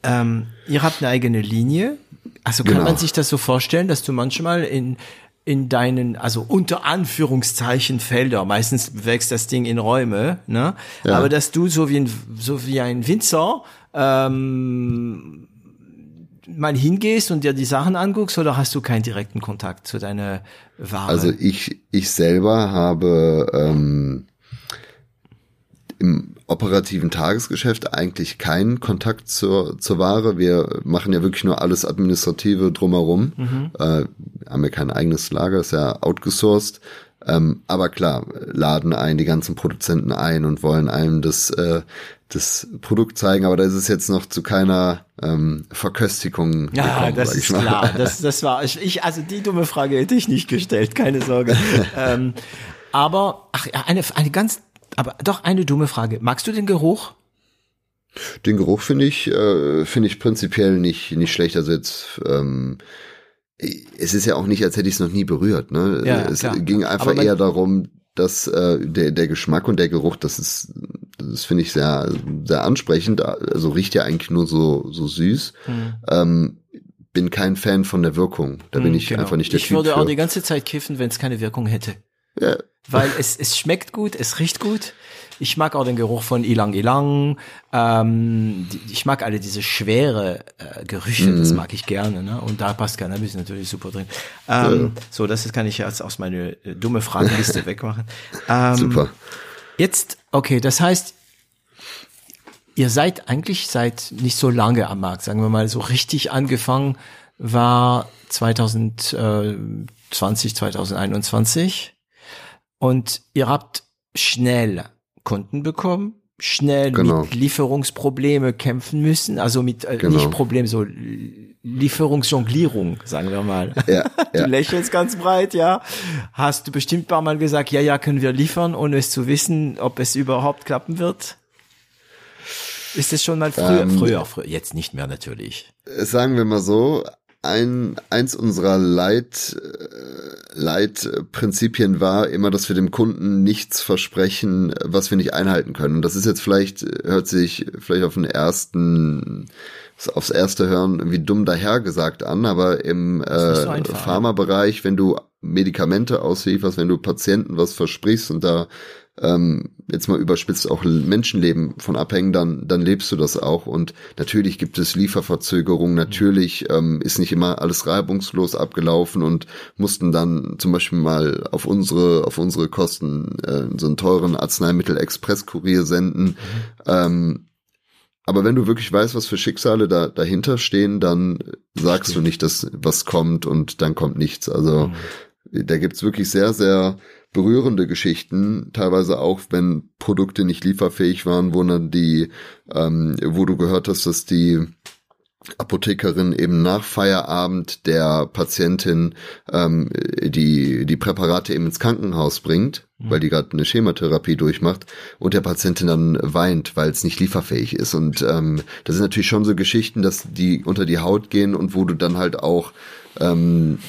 Speaker 2: Ähm, ihr habt eine eigene Linie. Also kann genau. man sich das so vorstellen, dass du manchmal in in deinen, also unter Anführungszeichen Felder, meistens wächst das Ding in Räume, ne? Ja. Aber dass du so wie ein, so wie ein Winzer ähm, mal hingehst und dir die Sachen anguckst oder hast du keinen direkten Kontakt zu deiner Ware?
Speaker 1: Also ich, ich selber habe ähm, im operativen Tagesgeschäft eigentlich keinen Kontakt zur, zur Ware. Wir machen ja wirklich nur alles Administrative drumherum. Mhm. Äh, haben ja kein eigenes Lager, ist ja outgesourced. Ähm, aber klar, laden ein die ganzen Produzenten ein und wollen einem das, äh, das Produkt zeigen, aber da ist es jetzt noch zu keiner ähm, Verköstigung.
Speaker 2: Ja, gekommen, das ist klar. Das, das war ich, also die dumme Frage hätte ich nicht gestellt, keine Sorge. ähm, aber ach, eine, eine ganz aber doch eine dumme Frage. Magst du den Geruch?
Speaker 1: Den Geruch finde ich, äh, finde ich prinzipiell nicht, nicht schlecht. Also jetzt, ähm, es ist ja auch nicht, als hätte ich es noch nie berührt. Ne? Ja, es klar. ging einfach eher darum, dass äh, der, der Geschmack und der Geruch, das ist, das finde ich sehr, sehr ansprechend. Also riecht ja eigentlich nur so, so süß. Hm. Ähm, bin kein Fan von der Wirkung. Da bin hm, ich genau. einfach nicht der
Speaker 2: Ich
Speaker 1: typ
Speaker 2: würde
Speaker 1: für.
Speaker 2: auch die ganze Zeit kiffen, wenn es keine Wirkung hätte. Ja. Weil es, es schmeckt gut, es riecht gut. Ich mag auch den Geruch von Ilang Ilang. Ähm, ich mag alle diese schwere äh, Gerüche, mm. das mhm. mag ich gerne. Ne? Und da passt Cannabis natürlich super drin. Ähm, ja. So, das kann ich jetzt aus meiner äh, dumme Fragenliste wegmachen. Ähm, super. Jetzt, okay, das heißt, ihr seid eigentlich seit nicht so lange am Markt, sagen wir mal, so richtig angefangen war 2020, 2021. Und ihr habt schnell Kunden bekommen, schnell genau. mit Lieferungsprobleme kämpfen müssen, also mit äh, genau. nicht Problem, so Lieferungsjonglierung, sagen wir mal. Ja, du ja. lächelst ganz breit, ja. Hast du bestimmt ein paar Mal gesagt, ja, ja, können wir liefern, ohne es zu wissen, ob es überhaupt klappen wird? Ist es schon mal früher, ähm, früher, früher, jetzt nicht mehr natürlich.
Speaker 1: Sagen wir mal so, ein, eins unserer Leit, äh, Leitprinzipien war immer, dass wir dem Kunden nichts versprechen, was wir nicht einhalten können. Und das ist jetzt vielleicht, hört sich vielleicht auf den ersten, aufs erste Hören wie dumm dahergesagt an, aber im äh, so Pharmabereich, wenn du Medikamente auslieferst, wenn du Patienten was versprichst und da ähm, jetzt mal überspitzt auch Menschenleben von abhängen, dann, dann lebst du das auch. Und natürlich gibt es Lieferverzögerungen, natürlich ähm, ist nicht immer alles reibungslos abgelaufen und mussten dann zum Beispiel mal auf unsere, auf unsere Kosten äh, so einen teuren Arzneimittel-Express-Kurier senden. Mhm. Ähm, aber wenn du wirklich weißt, was für Schicksale da dahinter stehen, dann sagst Stimmt. du nicht, dass was kommt und dann kommt nichts. Also mhm. da gibt's wirklich sehr, sehr berührende Geschichten, teilweise auch, wenn Produkte nicht lieferfähig waren, wo dann die, ähm, wo du gehört hast, dass die Apothekerin eben nach Feierabend der Patientin ähm, die die Präparate eben ins Krankenhaus bringt, mhm. weil die gerade eine Chematherapie durchmacht und der Patientin dann weint, weil es nicht lieferfähig ist. Und ähm, das sind natürlich schon so Geschichten, dass die unter die Haut gehen und wo du dann halt auch ähm,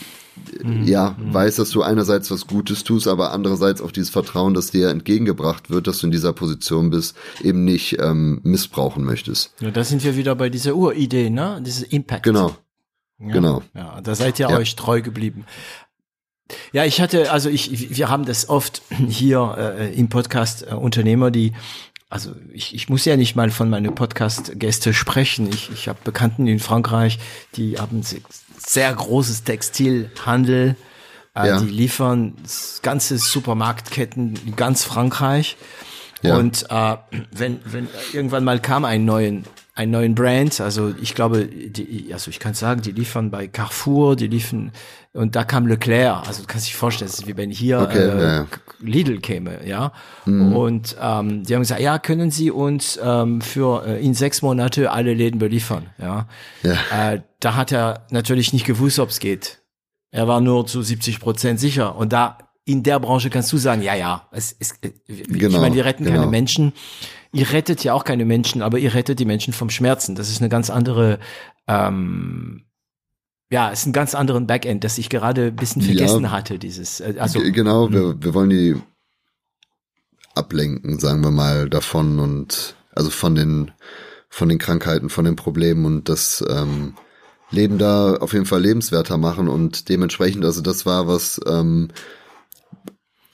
Speaker 1: mhm. ja, mhm. weiß, dass du einerseits was Gutes tust, aber andererseits auch dieses Vertrauen, das dir entgegengebracht wird, dass du in dieser Position bist, eben nicht ähm, missbrauchen möchtest.
Speaker 2: Ja, da sind wir wieder bei dieser Uridee, ne? Diese Impact.
Speaker 1: Genau.
Speaker 2: Ja,
Speaker 1: genau.
Speaker 2: Ja, da seid ihr ja. euch treu geblieben. Ja, ich hatte, also ich, wir haben das oft hier äh, im Podcast äh, Unternehmer, die also ich, ich muss ja nicht mal von meinen Podcast-Gäste sprechen. Ich, ich habe Bekannten in Frankreich, die haben sehr großes Textilhandel. Äh, ja. Die liefern ganze Supermarktketten in ganz Frankreich. Ja. Und äh, wenn, wenn irgendwann mal kam ein neuen einen neuen Brand, also ich glaube, die, also ich kann sagen, die liefern bei Carrefour, die liefern und da kam Leclerc, also du kannst dich vorstellen, das ist wie wenn hier okay, äh, ja. Lidl käme, ja. Mhm. Und ähm, die haben gesagt, ja, können Sie uns ähm, für äh, in sechs Monate alle Läden beliefern, ja. ja. Äh, da hat er natürlich nicht gewusst, ob es geht. Er war nur zu 70 Prozent sicher und da in der Branche kannst du sagen, ja, ja, es ist, äh, genau, ich meine, wir retten genau. keine Menschen. Ihr rettet ja auch keine Menschen, aber ihr rettet die Menschen vom Schmerzen. Das ist eine ganz andere, ähm, ja, ist ein ganz anderen Backend, das ich gerade ein bisschen vergessen ja, hatte, dieses, äh, also.
Speaker 1: Genau, wir, hm. wir wollen die ablenken, sagen wir mal, davon und, also von den, von den Krankheiten, von den Problemen und das, ähm, Leben da auf jeden Fall lebenswerter machen und dementsprechend, also das war was, ähm,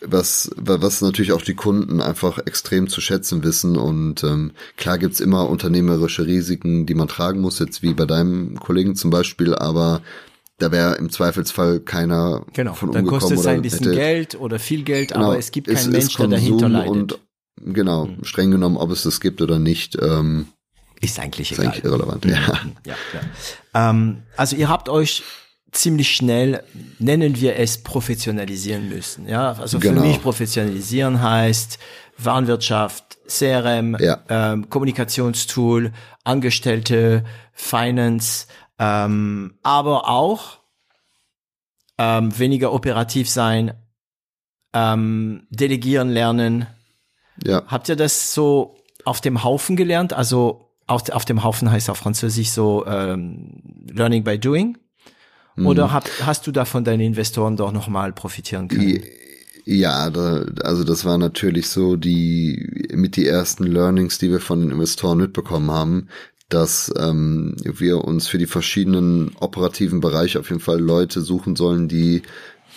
Speaker 1: was, was natürlich auch die Kunden einfach extrem zu schätzen wissen. Und ähm, klar gibt's immer unternehmerische Risiken, die man tragen muss, jetzt wie bei deinem Kollegen zum Beispiel, aber da wäre im Zweifelsfall keiner
Speaker 2: genau,
Speaker 1: von
Speaker 2: umgekommen. Dann kostet es ein bisschen hätte, Geld oder viel Geld, genau, aber es gibt keinen es, Mensch, der dahinter leidet. Und
Speaker 1: genau, mhm. streng genommen, ob es das gibt oder nicht, ähm,
Speaker 2: ist eigentlich
Speaker 1: ist
Speaker 2: egal.
Speaker 1: eigentlich irrelevant, ja.
Speaker 2: ja, ja. Ähm, also ihr habt euch ziemlich schnell, nennen wir es, professionalisieren müssen. Ja, also genau. für mich professionalisieren heißt Warenwirtschaft, CRM, ja. ähm, Kommunikationstool, Angestellte, Finance, ähm, aber auch ähm, weniger operativ sein, ähm, delegieren lernen. Ja. Habt ihr das so auf dem Haufen gelernt? Also auf, auf dem Haufen heißt auf Französisch so ähm, Learning by Doing. Oder mhm. hab, hast du davon deine Investoren doch nochmal profitieren können?
Speaker 1: Ja, da, also das war natürlich so die mit die ersten Learnings, die wir von den Investoren mitbekommen haben, dass ähm, wir uns für die verschiedenen operativen Bereiche auf jeden Fall Leute suchen sollen, die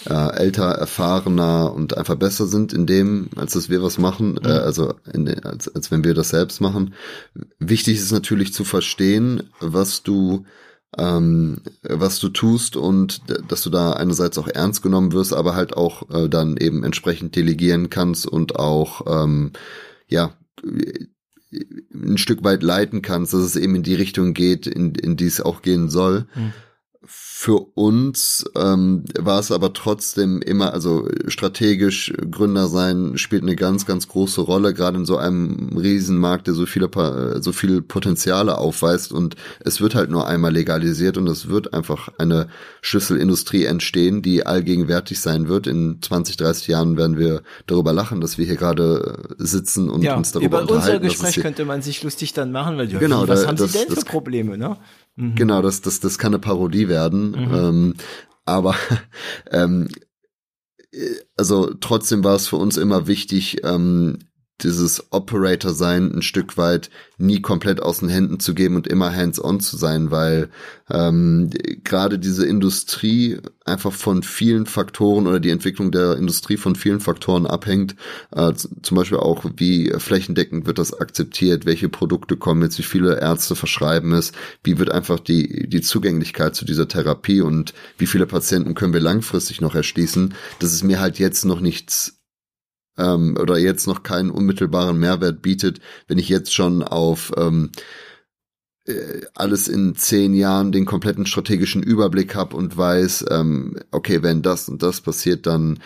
Speaker 1: äh, älter, erfahrener und einfach besser sind in dem, als dass wir was machen, äh, mhm. also in, als, als wenn wir das selbst machen. Wichtig ist natürlich zu verstehen, was du ähm, was du tust und dass du da einerseits auch ernst genommen wirst, aber halt auch äh, dann eben entsprechend delegieren kannst und auch ähm, ja ein Stück weit leiten kannst, dass es eben in die Richtung geht, in, in die es auch gehen soll. Mhm. Für uns ähm, war es aber trotzdem immer, also strategisch Gründer sein spielt eine ganz, ganz große Rolle, gerade in so einem Riesenmarkt, der so viele, so viele Potenziale aufweist und es wird halt nur einmal legalisiert und es wird einfach eine Schlüsselindustrie entstehen, die allgegenwärtig sein wird. In 20, 30 Jahren werden wir darüber lachen, dass wir hier gerade sitzen und
Speaker 2: ja,
Speaker 1: uns darüber
Speaker 2: über
Speaker 1: unterhalten.
Speaker 2: Unser Gespräch könnte man sich lustig dann machen, weil
Speaker 1: genau,
Speaker 2: was
Speaker 1: da,
Speaker 2: haben
Speaker 1: das,
Speaker 2: Sie denn
Speaker 1: das,
Speaker 2: für Probleme, ne?
Speaker 1: Mhm. Genau, das, das, das kann eine Parodie werden. Mhm. Ähm, aber ähm, also trotzdem war es für uns immer wichtig, ähm, dieses Operator-Sein ein Stück weit nie komplett aus den Händen zu geben und immer hands-on zu sein, weil ähm, gerade diese Industrie einfach von vielen Faktoren oder die Entwicklung der Industrie von vielen Faktoren abhängt. Äh, zum Beispiel auch, wie flächendeckend wird das akzeptiert, welche Produkte kommen jetzt, wie viele Ärzte verschreiben es, wie wird einfach die, die Zugänglichkeit zu dieser Therapie und wie viele Patienten können wir langfristig noch erschließen. Das ist mir halt jetzt noch nichts ähm, oder jetzt noch keinen unmittelbaren Mehrwert bietet, wenn ich jetzt schon auf ähm, äh, alles in zehn Jahren den kompletten strategischen Überblick habe und weiß, ähm, okay, wenn das und das passiert, dann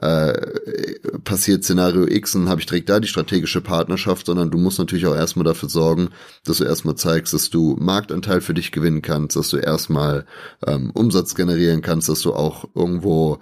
Speaker 1: äh, passiert Szenario X und habe ich direkt da die strategische Partnerschaft, sondern du musst natürlich auch erstmal dafür sorgen, dass du erstmal zeigst, dass du Marktanteil für dich gewinnen kannst, dass du erstmal ähm, Umsatz generieren kannst, dass du auch irgendwo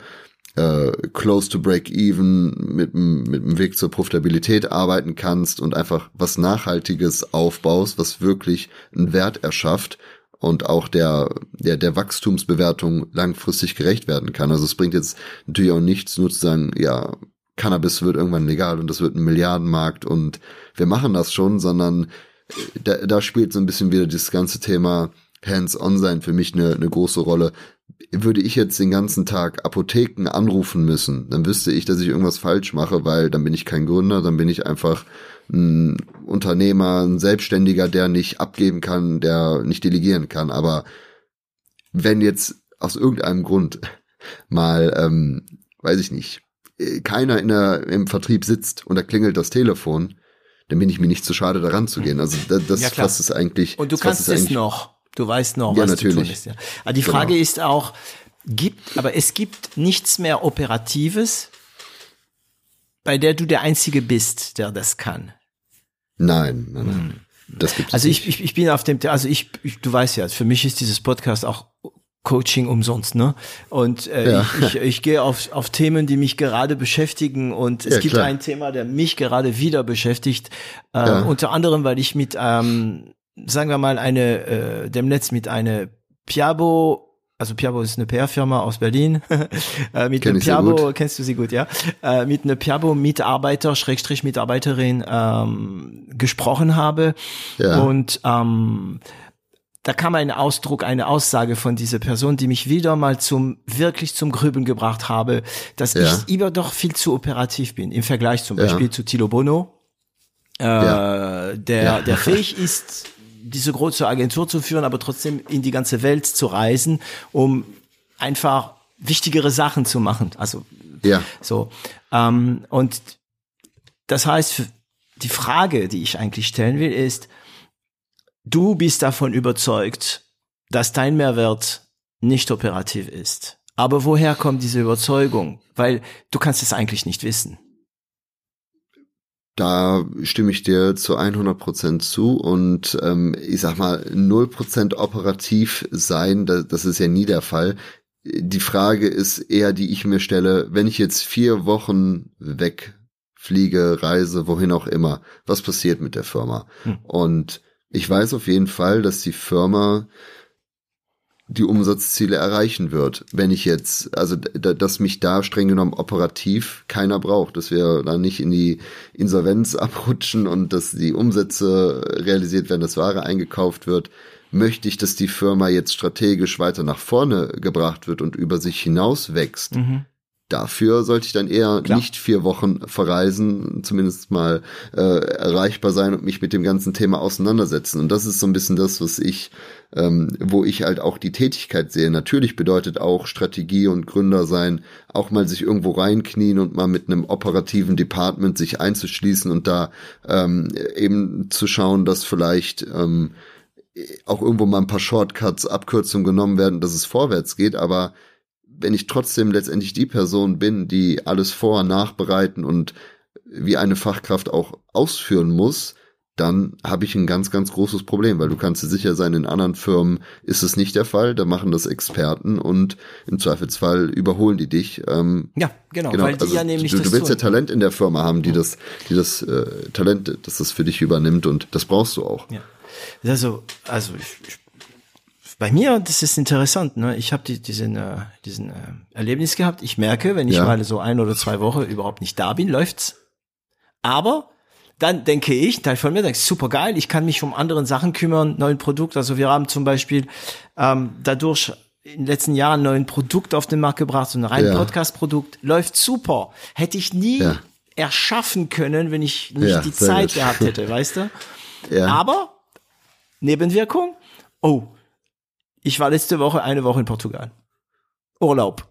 Speaker 1: äh, close to break even mit, mit dem Weg zur Profitabilität arbeiten kannst und einfach was Nachhaltiges aufbaust, was wirklich einen Wert erschafft und auch der, der, der Wachstumsbewertung langfristig gerecht werden kann. Also es bringt jetzt natürlich auch nichts, nur zu sagen, ja, Cannabis wird irgendwann legal und das wird ein Milliardenmarkt und wir machen das schon, sondern äh, da, da spielt so ein bisschen wieder dieses ganze Thema Hands-on sein für mich eine, eine große Rolle würde ich jetzt den ganzen Tag Apotheken anrufen müssen, dann wüsste ich, dass ich irgendwas falsch mache, weil dann bin ich kein Gründer, dann bin ich einfach ein Unternehmer, ein Selbstständiger, der nicht abgeben kann, der nicht delegieren kann. Aber wenn jetzt aus irgendeinem Grund mal, ähm, weiß ich nicht, keiner in der, im Vertrieb sitzt und da klingelt das Telefon, dann bin ich mir nicht zu schade, daran zu gehen. Also das, das ja, fasst es eigentlich.
Speaker 2: Und du kannst es noch. Du weißt noch, ja, was natürlich. zu tun ist. Ja. Aber die Frage genau. ist auch, gibt, aber es gibt nichts mehr Operatives, bei der du der Einzige bist, der das kann.
Speaker 1: Nein, nein, nein. Hm.
Speaker 2: Das gibt's also ich, ich, ich bin auf dem, also ich, ich, du weißt ja, für mich ist dieses Podcast auch Coaching umsonst, ne? Und äh, ja. ich, ich, ich gehe auf, auf Themen, die mich gerade beschäftigen und es ja, gibt klar. ein Thema, der mich gerade wieder beschäftigt, äh, ja. unter anderem, weil ich mit ähm, sagen wir mal, eine äh, demnächst mit einer Piabo also Piabo ist eine PR-Firma aus Berlin. äh, mit Kenn einem Piabo, kennst du sie gut, ja? Äh, mit einer Piabo-Mitarbeiter, Schrägstrich Mitarbeiterin ähm, gesprochen habe. Ja. Und ähm, da kam ein Ausdruck, eine Aussage von dieser Person, die mich wieder mal zum, wirklich zum Grübeln gebracht habe, dass ja. ich immer doch viel zu operativ bin, im Vergleich zum Beispiel zu Tilo Bono, äh, ja. der, der fähig ist, diese große Agentur zu führen, aber trotzdem in die ganze Welt zu reisen, um einfach wichtigere Sachen zu machen. Also ja. so. Ähm, und das heißt, die Frage, die ich eigentlich stellen will, ist, du bist davon überzeugt, dass dein Mehrwert nicht operativ ist. Aber woher kommt diese Überzeugung? Weil du kannst es eigentlich nicht wissen.
Speaker 1: Da stimme ich dir zu 100 Prozent zu und ähm, ich sag mal, 0 Prozent operativ sein, das, das ist ja nie der Fall. Die Frage ist eher, die ich mir stelle, wenn ich jetzt vier Wochen wegfliege, reise, wohin auch immer, was passiert mit der Firma? Hm. Und ich weiß auf jeden Fall, dass die Firma die Umsatzziele erreichen wird. Wenn ich jetzt, also dass mich da streng genommen operativ keiner braucht, dass wir da nicht in die Insolvenz abrutschen und dass die Umsätze realisiert werden, dass Ware eingekauft wird, möchte ich, dass die Firma jetzt strategisch weiter nach vorne gebracht wird und über sich hinaus wächst. Mhm. Dafür sollte ich dann eher Klar. nicht vier Wochen verreisen, zumindest mal äh, erreichbar sein und mich mit dem ganzen Thema auseinandersetzen. Und das ist so ein bisschen das, was ich, ähm, wo ich halt auch die Tätigkeit sehe. Natürlich bedeutet auch Strategie und Gründer sein, auch mal sich irgendwo reinknien und mal mit einem operativen Department sich einzuschließen und da ähm, eben zu schauen, dass vielleicht ähm, auch irgendwo mal ein paar Shortcuts, Abkürzungen genommen werden, dass es vorwärts geht, aber wenn ich trotzdem letztendlich die Person bin, die alles vor, nachbereiten und wie eine Fachkraft auch ausführen muss, dann habe ich ein ganz, ganz großes Problem, weil du kannst dir sicher sein, in anderen Firmen ist es nicht der Fall, da machen das Experten und im Zweifelsfall überholen die dich.
Speaker 2: Ähm, ja, genau, genau, weil die also ja nämlich
Speaker 1: du, du willst ja Talent in der Firma haben, die das, die das äh, Talent, dass das für dich übernimmt und das brauchst du auch. Ja.
Speaker 2: Also, also ich, ich bei mir, das ist interessant. Ne? Ich habe die, diesen, äh, diesen äh, Erlebnis gehabt. Ich merke, wenn ich ja. mal so ein oder zwei Wochen überhaupt nicht da bin, läuft's. Aber dann denke ich, Teil von mir denkt, super geil, ich kann mich um anderen Sachen kümmern, neuen Produkt. Also wir haben zum Beispiel ähm, dadurch in den letzten Jahren ein neues Produkt auf den Markt gebracht, so ein rein
Speaker 1: Ja.
Speaker 2: Podcast-Produkt, läuft super. Hätte ich nie
Speaker 1: Ja.
Speaker 2: erschaffen können, wenn ich nicht
Speaker 1: Ja,
Speaker 2: die Zeit
Speaker 1: gut.
Speaker 2: gehabt hätte, weißt du? Aber Nebenwirkung, oh, ich war letzte Woche eine Woche in Portugal. Urlaub.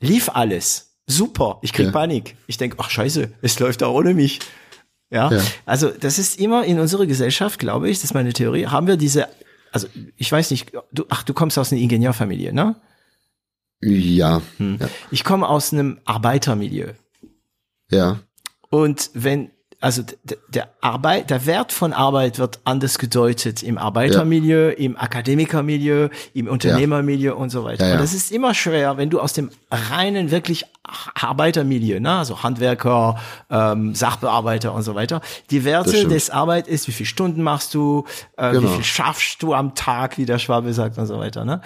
Speaker 2: Lief alles. Super. Ich krieg. Panik. Ich denk, ach scheiße, es läuft auch ohne mich. Ja?
Speaker 1: Ja.
Speaker 2: Also das ist immer in unserer Gesellschaft, glaube ich, das ist meine Theorie, haben wir diese, also ich weiß nicht, du, ach, du kommst aus einer Ingenieurfamilie, ne?
Speaker 1: ja.
Speaker 2: Hm.
Speaker 1: Ja.
Speaker 2: Ich komme aus einem Arbeitermilieu.
Speaker 1: Ja.
Speaker 2: Und wenn, also der Arbeit, der Wert von Arbeit wird anders gedeutet im Arbeitermilieu, im Akademikermilieu, im Unternehmermilieu und so weiter.
Speaker 1: Ja, ja.
Speaker 2: Und das ist immer schwer, wenn du aus dem reinen, wirklich Arbeitermilieu, ne, also Handwerker, ähm, Sachbearbeiter und so weiter, die Werte des Arbeit ist, wie viele Stunden machst du, äh,
Speaker 1: Genau.
Speaker 2: wie viel schaffst du am Tag, wie der Schwabe sagt und so weiter, ne?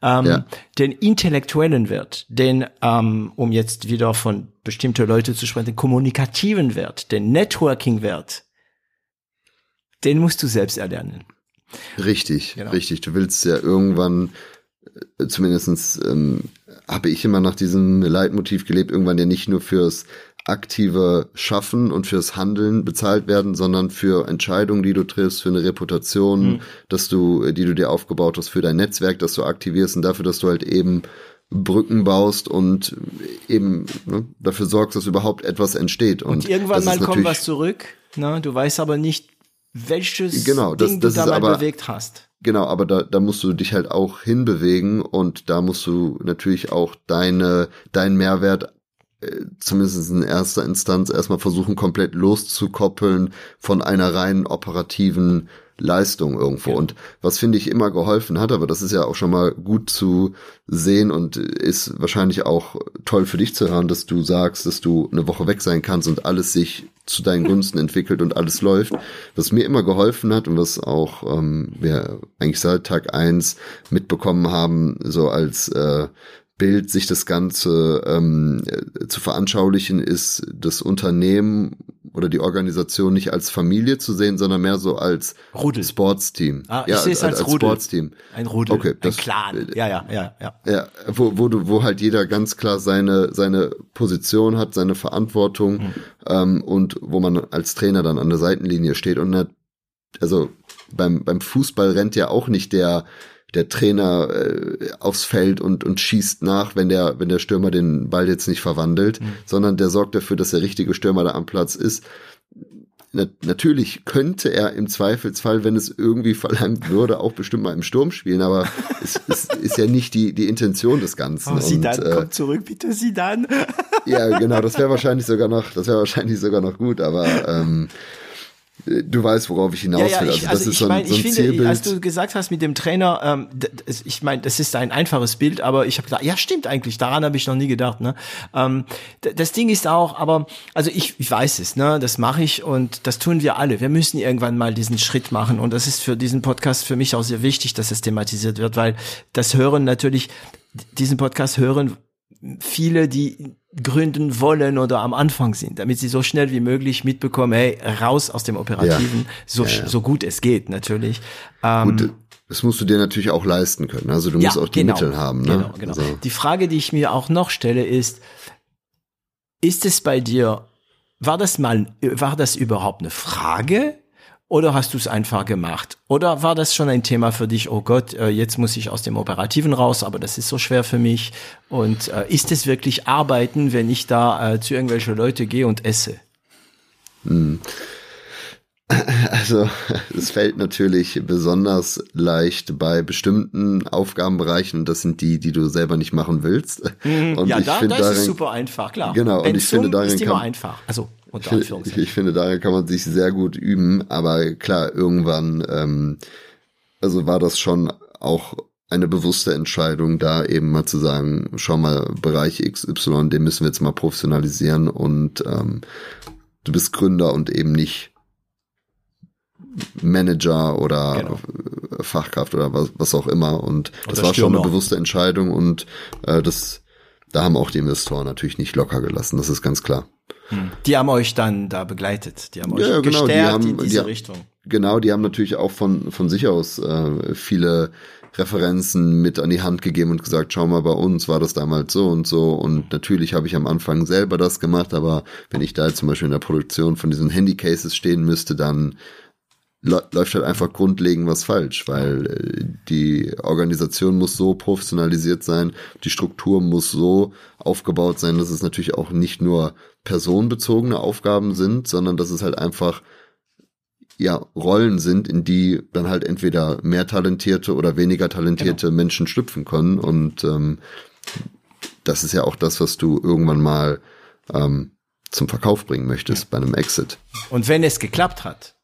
Speaker 2: Ähm,
Speaker 1: Ja.
Speaker 2: Den intellektuellen Wert, den, ähm, um jetzt wieder von bestimmte Leute zu sprechen, den kommunikativen Wert, den Networking-Wert, den musst du selbst erlernen.
Speaker 1: Richtig,
Speaker 2: Genau.
Speaker 1: richtig. Du willst ja irgendwann, äh, zumindestens ähm, habe ich immer nach diesem Leitmotiv gelebt, irgendwann ja nicht nur fürs aktive Schaffen und fürs Handeln bezahlt werden, sondern für Entscheidungen, die du triffst, für eine Reputation, dass du, die du dir aufgebaut hast, für dein Netzwerk, das du aktivierst und dafür, dass du halt eben Brücken baust und eben ne, dafür sorgst, dass überhaupt etwas entsteht. Und,
Speaker 2: Und irgendwann mal kommt was zurück, ne? Du weißt aber nicht, welches
Speaker 1: Genau, das-
Speaker 2: Ding
Speaker 1: das
Speaker 2: du da
Speaker 1: ist
Speaker 2: mal
Speaker 1: aber-
Speaker 2: bewegt hast.
Speaker 1: Genau, aber da, da musst du dich halt auch hinbewegen und da musst du natürlich auch deine, deinen Mehrwert äh, zumindest in erster Instanz erstmal versuchen, komplett loszukoppeln von einer rein operativen Leistung irgendwo. Und was finde ich immer geholfen hat, aber das ist ja auch schon mal gut zu sehen und ist wahrscheinlich auch toll für dich zu hören, dass du sagst, dass du eine Woche weg sein kannst und alles sich zu deinen Gunsten entwickelt und alles läuft. Was mir immer geholfen hat und was auch ähm, wir eigentlich seit Tag eins mitbekommen haben, so als äh, Bild, sich das Ganze ähm, äh, zu veranschaulichen, ist das Unternehmen oder die Organisation nicht als Familie zu sehen, sondern mehr so als
Speaker 2: Rudel.
Speaker 1: Sportsteam.
Speaker 2: Ah, ich sehe es als Rudel.
Speaker 1: Sportsteam.
Speaker 2: Ein Rudel,
Speaker 1: Okay,
Speaker 2: ein
Speaker 1: das-
Speaker 2: Clan. Ja, ja, ja, ja.
Speaker 1: Ja, wo, wo du, wo halt jeder ganz klar seine, seine Position hat, seine Verantwortung
Speaker 2: Mhm.
Speaker 1: ähm, und wo man als Trainer dann an der Seitenlinie steht. Und also beim, beim Fußball rennt ja auch nicht der, der Trainer äh, aufs Feld und, und schießt nach, wenn der, wenn der Stürmer den Ball jetzt nicht verwandelt,
Speaker 2: Mhm.
Speaker 1: sondern der sorgt dafür, dass der richtige Stürmer da am Platz ist. Na, natürlich könnte er im Zweifelsfall, wenn es irgendwie verlangt würde, auch bestimmt mal im Sturm spielen, aber es, es ist ja nicht die, die Intention des Ganzen.
Speaker 2: Oh, Sidan,
Speaker 1: äh,
Speaker 2: komm zurück, bitte, Sidan.
Speaker 1: ja, genau, das wäre wahrscheinlich sogar noch, das wäre wahrscheinlich sogar noch gut, aber ähm, du weißt, worauf ich hinaus
Speaker 2: Ja, ja,
Speaker 1: will.
Speaker 2: ich,
Speaker 1: Also das
Speaker 2: also
Speaker 1: ist
Speaker 2: ich
Speaker 1: so ein,
Speaker 2: meine,
Speaker 1: so ein
Speaker 2: finde,
Speaker 1: Zielbild.
Speaker 2: als du gesagt hast mit dem Trainer, ähm, d- d- ich meine, das ist ein einfaches Bild, aber ich habe gedacht, ja, stimmt eigentlich, daran habe ich noch nie gedacht. Ne? Ähm, das Ding ist auch, aber also ich, ich weiß es, ne, das mache ich und das tun wir alle. Wir müssen irgendwann mal diesen Schritt machen und das ist für diesen Podcast für mich auch sehr wichtig, dass es thematisiert wird, weil das hören natürlich, diesen Podcast hören viele, die gründen wollen oder am Anfang sind, damit sie so schnell wie möglich mitbekommen, hey, raus aus dem Operativen, so,
Speaker 1: Ja, ja.
Speaker 2: so gut es geht natürlich. Ähm,
Speaker 1: Gut, das musst du dir natürlich auch leisten können. Also du musst auch die Mittel haben. Ne?
Speaker 2: Genau, genau.
Speaker 1: Also,
Speaker 2: Die Frage, die ich mir auch noch stelle, ist, ist es bei dir, war das mal, war das überhaupt eine Frage? Oder hast du es einfach gemacht? Oder war das schon ein Thema für dich, oh Gott, äh, jetzt muss ich aus dem Operativen raus, aber das ist so schwer für mich. Und äh, ist es wirklich Arbeiten, wenn ich da äh, zu irgendwelchen Leute gehe und esse?
Speaker 1: also es fällt natürlich besonders leicht bei bestimmten Aufgabenbereichen und das sind die, die du selber nicht machen willst. Und
Speaker 2: Mhm. ja,
Speaker 1: ich
Speaker 2: da,
Speaker 1: finde
Speaker 2: da ist es
Speaker 1: darin,
Speaker 2: super einfach, klar.
Speaker 1: Genau, und ich finde, darin
Speaker 2: ist immer
Speaker 1: kann-
Speaker 2: einfach. Also, unter
Speaker 1: Ich, ich finde, darin kann man sich sehr gut üben, aber klar, irgendwann, ähm, also war das schon auch eine bewusste Entscheidung, da eben mal zu sagen, schau mal, Bereich XY, den müssen wir jetzt mal professionalisieren und ähm, du bist Gründer und eben nicht Manager oder
Speaker 2: Genau.
Speaker 1: Fachkraft oder was, was auch immer. Und das
Speaker 2: Oder
Speaker 1: war schon eine bewusste Entscheidung und äh, das, da haben auch die Investoren natürlich nicht locker gelassen, das ist ganz klar.
Speaker 2: Die haben euch dann da begleitet, die haben euch
Speaker 1: Ja, genau, die
Speaker 2: gestärkt
Speaker 1: haben-
Speaker 2: in
Speaker 1: die
Speaker 2: diese
Speaker 1: haben-
Speaker 2: Richtung.
Speaker 1: Genau, die haben natürlich auch von, von sich aus äh, viele Referenzen mit an die Hand gegeben und gesagt, schau mal, bei uns war das damals so und so. Und natürlich habe ich am Anfang selber das gemacht, aber wenn ich da jetzt zum Beispiel in der Produktion von diesen Handycases stehen müsste, dann läuft halt einfach grundlegend was falsch, weil äh, die Organisation muss so professionalisiert sein, die Struktur muss so aufgebaut sein, dass es natürlich auch nicht nur personenbezogene Aufgaben sind, sondern dass es halt einfach ja, Rollen sind, in die dann halt entweder mehr talentierte oder weniger talentierte Menschen schlüpfen können. Und ähm, das ist ja auch das, was du irgendwann mal ähm, zum Verkauf bringen möchtest bei einem Exit.
Speaker 2: Und wenn es geklappt hat,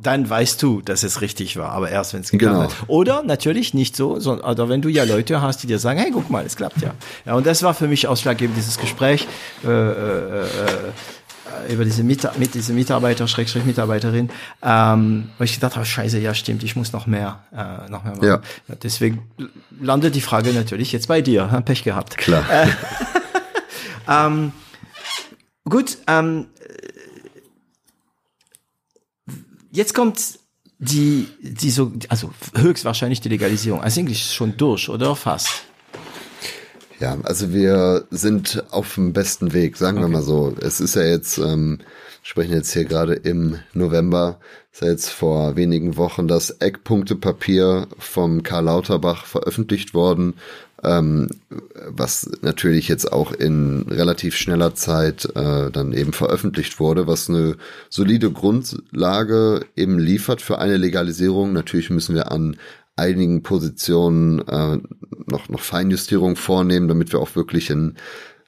Speaker 2: dann weißt du, dass es richtig war, aber erst wenn es geklappt
Speaker 1: Genau.
Speaker 2: hat. Oder natürlich nicht so, sondern oder wenn du ja Leute hast, die dir sagen, hey, guck mal, es klappt ja. Ja, und das war für mich ausschlaggebend, dieses Gespräch äh, äh, äh, über diese, Mita mit diese Mitarbeiter, Schrägstrich Mitarbeiterin, ähm, weil ich gedacht habe, scheiße, ja stimmt, ich muss noch mehr, äh, noch mehr machen.
Speaker 1: Ja.
Speaker 2: Deswegen landet die Frage natürlich jetzt bei dir, Pech gehabt.
Speaker 1: Klar.
Speaker 2: Ähm, gut, ähm, jetzt kommt die, die so, also höchstwahrscheinlich die Legalisierung. Also eigentlich schon durch, oder fast?
Speaker 1: Ja, also wir sind auf dem besten Weg, sagen wir mal so. Es ist ja jetzt, ähm, sprechen jetzt hier gerade im November, ist ja jetzt vor wenigen Wochen das Eckpunktepapier vom Karl Lauterbach veröffentlicht worden, ähm, was natürlich jetzt auch in relativ schneller Zeit äh, dann eben veröffentlicht wurde, was eine solide Grundlage eben liefert für eine Legalisierung. Natürlich müssen wir an einigen Positionen äh, noch, noch Feinjustierung vornehmen, damit wir auch wirklich ein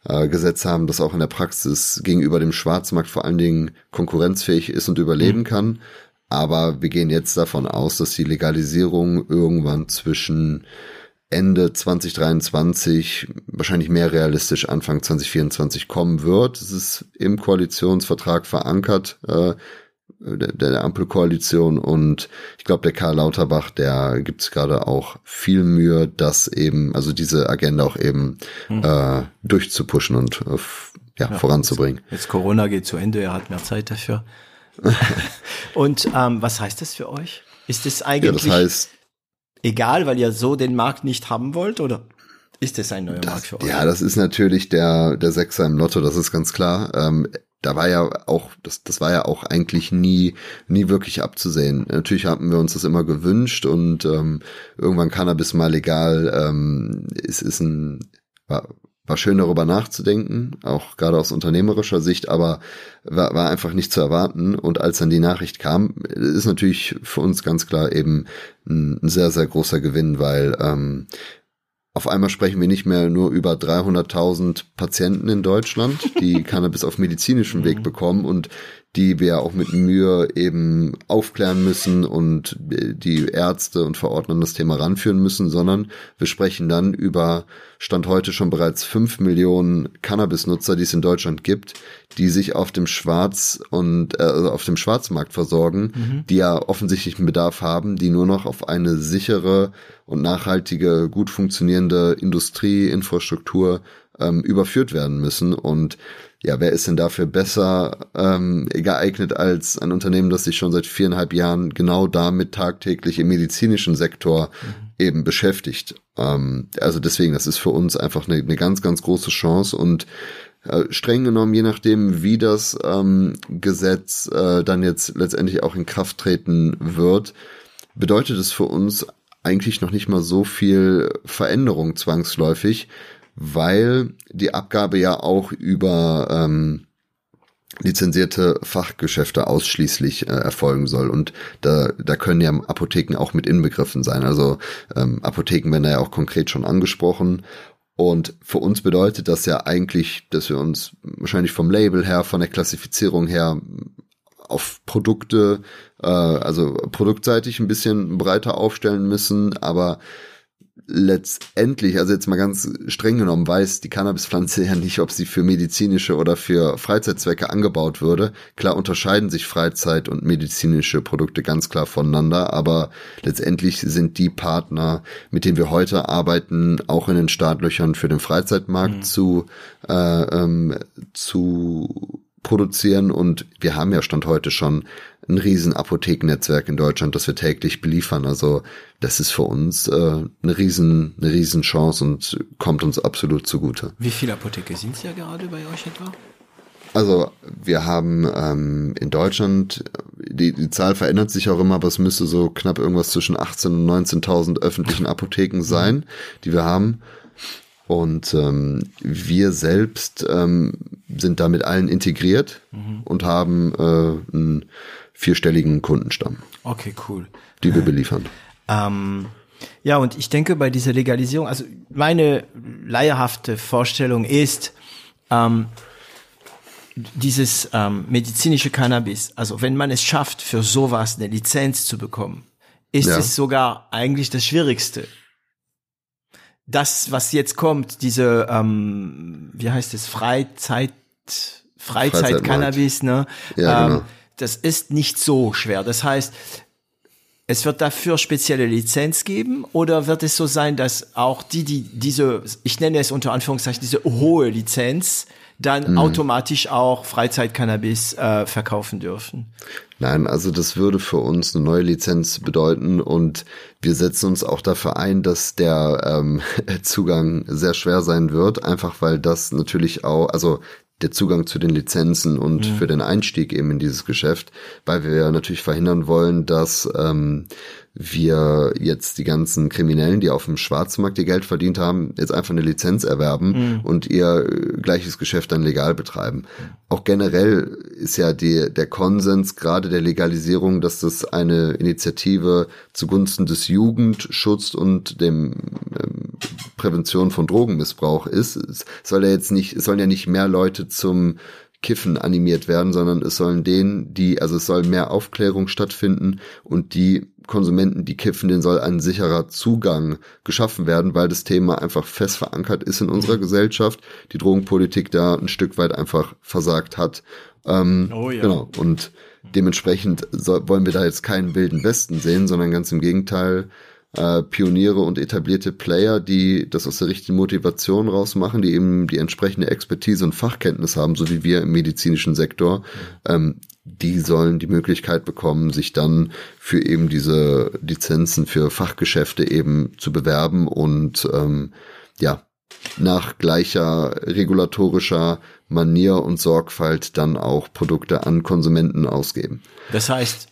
Speaker 1: äh, Gesetz haben, das auch in der Praxis gegenüber dem Schwarzmarkt vor allen Dingen konkurrenzfähig ist und überleben kann. Aber wir gehen jetzt davon aus, dass die Legalisierung irgendwann zwischen Ende 2023, wahrscheinlich mehr realistisch Anfang 2024 kommen wird. Es ist im Koalitionsvertrag verankert, äh, der, der Ampelkoalition und ich glaube, der Karl Lauterbach, der gibt es gerade auch viel Mühe, das eben, also diese Agenda auch eben äh, durchzupushen und äh, f- ja, voranzubringen.
Speaker 2: Jetzt Corona geht zu Ende, er hat mehr Zeit dafür. Und ähm, was heißt das für euch? Ist es
Speaker 1: Ja,
Speaker 2: eigentlich
Speaker 1: das heißt,
Speaker 2: egal, weil ihr so den Markt nicht haben wollt, oder ist es ein neuer Markt für euch?
Speaker 1: Ja, das ist natürlich der, der Sechser im Lotto, das ist ganz klar. Ähm, da war ja auch, das, das war ja auch eigentlich nie, nie wirklich abzusehen. Natürlich haben wir uns das immer gewünscht und ähm, irgendwann Cannabis mal legal ähm, ist, ist ein, war, war schön darüber nachzudenken, auch gerade aus unternehmerischer Sicht, aber war, war einfach nicht zu erwarten. Und als dann die Nachricht kam, ist natürlich für uns ganz klar eben ein, ein sehr, sehr großer Gewinn, weil ähm, auf einmal sprechen wir nicht mehr nur über 300.000 Patienten in Deutschland, die Cannabis auf medizinischem Weg bekommen und die wir auch mit Mühe eben aufklären müssen und die Ärzte und Verordner das Thema ranführen müssen, sondern wir sprechen dann über Stand heute schon bereits fünf Millionen Cannabis-Nutzer, die es in Deutschland gibt, die sich auf dem Schwarz und äh, also auf dem Schwarzmarkt versorgen, die ja offensichtlich einen Bedarf haben, die nur noch auf eine sichere und nachhaltige, gut funktionierende Industrieinfrastruktur ähm, überführt werden müssen. Und ja, wer ist denn dafür besser ähm, geeignet als ein Unternehmen, das sich schon seit viereinhalb Jahren genau damit tagtäglich im medizinischen Sektor eben beschäftigt? Ähm, also deswegen, das ist für uns einfach eine, eine ganz, ganz große Chance und äh, streng genommen, je nachdem, wie das ähm, Gesetz äh, dann jetzt letztendlich auch in Kraft treten wird, bedeutet es für uns eigentlich noch nicht mal so viel Veränderung zwangsläufig, weil die Abgabe ja auch über ähm, lizenzierte Fachgeschäfte ausschließlich äh, erfolgen soll. Und da, da können ja Apotheken auch mit inbegriffen sein. Also ähm, Apotheken werden da ja auch konkret schon angesprochen. Und für uns bedeutet das ja eigentlich, dass wir uns wahrscheinlich vom Label her, von der Klassifizierung her auf Produkte, äh, also produktseitig ein bisschen breiter aufstellen müssen, aber letztendlich, also jetzt mal ganz streng genommen, weiß die Cannabispflanze ja nicht, ob sie für medizinische oder für Freizeitzwecke angebaut würde. Klar unterscheiden sich Freizeit und medizinische Produkte ganz klar voneinander, aber letztendlich sind die Partner, mit denen wir heute arbeiten, auch in den Startlöchern für den Freizeitmarkt zu, äh, ähm, zu produzieren und wir haben ja Stand heute schon ein riesen Apothekennetzwerk in Deutschland, das wir täglich beliefern. Also das ist für uns äh, eine riesen eine riesen Chance und kommt uns absolut zugute.
Speaker 2: Wie viele Apotheke sind es ja gerade bei euch etwa?
Speaker 1: Also wir haben ähm, in Deutschland, die, die Zahl verändert sich auch immer, aber es müsste so knapp irgendwas zwischen 18.000 und 19.000 öffentlichen Apotheken sein, die wir haben. Und ähm, wir selbst ähm, sind da mit allen integriert mhm. und haben äh, einen vierstelligen Kundenstamm.
Speaker 2: Okay, cool.
Speaker 1: Die wir beliefern.
Speaker 2: Ähm, ja, und ich denke bei dieser Legalisierung, also meine leierhafte Vorstellung ist, ähm, dieses ähm, medizinische Cannabis, also wenn man es schafft, für sowas eine Lizenz zu bekommen, ist ja. es sogar eigentlich das Schwierigste das, was jetzt kommt, diese, ähm, wie heißt es, Freizeit, Freizeit-Cannabis, ne? Ja, ähm, genau. Das ist nicht so schwer. Das heißt, es wird dafür spezielle Lizenz geben oder wird es so sein, dass auch die, die diese, ich nenne es unter Anführungszeichen, diese hohe Lizenz dann mhm. automatisch auch Freizeit-Cannabis äh, verkaufen dürfen?
Speaker 1: Nein, also das würde für uns eine neue Lizenz bedeuten und wir setzen uns auch dafür ein, dass der ähm, Zugang sehr schwer sein wird, einfach weil das natürlich auch, also der Zugang zu den Lizenzen und mhm. für den Einstieg eben in dieses Geschäft, weil wir natürlich verhindern wollen, dass ähm, wir jetzt die ganzen Kriminellen, die auf dem Schwarzmarkt ihr Geld verdient haben, jetzt einfach eine Lizenz erwerben mhm. und ihr äh, gleiches Geschäft dann legal betreiben. Auch generell ist ja die, der Konsens gerade der Legalisierung, dass das eine Initiative zugunsten des Jugendschutz und dem ähm, Prävention von Drogenmissbrauch ist. Es soll ja jetzt nicht, es sollen ja nicht mehr Leute zum Kiffen animiert werden, sondern es sollen denen, die, also es soll mehr Aufklärung stattfinden und die Konsumenten, die kiffen, denen soll ein sicherer Zugang geschaffen werden, weil das Thema einfach fest verankert ist in unserer Gesellschaft, die Drogenpolitik da ein Stück weit einfach versagt hat. Ähm, oh ja. Genau. Und dementsprechend soll, wollen wir da jetzt keinen wilden Westen sehen, sondern ganz im Gegenteil äh, Pioniere und etablierte Player, die das aus der richtigen Motivation rausmachen, die eben die entsprechende Expertise und Fachkenntnis haben, so wie wir im medizinischen Sektor, ähm, die sollen die Möglichkeit bekommen, sich dann für eben diese Lizenzen für Fachgeschäfte eben zu bewerben und ähm, ja, nach gleicher regulatorischer Manier und Sorgfalt dann auch Produkte an Konsumenten ausgeben.
Speaker 2: Das heißt,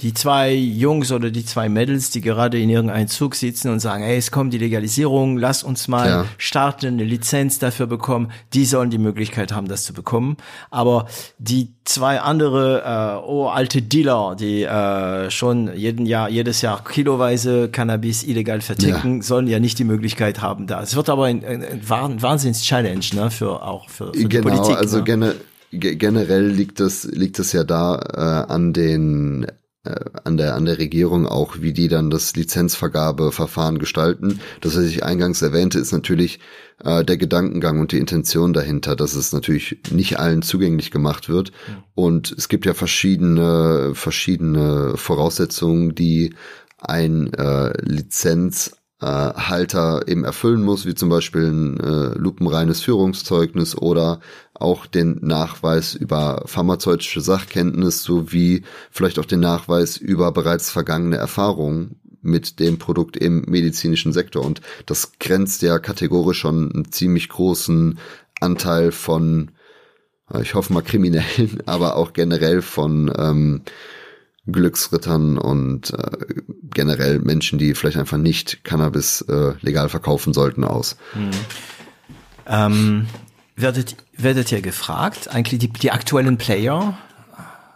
Speaker 2: die zwei Jungs oder die zwei Mädels, die gerade in irgendeinem Zug sitzen und sagen, hey, es kommt die Legalisierung, lass uns mal ja. starten, eine Lizenz dafür bekommen, die sollen die Möglichkeit haben, das zu bekommen. Aber die zwei andere äh, oh, alte Dealer, die äh, schon jeden Jahr, jedes Jahr kiloweise Cannabis illegal verticken, ja. sollen ja nicht die Möglichkeit haben da. Es wird aber ein, ein, ein Wahnsinns-Challenge, ne, für auch für, für
Speaker 1: genau,
Speaker 2: die Politik.
Speaker 1: Also
Speaker 2: ne?
Speaker 1: gerne generell liegt das liegt es ja da äh, an den an der an der Regierung auch, wie die dann das Lizenzvergabeverfahren gestalten. Das, was ich eingangs erwähnte, ist natürlich äh, der Gedankengang und die Intention dahinter, dass es natürlich nicht allen zugänglich gemacht wird. Ja. Und es gibt ja verschiedene verschiedene Voraussetzungen, die ein äh, Lizenz äh, Halter eben erfüllen muss, wie zum Beispiel ein äh, lupenreines Führungszeugnis oder auch den Nachweis über pharmazeutische Sachkenntnis sowie vielleicht auch den Nachweis über bereits vergangene Erfahrungen mit dem Produkt im medizinischen Sektor. Und das grenzt ja kategorisch schon einen ziemlich großen Anteil von, ich hoffe mal Kriminellen, aber auch generell von ähm, Glücksrittern und äh, generell Menschen, die vielleicht einfach nicht Cannabis äh, legal verkaufen sollten, aus. Mhm.
Speaker 2: Ähm, werdet, werdet ihr gefragt, eigentlich die, die aktuellen Player,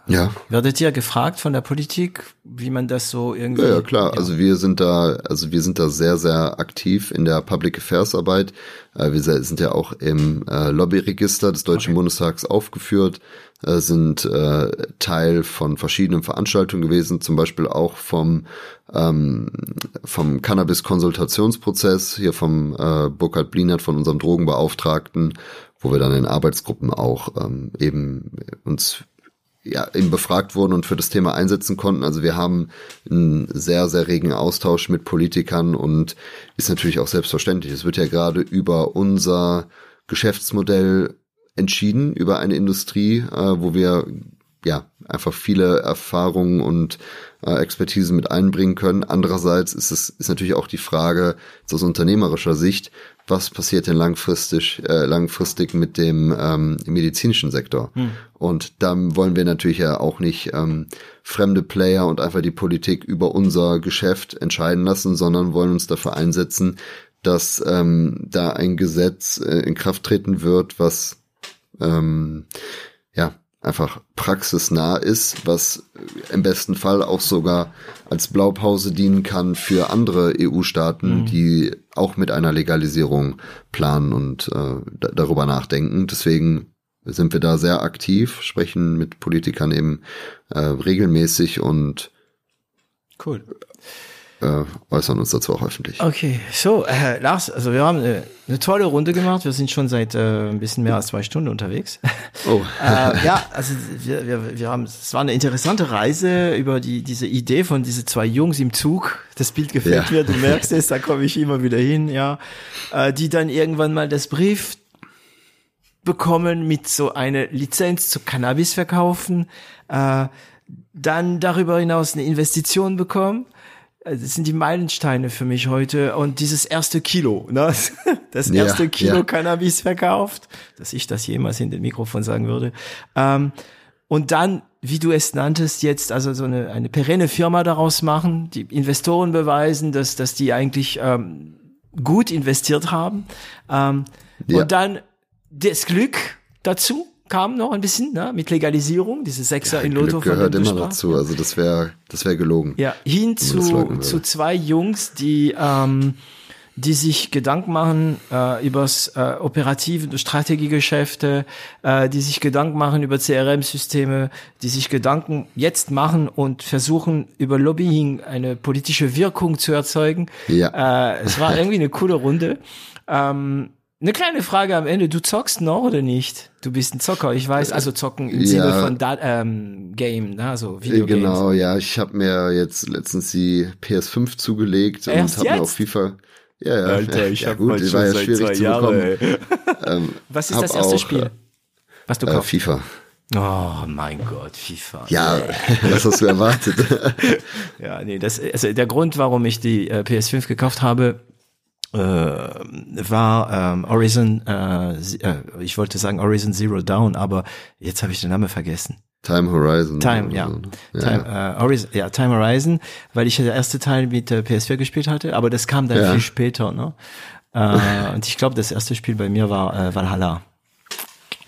Speaker 1: ja.
Speaker 2: Werdet ihr gefragt von der Politik, wie man das so irgendwie?
Speaker 1: Ja, ja klar. Ja. Also wir sind da, also wir sind da sehr, sehr aktiv in der Public Affairs Arbeit. Äh, wir sind ja auch im äh, Lobbyregister des Deutschen okay. Bundestags aufgeführt, äh, sind Teil von verschiedenen Veranstaltungen gewesen, zum Beispiel auch vom ähm, vom Cannabis-Konsultationsprozess hier vom äh, Burkhard Blinert von unserem Drogenbeauftragten, wo wir dann in Arbeitsgruppen auch ähm, eben uns ja, eben befragt wurden und für das Thema einsetzen konnten. Also wir haben einen sehr, sehr regen Austausch mit Politikern und ist natürlich auch selbstverständlich. Es wird ja gerade über unser Geschäftsmodell entschieden über eine Industrie, äh, wo wir ja einfach viele Erfahrungen und äh, Expertise mit einbringen können. Andererseits ist es ist natürlich auch die Frage aus unternehmerischer Sicht, was passiert denn langfristig äh, langfristig mit dem ähm, medizinischen Sektor? Hm. Und da wollen wir natürlich ja auch nicht ähm, fremde Player und einfach die Politik über unser Geschäft entscheiden lassen, sondern wollen uns dafür einsetzen, dass ähm, da ein Gesetz äh, in Kraft treten wird, was ähm, ja einfach praxisnah ist, was im besten Fall auch sogar als Blaupause dienen kann für andere EU-Staaten, mhm. die auch mit einer Legalisierung planen und äh, darüber nachdenken. Deswegen sind wir da sehr aktiv, sprechen mit Politikern eben äh, regelmäßig und
Speaker 2: cool
Speaker 1: äh, äußern uns dazu auch öffentlich.
Speaker 2: Okay, so, äh, Lars, also wir haben eine, eine tolle Runde gemacht. Wir sind schon seit äh, ein bisschen mehr als zwei Stunden unterwegs. Oh. äh, ja, also wir, wir, wir haben, es war eine interessante Reise über die, diese Idee von diese zwei Jungs im Zug. Das Bild gefällt ja. mir, du merkst es, da komme ich immer wieder hin, ja. Äh, die dann irgendwann mal das Brief bekommen mit so einer Lizenz zu Cannabis verkaufen, äh, dann darüber hinaus eine Investition bekommen äh, das sind die Meilensteine für mich heute und dieses erste Kilo, ne? das erste ja, Kilo ja. Cannabis verkauft, dass ich das jemals in den Mikrofon sagen würde. Ähm, und dann, wie du es nanntest, jetzt also so eine, eine perenne Firma daraus machen, die Investoren beweisen, dass, dass die eigentlich ähm, gut investiert haben. Ähm, ja. Und dann das Glück dazu, kam noch ein bisschen, ne, mit Legalisierung, diese Sechser ja, in Lotto
Speaker 1: Glück gehört immer dazu, also das wäre das wäre gelogen.
Speaker 2: Ja, hin zu, zu zwei Jungs, die ähm, die sich Gedanken machen äh, übers äh, operative Strategiegeschäfte, äh, die sich Gedanken machen über CRM-Systeme, die sich Gedanken jetzt machen und versuchen über Lobbying eine politische Wirkung zu erzeugen. Ja. Äh, es war irgendwie eine coole Runde. Ähm, eine kleine Frage am Ende. Du zockst noch oder nicht? Du bist ein Zocker, ich weiß. Also zocken im ja. Sinne von da ähm, Game, ne? also
Speaker 1: Videogames. Genau, ja. Ich habe mir jetzt letztens die PS5 zugelegt
Speaker 2: Erst
Speaker 1: und
Speaker 2: habe mir auch
Speaker 1: FIFA. Ja, ja.
Speaker 2: Alter, ich ja, habe gut, war ja schwierig zu Jahre, bekommen. ähm, Was ist das erste auch, Spiel,
Speaker 1: was du äh, kaufst? FIFA.
Speaker 2: Oh mein Gott, FIFA.
Speaker 1: Ja, was hast du erwartet?
Speaker 2: ja, nee, das also der Grund, warum ich die äh, PS5 gekauft habe, äh, war ähm, Horizon, äh, äh, ich wollte sagen Horizon Zero Down, aber jetzt habe ich den Namen vergessen.
Speaker 1: Time Horizon.
Speaker 2: Time, ja. Ja. Time, äh, Horizon, ja, Time Horizon, weil ich ja der erste Teil mit äh, PS4 gespielt hatte, aber das kam dann ja. viel später, ne? Äh, und ich glaube, das erste Spiel bei mir war äh, Valhalla.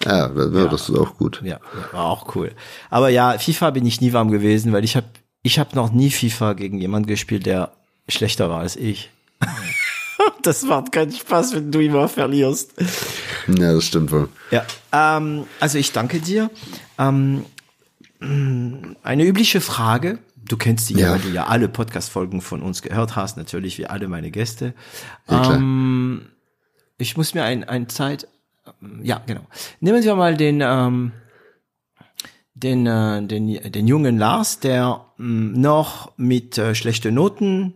Speaker 1: Ja, das, ja, das ist auch gut.
Speaker 2: Ja, war auch cool. Aber ja, FIFA bin ich nie warm gewesen, weil ich habe ich hab noch nie FIFA gegen jemand gespielt, der schlechter war als ich. das macht keinen Spaß, wenn du immer verlierst.
Speaker 1: Ja, das stimmt wohl.
Speaker 2: Ja, ähm, also ich danke dir. Ähm, eine übliche Frage. Du kennst die ja, weil du ja alle Podcast-Folgen von uns gehört hast, natürlich wie alle meine Gäste. Ja, ähm, ich muss mir ein, ein Zeit, ja, genau. Nehmen wir mal den, ähm, den, äh, den, den jungen Lars, der mh, noch mit äh, schlechten Noten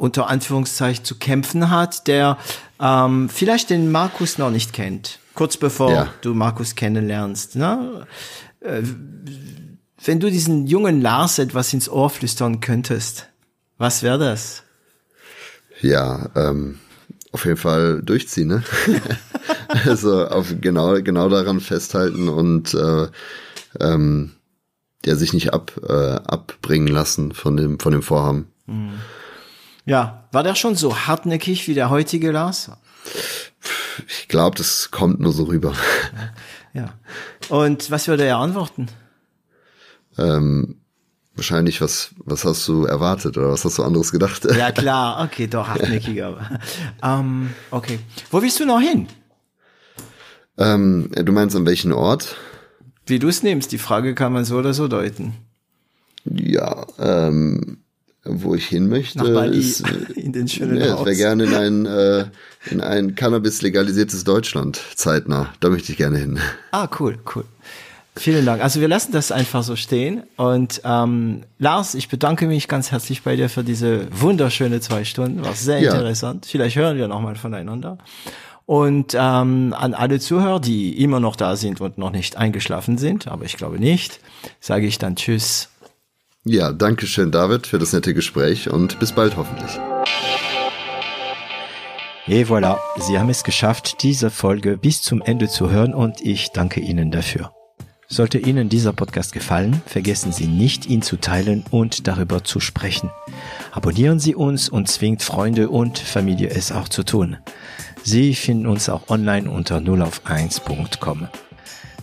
Speaker 2: unter Anführungszeichen zu kämpfen hat, der ähm, vielleicht den Markus noch nicht kennt, kurz bevor ja. du Markus kennenlernst. Ne? Äh, wenn du diesen jungen Lars etwas ins Ohr flüstern könntest, was wäre das?
Speaker 1: Ja, ähm, auf jeden Fall durchziehen, ne? also auf genau genau daran festhalten und äh, ähm, der sich nicht ab äh, abbringen lassen von dem von dem Vorhaben. Mhm.
Speaker 2: Ja, war der schon so hartnäckig wie der heutige Lars?
Speaker 1: Ich glaube, das kommt nur so rüber.
Speaker 2: Ja. Und was würde er antworten?
Speaker 1: Ähm, wahrscheinlich, was, was hast du erwartet oder was hast du anderes gedacht?
Speaker 2: Ja, klar, okay, doch hartnäckiger. ähm, okay. Wo willst du noch hin?
Speaker 1: Ähm, du meinst an welchen Ort?
Speaker 2: Wie du es nimmst, die Frage kann man so oder so deuten.
Speaker 1: Ja, ähm, wo ich hin möchte.
Speaker 2: Nach Bali, ist, in den schönen
Speaker 1: ja, Ich wäre gerne in ein, äh, in ein Cannabis legalisiertes Deutschland, zeitnah. Da möchte ich gerne hin.
Speaker 2: Ah, cool, cool. Vielen Dank. Also wir lassen das einfach so stehen. Und ähm, Lars, ich bedanke mich ganz herzlich bei dir für diese wunderschöne zwei Stunden. War sehr ja. interessant. Vielleicht hören wir nochmal voneinander. Und ähm, an alle Zuhörer, die immer noch da sind und noch nicht eingeschlafen sind, aber ich glaube nicht, sage ich dann Tschüss.
Speaker 1: Ja, danke schön, David, für das nette Gespräch und bis bald hoffentlich.
Speaker 2: Et voilà, Sie haben es geschafft, diese Folge bis zum Ende zu hören und ich danke Ihnen dafür. Sollte Ihnen dieser Podcast gefallen, vergessen Sie nicht, ihn zu teilen und darüber zu sprechen. Abonnieren Sie uns und zwingt Freunde und Familie es auch zu tun. Sie finden uns auch online unter 0auf1.com.